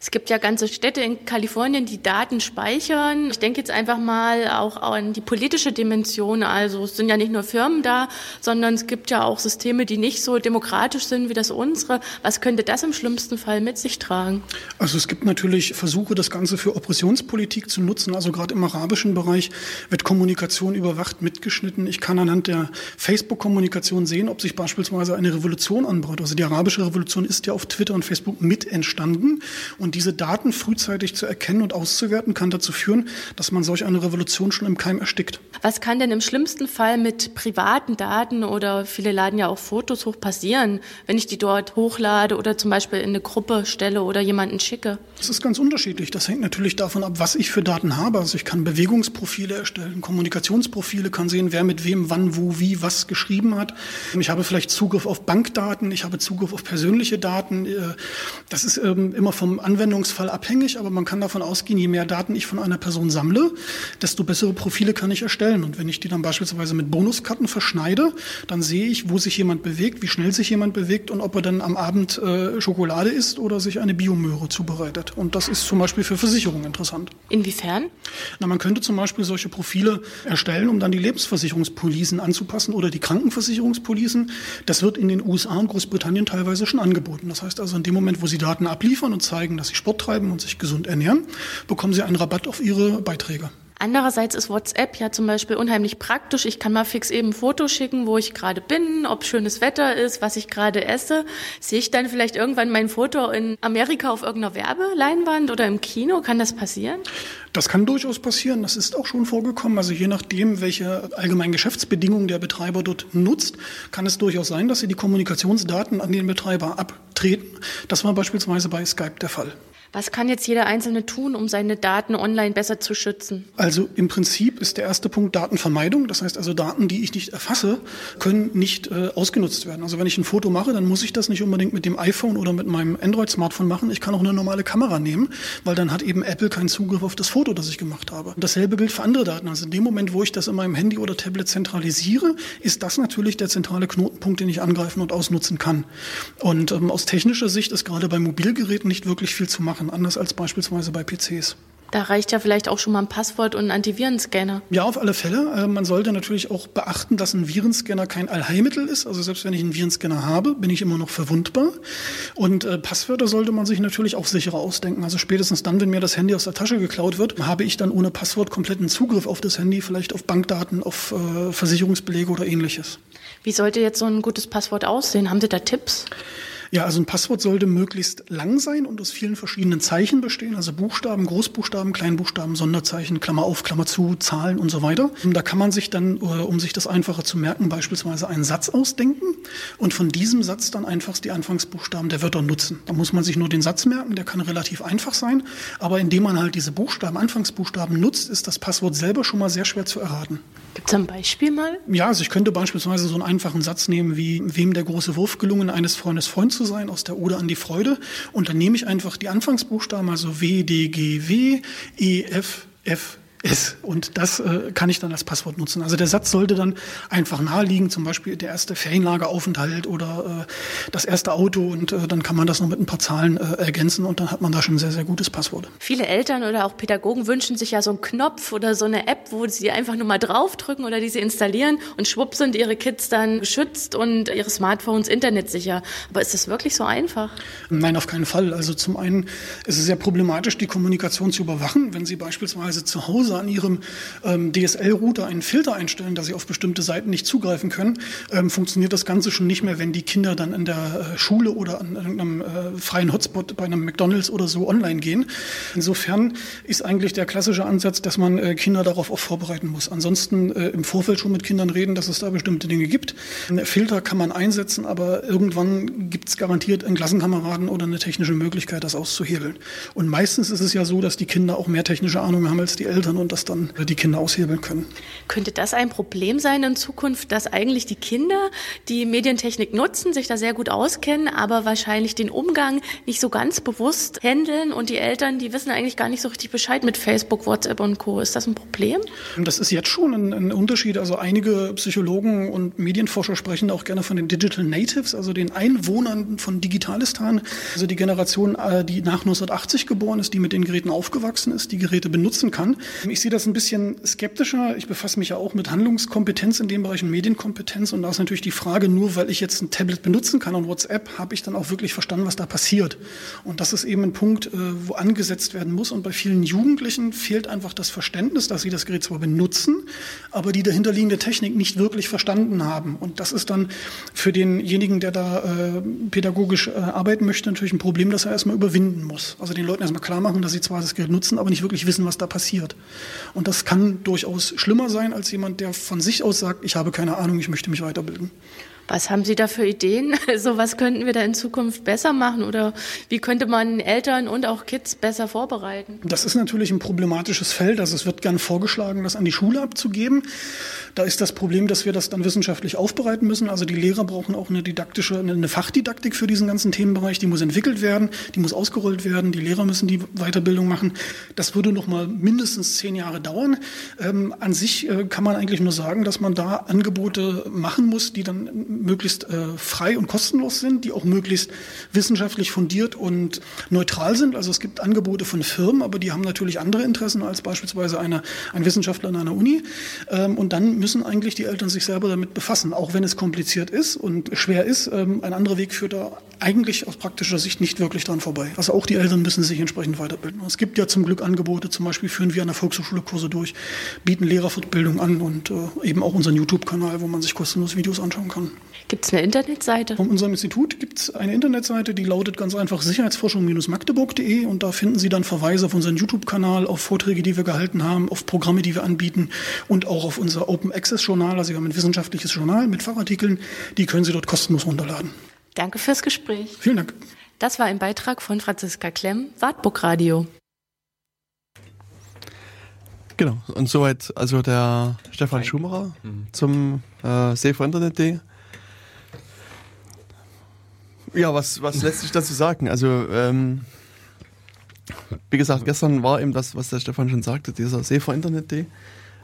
Es gibt ja ganze Städte in Kalifornien, die Daten speichern. Ich denke jetzt einfach mal auch an die politische Dimension. Also es sind ja nicht nur Firmen da, sondern es gibt ja auch Systeme, die nicht so demokratisch sind wie das unsere. Was könnte das im schlimmsten Fall mit sich tragen? Also es gibt natürlich Versuche, das Ganze für Oppressionspolitik zu nutzen. Also gerade im arabischen Bereich wird Kommunikation überwacht, mitgeschnitten. Ich kann anhand der Facebook-Kommunikation sehen, ob sich beispielsweise eine Revolution anbaut. Also die arabische Revolution ist ja auf Twitter und Facebook mit entstanden. Und und diese Daten frühzeitig zu erkennen und auszuwerten, kann dazu führen, dass man solch eine Revolution schon im Keim erstickt. Was kann denn im schlimmsten Fall mit privaten Daten oder viele laden ja auch Fotos hoch passieren, wenn ich die dort hochlade oder zum Beispiel in eine Gruppe stelle oder jemanden schicke? Das ist ganz unterschiedlich. Das hängt natürlich davon ab, was ich für Daten habe. Also ich kann Bewegungsprofile erstellen, Kommunikationsprofile, kann sehen, wer mit wem, wann, wo, wie, was geschrieben hat. Ich habe vielleicht Zugriff auf Bankdaten, ich habe Zugriff auf persönliche Daten. Äh, das ist ähm, immer vom Anwender Anwendungsfall abhängig, aber man kann davon ausgehen, je mehr Daten ich von einer Person sammle, desto bessere Profile kann ich erstellen. Und wenn ich die dann beispielsweise mit Bonuskarten verschneide, dann sehe ich, wo sich jemand bewegt, wie schnell sich jemand bewegt und ob er dann am Abend äh, Schokolade isst oder sich eine Biomöhre zubereitet. Und das ist zum Beispiel für Versicherungen interessant. Inwiefern? Na, man könnte zum Beispiel solche Profile erstellen, um dann die Lebensversicherungspolisen anzupassen oder die Krankenversicherungspolisen. Das wird in den USA und Großbritannien teilweise schon angeboten. Das heißt also, in dem Moment, wo Sie Daten abliefern und zeigen, dass Sie Sport treiben und sich gesund ernähren, bekommen Sie einen Rabatt auf Ihre Beiträge. Andererseits ist WhatsApp ja zum Beispiel unheimlich praktisch. Ich kann mal fix eben ein Foto schicken, wo ich gerade bin, ob schönes Wetter ist, was ich gerade esse. Sehe ich dann vielleicht irgendwann mein Foto in Amerika auf irgendeiner Werbeleinwand oder im Kino? Kann das passieren? Das kann durchaus passieren. Das ist auch schon vorgekommen. Also je nachdem, welche allgemeinen Geschäftsbedingungen der Betreiber dort nutzt, kann es durchaus sein, dass sie die Kommunikationsdaten an den Betreiber abtreten. Das war beispielsweise bei Skype der Fall. Was kann jetzt jeder Einzelne tun, um seine Daten online besser zu schützen? Also im Prinzip ist der erste Punkt Datenvermeidung. Das heißt also Daten, die ich nicht erfasse, können nicht äh, ausgenutzt werden. Also wenn ich ein Foto mache, dann muss ich das nicht unbedingt mit dem iPhone oder mit meinem Android-Smartphone machen. Ich kann auch eine normale Kamera nehmen, weil dann hat eben Apple keinen Zugriff auf das Foto, das ich gemacht habe. Und dasselbe gilt für andere Daten. Also in dem Moment, wo ich das in meinem Handy oder Tablet zentralisiere, ist das natürlich der zentrale Knotenpunkt, den ich angreifen und ausnutzen kann. Und ähm, aus technischer Sicht ist gerade bei Mobilgeräten nicht wirklich viel zu machen machen, anders als beispielsweise bei PCs. Da reicht ja vielleicht auch schon mal ein Passwort und ein Antivirenscanner. Ja, auf alle Fälle. Äh, man sollte natürlich auch beachten, dass ein Virenscanner kein Allheilmittel ist. Also selbst wenn ich einen Virenscanner habe, bin ich immer noch verwundbar. Und äh, Passwörter sollte man sich natürlich auch sicherer ausdenken. Also spätestens dann, wenn mir das Handy aus der Tasche geklaut wird, habe ich dann ohne Passwort kompletten Zugriff auf das Handy, vielleicht auf Bankdaten, auf äh, Versicherungsbelege oder ähnliches. Wie sollte jetzt so ein gutes Passwort aussehen? Haben Sie da Tipps? Ja, also ein Passwort sollte möglichst lang sein und aus vielen verschiedenen Zeichen bestehen, also Buchstaben, Großbuchstaben, Kleinbuchstaben, Sonderzeichen, Klammer auf, Klammer zu, Zahlen und so weiter. Und da kann man sich dann, äh, um sich das einfacher zu merken, beispielsweise einen Satz ausdenken und von diesem Satz dann einfach die Anfangsbuchstaben der Wörter nutzen. Da muss man sich nur den Satz merken, der kann relativ einfach sein, aber indem man halt diese Buchstaben, Anfangsbuchstaben nutzt, ist das Passwort selber schon mal sehr schwer zu erraten. Gibt es ein Beispiel mal? Ja, also ich könnte beispielsweise so einen einfachen Satz nehmen wie, wem der große Wurf gelungen, eines Freundes Freund zu sein, aus der Ode an die Freude. Und dann nehme ich einfach die Anfangsbuchstaben, also W, D, G, W, E, F, F, ist. Und das äh, kann ich dann als Passwort nutzen. Also der Satz sollte dann einfach naheliegen, zum Beispiel der erste Ferienlageraufenthalt oder äh, das erste Auto und äh, dann kann man das noch mit ein paar Zahlen äh, ergänzen und dann hat man da schon ein sehr, sehr gutes Passwort. Viele Eltern oder auch Pädagogen wünschen sich ja so einen Knopf oder so eine App, wo sie einfach nur mal draufdrücken oder die sie installieren und schwupp sind ihre Kids dann geschützt und ihre Smartphones internetsicher. Aber ist das wirklich so einfach? Nein, auf keinen Fall. Also zum einen ist es sehr problematisch, die Kommunikation zu überwachen, wenn Sie beispielsweise zu Hause User an ihrem ähm, DSL-Router einen Filter einstellen, dass sie auf bestimmte Seiten nicht zugreifen können, ähm, funktioniert das Ganze schon nicht mehr, wenn die Kinder dann in der äh, Schule oder an irgendeinem äh, freien Hotspot bei einem McDonalds oder so online gehen. Insofern ist eigentlich der klassische Ansatz, dass man äh, Kinder darauf auch vorbereiten muss. Ansonsten äh, im Vorfeld schon mit Kindern reden, dass es da bestimmte Dinge gibt. Ein Filter kann man einsetzen, aber irgendwann gibt es garantiert einen Klassenkameraden oder eine technische Möglichkeit, das auszuhebeln. Und meistens ist es ja so, dass die Kinder auch mehr technische Ahnung haben als die Eltern und das dann die Kinder aushebeln können. Könnte das ein Problem sein in Zukunft, dass eigentlich die Kinder die Medientechnik nutzen, sich da sehr gut auskennen, aber wahrscheinlich den Umgang nicht so ganz bewusst handeln und die Eltern, die wissen eigentlich gar nicht so richtig Bescheid mit Facebook, WhatsApp und Co. Ist das ein Problem? Das ist jetzt schon ein, ein Unterschied. Also einige Psychologen und Medienforscher sprechen auch gerne von den Digital Natives, also den Einwohnern von Digitalistan, also die Generation, äh, die nach 1980 geboren ist, die mit den Geräten aufgewachsen ist, die Geräte benutzen kann. Ich sehe das ein bisschen skeptischer. Ich befasse mich ja auch mit Handlungskompetenz in dem Bereich und Medienkompetenz und da ist natürlich die Frage, nur weil ich jetzt ein Tablet benutzen kann und WhatsApp, habe ich dann auch wirklich verstanden, was da passiert. Und das ist eben ein Punkt, äh, wo angesetzt werden muss. Und bei vielen Jugendlichen fehlt einfach das Verständnis, dass sie das Gerät zwar benutzen, aber die dahinterliegende Technik nicht wirklich verstanden haben. Und das ist dann für denjenigen, der da äh, pädagogisch äh, arbeiten möchte, natürlich ein Problem, das er erstmal überwinden muss. Also den Leuten erstmal klar machen, dass sie zwar das Gerät nutzen, aber nicht wirklich wissen, was da passiert. Und das kann durchaus schlimmer sein als jemand, der von sich aus sagt, ich habe keine Ahnung, ich möchte mich weiterbilden. Was haben Sie da für Ideen? Also was könnten wir da in Zukunft besser machen oder wie könnte man Eltern und auch Kids besser vorbereiten? Das ist natürlich ein problematisches Feld. Also es wird gern vorgeschlagen, das an die Schule abzugeben. Da ist das Problem, dass wir das dann wissenschaftlich aufbereiten müssen. Also die Lehrer brauchen auch eine didaktische, eine Fachdidaktik für diesen ganzen Themenbereich. Die muss entwickelt werden, die muss ausgerollt werden. Die Lehrer müssen die Weiterbildung machen. Das würde noch mal mindestens zehn Jahre dauern. Ähm, an sich äh, kann man eigentlich nur sagen, dass man da Angebote machen muss, die dann möglichst äh, frei und kostenlos sind, die auch möglichst wissenschaftlich fundiert und neutral sind. Also es gibt Angebote von Firmen, aber die haben natürlich andere Interessen als beispielsweise eine, ein Wissenschaftler an einer Uni. Ähm, und dann müssen eigentlich die Eltern sich selber damit befassen, auch wenn es kompliziert ist und schwer ist. Ähm, ein anderer Weg führt da eigentlich aus praktischer Sicht nicht wirklich dran vorbei. Also auch die Eltern müssen sich entsprechend weiterbilden. Es gibt ja zum Glück Angebote, zum Beispiel führen wir an der Volkshochschule Kurse durch, bieten Lehrerfortbildung an und äh, eben auch unseren YouTube-Kanal, wo man sich kostenlos Videos anschauen kann. Gibt es eine Internetseite? Von unserem Institut gibt es eine Internetseite, die lautet ganz einfach sicherheitsforschung-magdeburg.de und da finden Sie dann Verweise auf unseren YouTube-Kanal, auf Vorträge, die wir gehalten haben, auf Programme, die wir anbieten und auch auf unser Open Access Journal. Also wir haben ein wissenschaftliches Journal mit Fachartikeln, die können Sie dort kostenlos runterladen. Danke fürs Gespräch. Vielen Dank. Das war ein Beitrag von Franziska Klemm, Wartburg Radio. Genau, und soweit also der Stefan Schumacher mhm. zum äh, Safe Internet Day. Ja, was, was lässt sich dazu sagen? Also, ähm, wie gesagt, gestern war eben das, was der Stefan schon sagte, dieser Safer Internet Day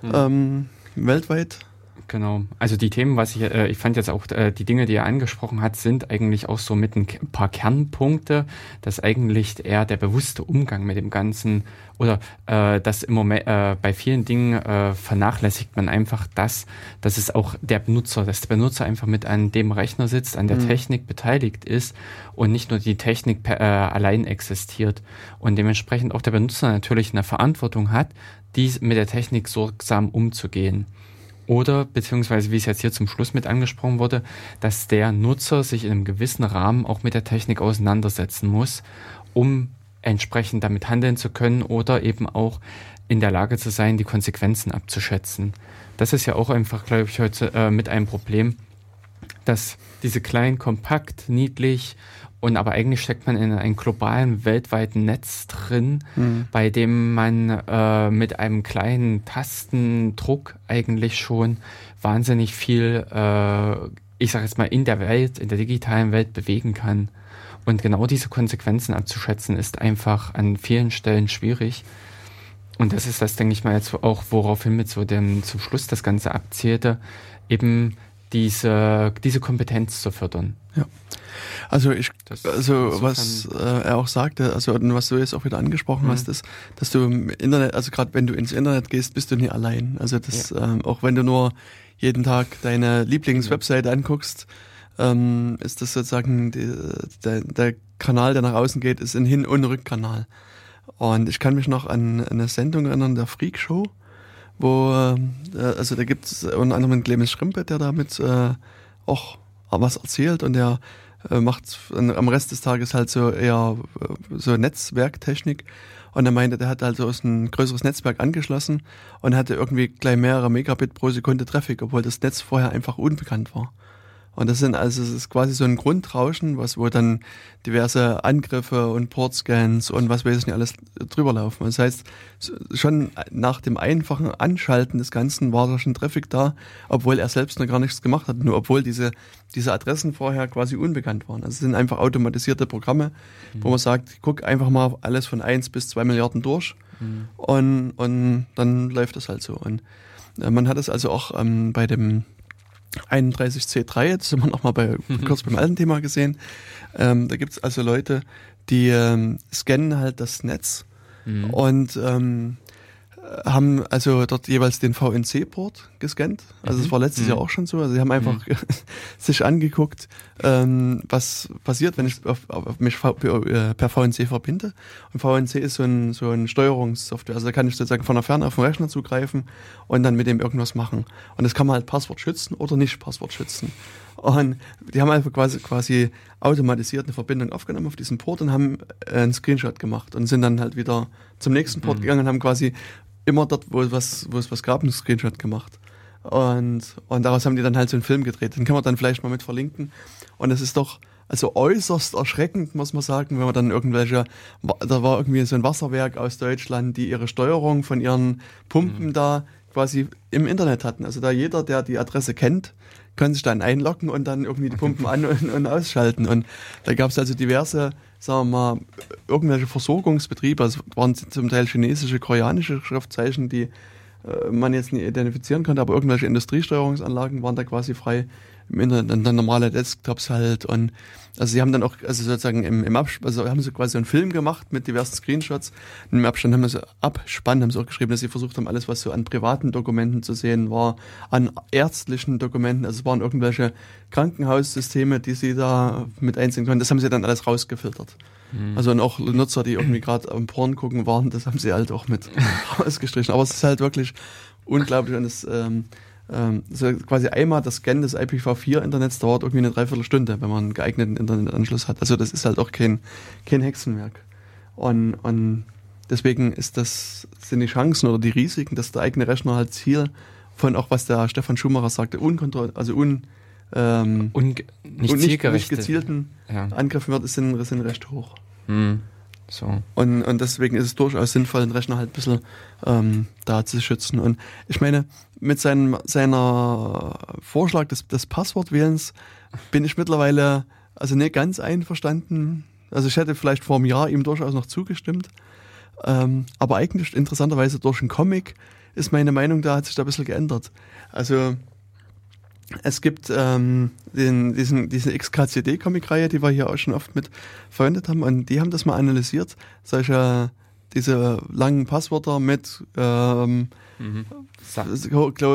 mhm. ähm, weltweit Genau. Also die Themen, was ich, äh, ich fand jetzt auch äh, die Dinge, die er angesprochen hat, sind eigentlich auch so mit ein paar Kernpunkte, dass eigentlich eher der bewusste Umgang mit dem Ganzen oder äh, dass im Moment äh, bei vielen Dingen äh, vernachlässigt man einfach das, dass es auch der Benutzer, dass der Benutzer einfach mit an dem Rechner sitzt, an der mhm. Technik beteiligt ist und nicht nur die Technik per, äh, allein existiert und dementsprechend auch der Benutzer natürlich eine Verantwortung hat, dies mit der Technik sorgsam umzugehen. Oder, beziehungsweise wie es jetzt hier zum Schluss mit angesprochen wurde, dass der Nutzer sich in einem gewissen Rahmen auch mit der Technik auseinandersetzen muss, um entsprechend damit handeln zu können oder eben auch in der Lage zu sein, die Konsequenzen abzuschätzen. Das ist ja auch einfach, glaube ich, heute äh, mit einem Problem, dass diese klein, kompakt, niedlich und aber eigentlich steckt man in einem globalen, weltweiten Netz drin, mhm. bei dem man äh, mit einem kleinen Tastendruck eigentlich schon wahnsinnig viel, äh, ich sage jetzt mal, in der Welt, in der digitalen Welt bewegen kann. Und genau diese Konsequenzen abzuschätzen, ist einfach an vielen Stellen schwierig. Und das ist das, denke ich mal, jetzt auch, woraufhin mit so dem zum Schluss das Ganze abzielte, eben diese, diese Kompetenz zu fördern. Ja. Also ich, also was äh, er auch sagte, also was du jetzt auch wieder angesprochen mhm. hast, ist, dass du im Internet, also gerade wenn du ins Internet gehst, bist du nie allein. Also das, ja. ähm, auch wenn du nur jeden Tag deine Lieblingswebseite mhm. anguckst, ähm, ist das sozusagen die, der, der Kanal, der nach außen geht, ist ein Hin- und Rückkanal. Und ich kann mich noch an eine Sendung erinnern, der Freak Show, wo, äh, also da gibt es unter anderem einen Clemens Schrimpe, der damit äh, auch was erzählt und der äh, macht am Rest des Tages halt so eher äh, so Netzwerktechnik. Und er meinte, der hat also aus ein größeres Netzwerk angeschlossen und hatte irgendwie gleich mehrere Megabit pro Sekunde Traffic, obwohl das Netz vorher einfach unbekannt war. Und das sind also, es ist quasi so ein Grundrauschen, was, wo dann diverse Angriffe und Portscans und was weiß ich nicht alles drüber laufen. Das heißt, schon nach dem einfachen Anschalten des Ganzen war da schon Traffic da, obwohl er selbst noch gar nichts gemacht hat, nur obwohl diese, diese Adressen vorher quasi unbekannt waren. Also es sind einfach automatisierte Programme, mhm. wo man sagt, guck einfach mal alles von eins bis zwei Milliarden durch mhm. und, und dann läuft das halt so. Und äh, man hat es also auch ähm, bei dem 31C3, jetzt sind wir nochmal bei, mhm. kurz beim alten Thema gesehen. Ähm, da gibt es also Leute, die ähm, scannen halt das Netz mhm. und ähm, haben also dort jeweils den VNC-Port gescannt. Also es mhm. war letztes mhm. Jahr auch schon so. Also sie haben einfach mhm. sich angeguckt, ähm, was passiert, wenn ich auf, auf mich äh, per VNC verbinde. Und VNC ist so ein, so ein Steuerungssoftware. Also da kann ich sozusagen von der Ferne auf den Rechner zugreifen und dann mit dem irgendwas machen. Und das kann man halt Passwort schützen oder nicht Passwort schützen. Und die haben einfach quasi, quasi automatisiert eine Verbindung aufgenommen auf diesen Port und haben einen Screenshot gemacht und sind dann halt wieder zum nächsten Port mhm. gegangen und haben quasi immer dort, wo es was, wo es was gab, einen Screenshot gemacht. Und, und daraus haben die dann halt so einen Film gedreht. Den kann man dann vielleicht mal mit verlinken. Und es ist doch also äußerst erschreckend, muss man sagen, wenn man dann irgendwelche, da war irgendwie so ein Wasserwerk aus Deutschland, die ihre Steuerung von ihren Pumpen mhm. da quasi im Internet hatten. Also da jeder, der die Adresse kennt, kann sich dann einloggen und dann irgendwie die Pumpen an- und, und ausschalten. Und da gab es also diverse sagen wir mal, irgendwelche Versorgungsbetriebe, also waren zum Teil chinesische, koreanische Schriftzeichen, die äh, man jetzt nicht identifizieren konnte, aber irgendwelche Industriesteuerungsanlagen waren da quasi frei im Internet, dann, dann normale Desktops halt und also sie haben dann auch, also sozusagen im, im Abspann, also haben sie quasi einen Film gemacht mit diversen Screenshots. Und Im Abstand haben sie Abspann haben sie auch geschrieben, dass sie versucht haben, alles, was so an privaten Dokumenten zu sehen war, an ärztlichen Dokumenten, also es waren irgendwelche Krankenhaussysteme, die sie da mit einsehen konnten. Das haben sie dann alles rausgefiltert. Mhm. Also und auch Nutzer, die irgendwie gerade am Porn gucken waren, das haben sie halt auch mit rausgestrichen. Aber es ist halt wirklich unglaublich und es ähm, ähm, so quasi einmal das Scan des IPv4-Internets dauert irgendwie eine Dreiviertelstunde, wenn man einen geeigneten Internetanschluss hat. Also das ist halt auch kein, kein Hexenwerk. Und, und deswegen ist das, sind die Chancen oder die Risiken, dass der eigene Rechner halt Ziel von auch was der Stefan Schumacher sagte, unkontrolliert, also un, ähm, un, nicht, und nicht, nicht gezielten ja. Angriffen wird, sind, sind recht hoch. Mhm. So. Und, und deswegen ist es durchaus sinnvoll, den Rechner halt ein bisschen ähm, da zu schützen. Und ich meine, mit seinem seiner Vorschlag des, des Passwortwählens bin ich mittlerweile also nicht ganz einverstanden. Also ich hätte vielleicht vor einem Jahr ihm durchaus noch zugestimmt. Ähm, aber eigentlich interessanterweise durch einen Comic ist meine Meinung da, hat sich da ein bisschen geändert. Also es gibt ähm, den, diesen, diese XKCD-Comic-Reihe, die wir hier auch schon oft mit verwendet haben, und die haben das mal analysiert, solche diese langen Passwörter mit ähm, mhm.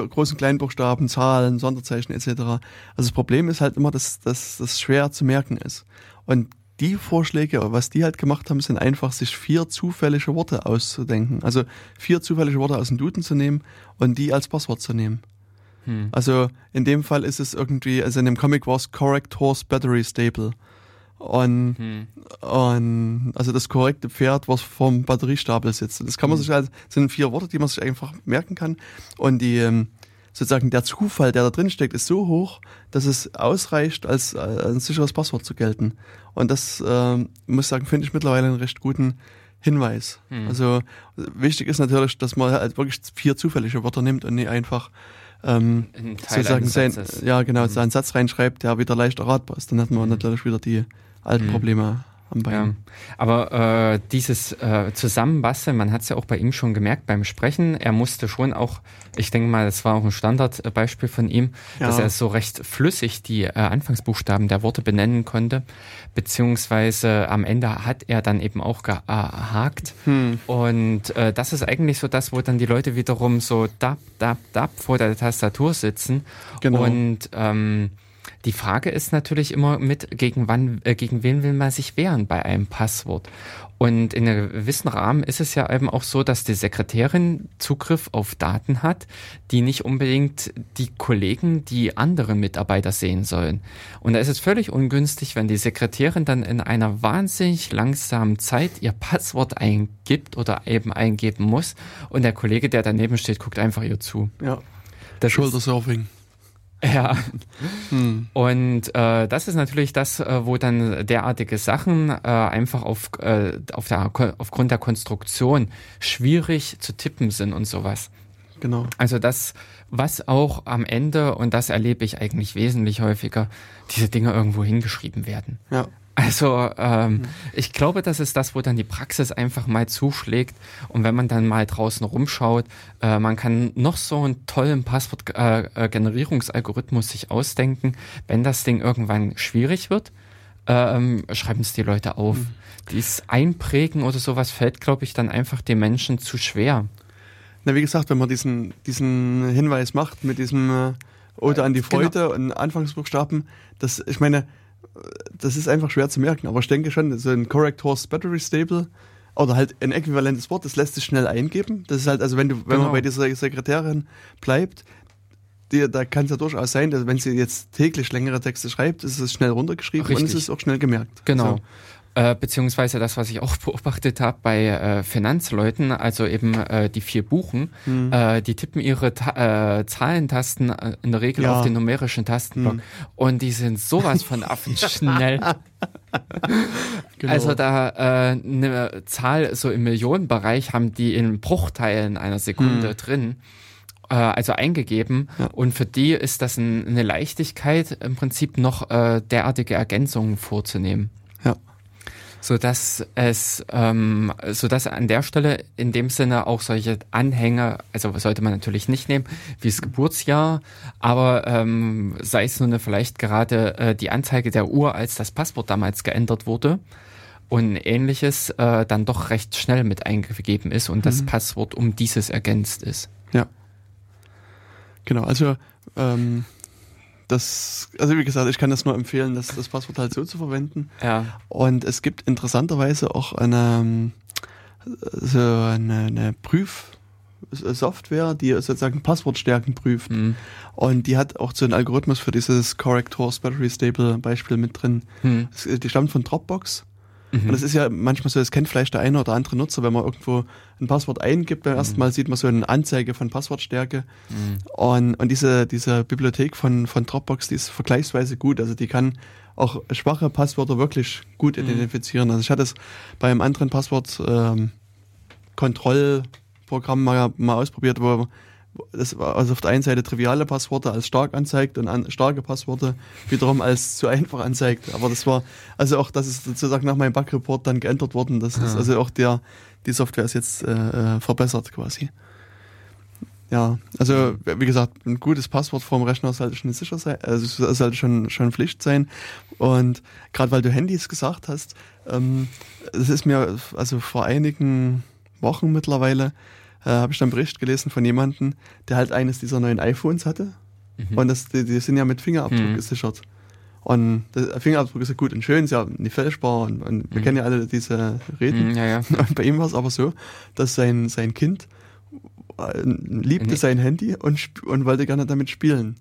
großen Kleinbuchstaben, Zahlen, Sonderzeichen etc. Also das Problem ist halt immer, dass, dass das schwer zu merken ist. Und die Vorschläge, was die halt gemacht haben, sind einfach, sich vier zufällige Worte auszudenken. Also vier zufällige Worte aus dem Duden zu nehmen und die als Passwort zu nehmen. Hm. Also in dem Fall ist es irgendwie, also in dem Comic war es Correct Horse Battery Stable. Und, hm. und also das korrekte Pferd, was vom Batteriestapel sitzt. Das kann man hm. sich halt, sind vier Worte, die man sich einfach merken kann. Und die ähm, sozusagen der Zufall, der da drin steckt, ist so hoch, dass es ausreicht, als, als ein sicheres Passwort zu gelten. Und das, ähm, muss ich sagen, finde ich mittlerweile einen recht guten Hinweis. Hm. Also wichtig ist natürlich, dass man halt wirklich vier zufällige Wörter nimmt und nicht einfach ähm, sozusagen sein, ja genau, mhm. seinen Satz reinschreibt, der wieder leicht erratbar ist. Dann hat man mhm. natürlich wieder die alten mhm. Probleme am Bein. Ja. Aber äh, dieses äh, Zusammenbasteln, man hat es ja auch bei ihm schon gemerkt beim Sprechen, er musste schon auch, ich denke mal, das war auch ein Standardbeispiel von ihm, ja. dass er so recht flüssig die äh, Anfangsbuchstaben der Worte benennen konnte, beziehungsweise am Ende hat er dann eben auch gehakt. Hm. Und äh, das ist eigentlich so das, wo dann die Leute wiederum so dab, dab, dab vor der Tastatur sitzen genau. und ähm, Die Frage ist natürlich immer mit, gegen wann, äh, gegen wen will man sich wehren bei einem Passwort? Und in einem gewissen Rahmen ist es ja eben auch so, dass die Sekretärin Zugriff auf Daten hat, die nicht unbedingt die Kollegen, die anderen Mitarbeiter sehen sollen. Und da ist es völlig ungünstig, wenn die Sekretärin dann in einer wahnsinnig langsamen Zeit ihr Passwort eingibt oder eben eingeben muss und der Kollege, der daneben steht, guckt einfach ihr zu. Ja. Das Shoulder Surfing. Ja. Hm. Und äh, das ist natürlich das, äh, wo dann derartige Sachen äh, einfach auf, äh, auf der, aufgrund der Konstruktion schwierig zu tippen sind und sowas. Genau. Also das, was auch am Ende, und das erlebe ich eigentlich wesentlich häufiger, diese Dinge irgendwo hingeschrieben werden. Ja. Also ähm, ich glaube, das ist das, wo dann die Praxis einfach mal zuschlägt. Und wenn man dann mal draußen rumschaut, äh, man kann noch so einen tollen Passwortgenerierungsalgorithmus äh, sich ausdenken. Wenn das Ding irgendwann schwierig wird, ähm, schreiben es die Leute auf. Mhm. Dies Einprägen oder sowas fällt, glaube ich, dann einfach den Menschen zu schwer. Na, wie gesagt, wenn man diesen, diesen Hinweis macht mit diesem äh, Oder an die. Freude genau. und Anfangsbuchstaben, das, ich meine, das ist einfach schwer zu merken, aber ich denke schon, so ein Correct Horse Battery Stable oder halt ein äquivalentes Wort, das lässt sich schnell eingeben. Das ist halt, also wenn du, wenn genau. man bei dieser Sekretärin bleibt, die, da kann es ja durchaus sein, dass wenn sie jetzt täglich längere Texte schreibt, ist es schnell runtergeschrieben Richtig. und es ist auch schnell gemerkt. Genau. So. Äh, beziehungsweise das, was ich auch beobachtet habe bei äh, Finanzleuten, also eben äh, die vier Buchen, mhm. äh, die tippen ihre Ta äh, Zahlentasten äh, in der Regel ja. auf den numerischen Tastenblock mhm. und die sind sowas von affenschnell. genau. Also da äh, eine Zahl so im Millionenbereich haben die in Bruchteilen einer Sekunde mhm. drin also eingegeben. Ja. Und für die ist das ein, eine Leichtigkeit, im Prinzip noch äh, derartige Ergänzungen vorzunehmen. Ja so dass es, ähm, so dass an der Stelle in dem Sinne auch solche Anhänge, also sollte man natürlich nicht nehmen, wie das Geburtsjahr, aber ähm, sei es nun vielleicht gerade äh, die Anzeige der Uhr, als das Passwort damals geändert wurde und ähnliches äh, dann doch recht schnell mit eingegeben ist und mhm. das Passwort um dieses ergänzt ist. Ja. Genau, also ähm, das, also wie gesagt, ich kann das nur empfehlen, das, das Passwort halt so zu verwenden. Ja. Und es gibt interessanterweise auch eine, so eine, eine Prüfsoftware, die sozusagen Passwortstärken prüft. Mhm. Und die hat auch so einen Algorithmus für dieses Correct Horse Battery Stable Beispiel mit drin. Mhm. Die stammt von Dropbox. Mhm. Und das ist ja manchmal so, das kennt vielleicht der eine oder andere Nutzer, wenn man irgendwo ein Passwort eingibt, beim ersten mhm. Mal sieht man so eine Anzeige von Passwortstärke. Mhm. Und, und diese, diese Bibliothek von, von Dropbox, die ist vergleichsweise gut. Also die kann auch schwache Passwörter wirklich gut mhm. identifizieren. Also ich hatte es bei einem anderen Passwort ähm, Kontrollprogramm mal, mal ausprobiert, wo das war also auf der einen Seite triviale Passworte als stark anzeigt und an, starke Passworte wiederum als zu einfach anzeigt. Aber das war, also auch, das ist sozusagen nach meinem Bugreport dann geändert worden. Das ist also auch der, die Software ist jetzt äh, äh, verbessert quasi. Ja, also wie gesagt, ein gutes Passwort vorm Rechner sollte schon sicher sein, also sollte schon, schon Pflicht sein. Und gerade weil du Handys gesagt hast, ähm, das ist mir also vor einigen Wochen mittlerweile äh, habe ich dann einen Bericht gelesen von jemandem, der halt eines dieser neuen iPhones hatte. Mhm. Und das, die, die, sind ja mit Fingerabdruck mhm. gesichert. Und der Fingerabdruck ist ja gut und schön, ist ja nicht fälschbar und, und wir mhm. kennen ja alle diese Reden. Mhm, ja, ja. Und bei ihm war es aber so, dass sein, sein Kind äh, liebte sein Handy und, und wollte gerne damit spielen.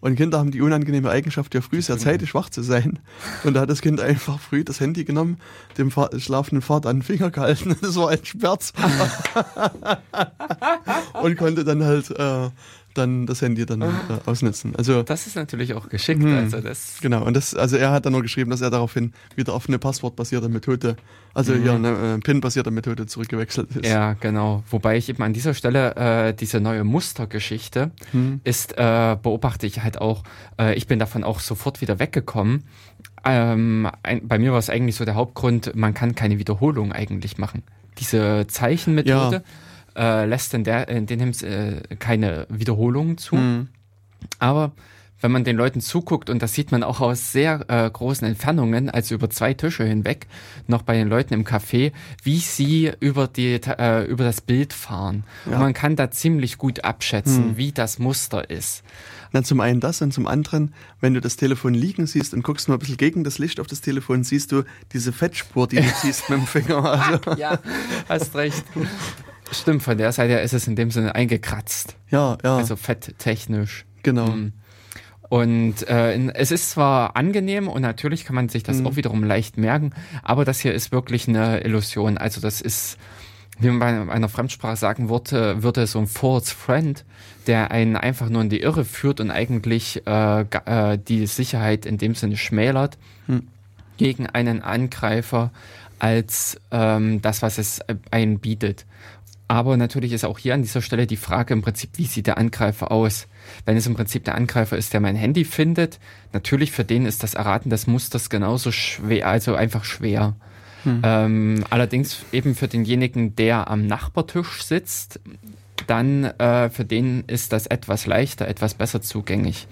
Und Kinder haben die unangenehme Eigenschaft, ja früh sehr zeitig wach zu sein. Und da hat das Kind einfach früh das Handy genommen, dem schlafenden Vater an den Finger gehalten. Das war ein Schmerz. und konnte dann halt äh, dann das Handy dann äh, ausnutzen. Also das ist natürlich auch geschickt. Mh, also das genau. Und das, also er hat dann nur geschrieben, dass er daraufhin wieder auf eine passwortbasierte Methode, also mhm. ja eine äh, PIN-basierte Methode zurückgewechselt ist. Ja, genau. Wobei ich eben an dieser Stelle äh, diese neue Mustergeschichte mhm. ist äh, beobachte ich halt auch. Äh, ich bin davon auch sofort wieder weggekommen. Ähm, ein, bei mir war es eigentlich so der Hauptgrund, man kann keine Wiederholung eigentlich machen. Diese Zeichenmethode. Ja äh, lässt in, der, in dem äh, keine Wiederholungen zu. Mhm. Aber wenn man den Leuten zuguckt, und das sieht man auch aus sehr äh, großen Entfernungen, also über zwei Tische hinweg, noch bei den Leuten im Café, wie sie über, die, äh, über das Bild fahren. Ja. Und man kann da ziemlich gut abschätzen, hm. wie das Muster ist. Na, zum einen das und zum anderen, wenn du das Telefon liegen siehst und guckst mal ein bisschen gegen das Licht auf das Telefon, siehst du diese Fettspur, die du siehst mit dem Finger. Also. ja, hast recht. Stimmt, von der Seite ist es in dem Sinne eingekratzt. Ja, ja. Also fetttechnisch. Genau. Mhm. Und äh, es ist zwar angenehm und natürlich kann man sich das mhm. auch wiederum leicht merken, aber das hier ist wirklich eine Illusion. Also das ist, wie man bei einer Fremdsprache sagen würde, würde so ein False Friend, der einen einfach nur in die Irre führt und eigentlich äh, äh, die Sicherheit in dem Sinne schmälert mhm. gegen einen Angreifer als ähm, das, was es äh, einen bietet. Aber natürlich ist auch hier an dieser Stelle die Frage im Prinzip, wie sieht der Angreifer aus? Wenn es im Prinzip der Angreifer ist, der mein Handy findet, natürlich für den ist das Erraten des Musters genauso schwer, also einfach schwer. Hm. Ähm, allerdings eben für denjenigen, der am Nachbartisch sitzt, dann äh, für den ist das etwas leichter, etwas besser zugänglich.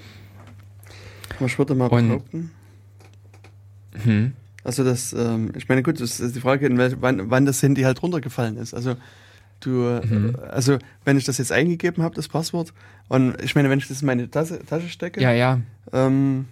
Ich würde mal Und, behaupten. Hm? Also das, ähm, ich meine, gut, das ist die Frage, wann, wann das Handy halt runtergefallen ist. Also Du, mhm. also wenn ich das jetzt eingegeben habe, das Passwort, und ich meine, wenn ich das in meine Tasche, Tasche stecke, ja, ja. Ähm,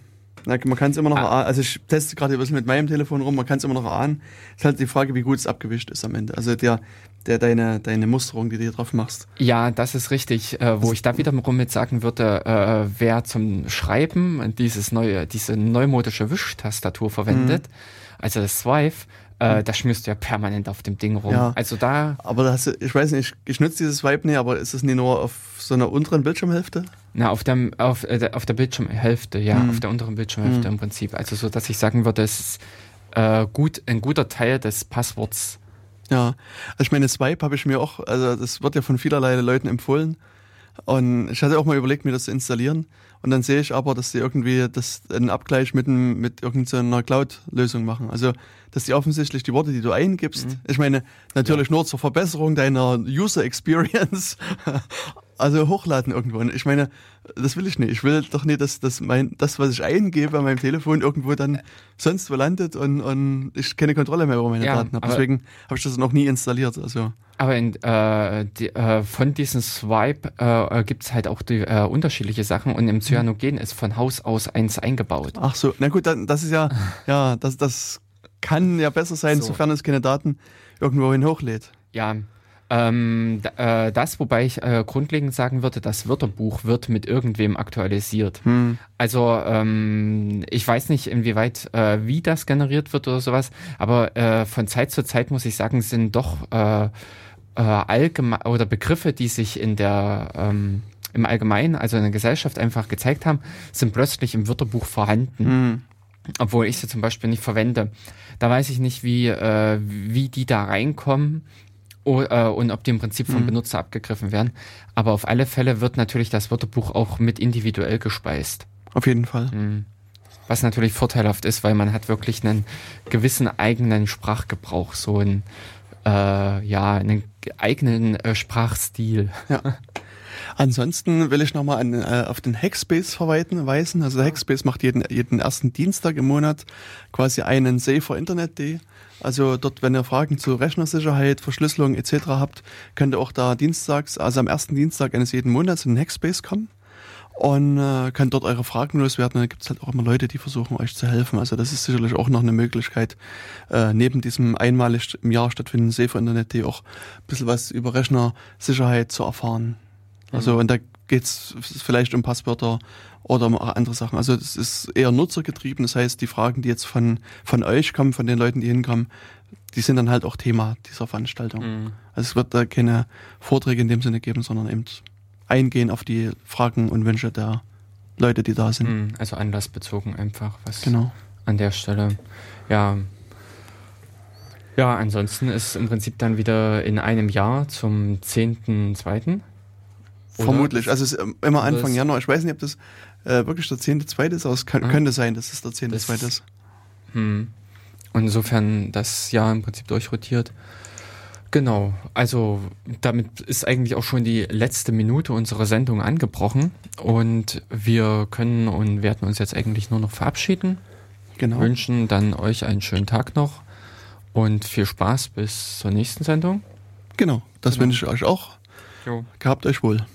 na, man kann es immer noch ah. Also ich teste gerade ein bisschen mit meinem Telefon rum, man kann es immer noch erahnen. Es ist halt die Frage, wie gut es abgewischt ist am Ende. Also der, der deine, deine Musterung, die du hier drauf machst. Ja, das ist richtig. Äh, wo ich da wiederum mit sagen würde, äh, wer zum Schreiben dieses neue, diese neumodische Wischtastatur verwendet, mhm. also das Swipe, äh, da schmierst du ja permanent auf dem Ding rum. Ja. Also da. Aber da hast du, ich weiß nicht, ich nutze dieses Vibe nicht, aber ist es nicht nur auf so einer unteren Bildschirmhälfte? Na, auf, dem, auf, äh, auf der Bildschirmhälfte, ja, hm. auf der unteren Bildschirmhälfte hm. im Prinzip. Also so, dass ich sagen würde, es ist äh, gut, ein guter Teil des Passworts. Ja, also ich meine, Swipe habe ich mir auch, also das wird ja von vielerlei Leuten empfohlen. Und ich hatte auch mal überlegt, mir das zu installieren. Und dann sehe ich aber, dass sie irgendwie das einen Abgleich mit, einem, mit irgendeiner Cloud-Lösung machen. Also, dass die offensichtlich die Worte, die du eingibst, mhm. ich meine, natürlich ja. nur zur Verbesserung deiner User Experience, also hochladen irgendwo. Und ich meine, das will ich nicht. Ich will doch nicht, dass, dass mein, das, was ich eingebe an meinem Telefon, irgendwo dann sonst wo landet und, und ich keine Kontrolle mehr über meine ja, Daten habe. Deswegen habe ich das noch nie installiert. Also. Aber in, äh, die, äh, von diesem Swipe äh, gibt es halt auch die, äh, unterschiedliche Sachen und im Cyanogen ist von Haus aus eins eingebaut. Ach so, na gut, dann, das ist ja, ja, das, das kann ja besser sein, so. sofern es keine Daten irgendwo hin hochlädt. Ja, ähm, äh, das, wobei ich äh, grundlegend sagen würde, das Wörterbuch wird mit irgendwem aktualisiert. Hm. Also ähm, ich weiß nicht, inwieweit äh, wie das generiert wird oder sowas, aber äh, von Zeit zu Zeit muss ich sagen, sind doch äh, äh, allgemein oder Begriffe, die sich in der ähm, im Allgemeinen, also in der Gesellschaft einfach gezeigt haben, sind plötzlich im Wörterbuch vorhanden. Hm. Obwohl ich sie zum Beispiel nicht verwende. Da weiß ich nicht, wie, äh, wie die da reinkommen und ob die im Prinzip vom mhm. Benutzer abgegriffen werden. Aber auf alle Fälle wird natürlich das Wörterbuch auch mit individuell gespeist. Auf jeden Fall. Mhm. Was natürlich vorteilhaft ist, weil man hat wirklich einen gewissen eigenen Sprachgebrauch, so einen, äh, ja, einen eigenen äh, Sprachstil. Ja. Ansonsten will ich nochmal äh, auf den Hackspace verweisen. Also der Hackspace macht jeden, jeden ersten Dienstag im Monat quasi einen Safer Internet Day. Also dort, wenn ihr Fragen zu Rechnersicherheit, Verschlüsselung etc. habt, könnt ihr auch da dienstags, also am ersten Dienstag eines jeden Monats in den Hackspace kommen und äh, könnt dort eure Fragen loswerden. Dann gibt es halt auch immer Leute, die versuchen euch zu helfen. Also das ist sicherlich auch noch eine Möglichkeit, äh, neben diesem einmalig im Jahr stattfindenden Safe Internet Day auch ein bisschen was über Rechnersicherheit zu erfahren. Also mhm. und da geht's vielleicht um Passwörter oder um andere Sachen. Also das ist eher nutzergetrieben. Das heißt, die Fragen, die jetzt von, von euch kommen, von den Leuten, die hinkommen, die sind dann halt auch Thema dieser Veranstaltung. Mhm. Also es wird da keine Vorträge in dem Sinne geben, sondern eben eingehen auf die Fragen und Wünsche der Leute, die da sind. Mhm. Also anlassbezogen einfach, was genau. an der Stelle. Ja. Ja, ansonsten ist im Prinzip dann wieder in einem Jahr zum 10.2. Vermutlich. Also es ist immer Anfang Januar. Ich weiß nicht, ob das äh, wirklich der 10.2. ist, aber es kann, ah. könnte sein, dass es der 10.2. ist. Hm. Und insofern das Jahr im Prinzip durchrotiert. Genau, also damit ist eigentlich auch schon die letzte Minute unserer Sendung angebrochen und wir können und werden uns jetzt eigentlich nur noch verabschieden. Genau. Wünschen dann euch einen schönen Tag noch und viel Spaß bis zur nächsten Sendung. Genau, das genau. wünsche ich euch auch. Jo. Gehabt euch wohl.